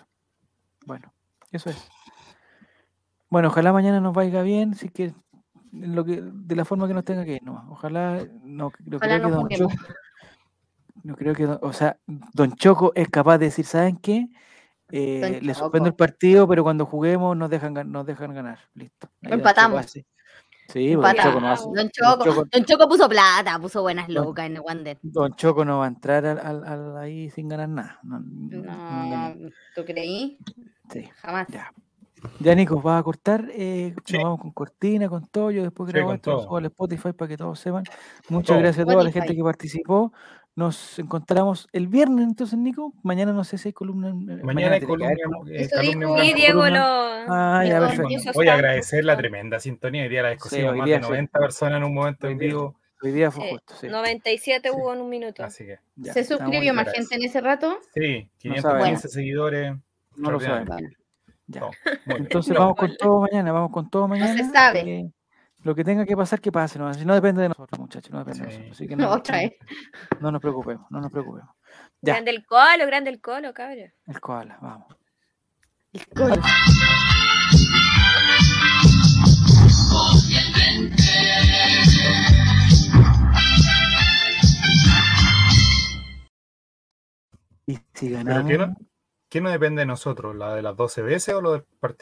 Bueno, eso es. Bueno, ojalá mañana nos vaya bien, si que lo que de la forma que nos tenga que ir, no. Ojalá no, no Ojalá creo que nos Don Choco, no creo que, don- o sea, Don Choco es capaz de decir, ¿saben qué? Eh, le suspendo el Choco. partido, pero cuando juguemos nos dejan, nos dejan ganar. Listo. Ahí Don Choco Empatamos. Sí, pues Don Choco no hace- Empatamos. Don Choco, Choco- Don Choco puso plata, puso buenas Don- lucas en el Wander. Don Choco no va a entrar al, al- al- ahí sin ganar nada. No, no- no ¿tú creí? Sí, Jamás. ya. Ya, Nico, vas a cortar. eh, Sí. Nos vamos con cortina, con todo. Yo después Sí, grabo con esto, al Spotify para que todos sepan. Muchas Todo. gracias a toda la gente que participó. Nos encontramos el viernes, entonces, Nico. Mañana no sé si hay columna. eh, Mañana hay que columna, ¿no? eh, Eso dijo. Diego lo. Ah, ya, lo perfecto. hizo Voy a agradecer la tremenda sintonía. Hoy día la discusión más de sí. 90 personas en un momento en vivo. Hoy día fue justo, sí. 97 Sí. hubo en un minuto. Así que, Ya, ¿Se suscribió más gente en ese rato? sí, sabemos. 515 seguidores. No lo. Ya. No, muy bien. Entonces No, vamos con todo mañana, vamos con todo mañana. se sabe. eh, lo que tenga que pasar, que pase. No, si no depende de nosotros, muchachos, no depende de nosotros. Así que no, Otra vez. no nos preocupemos, no nos preocupemos. Ya, Grande el colo, grande el colo, cabrón. el koala, vamos. Y si Pero ganamos, ¿qué no, ¿qué no depende de nosotros? ¿La de las 12 veces o lo del partido?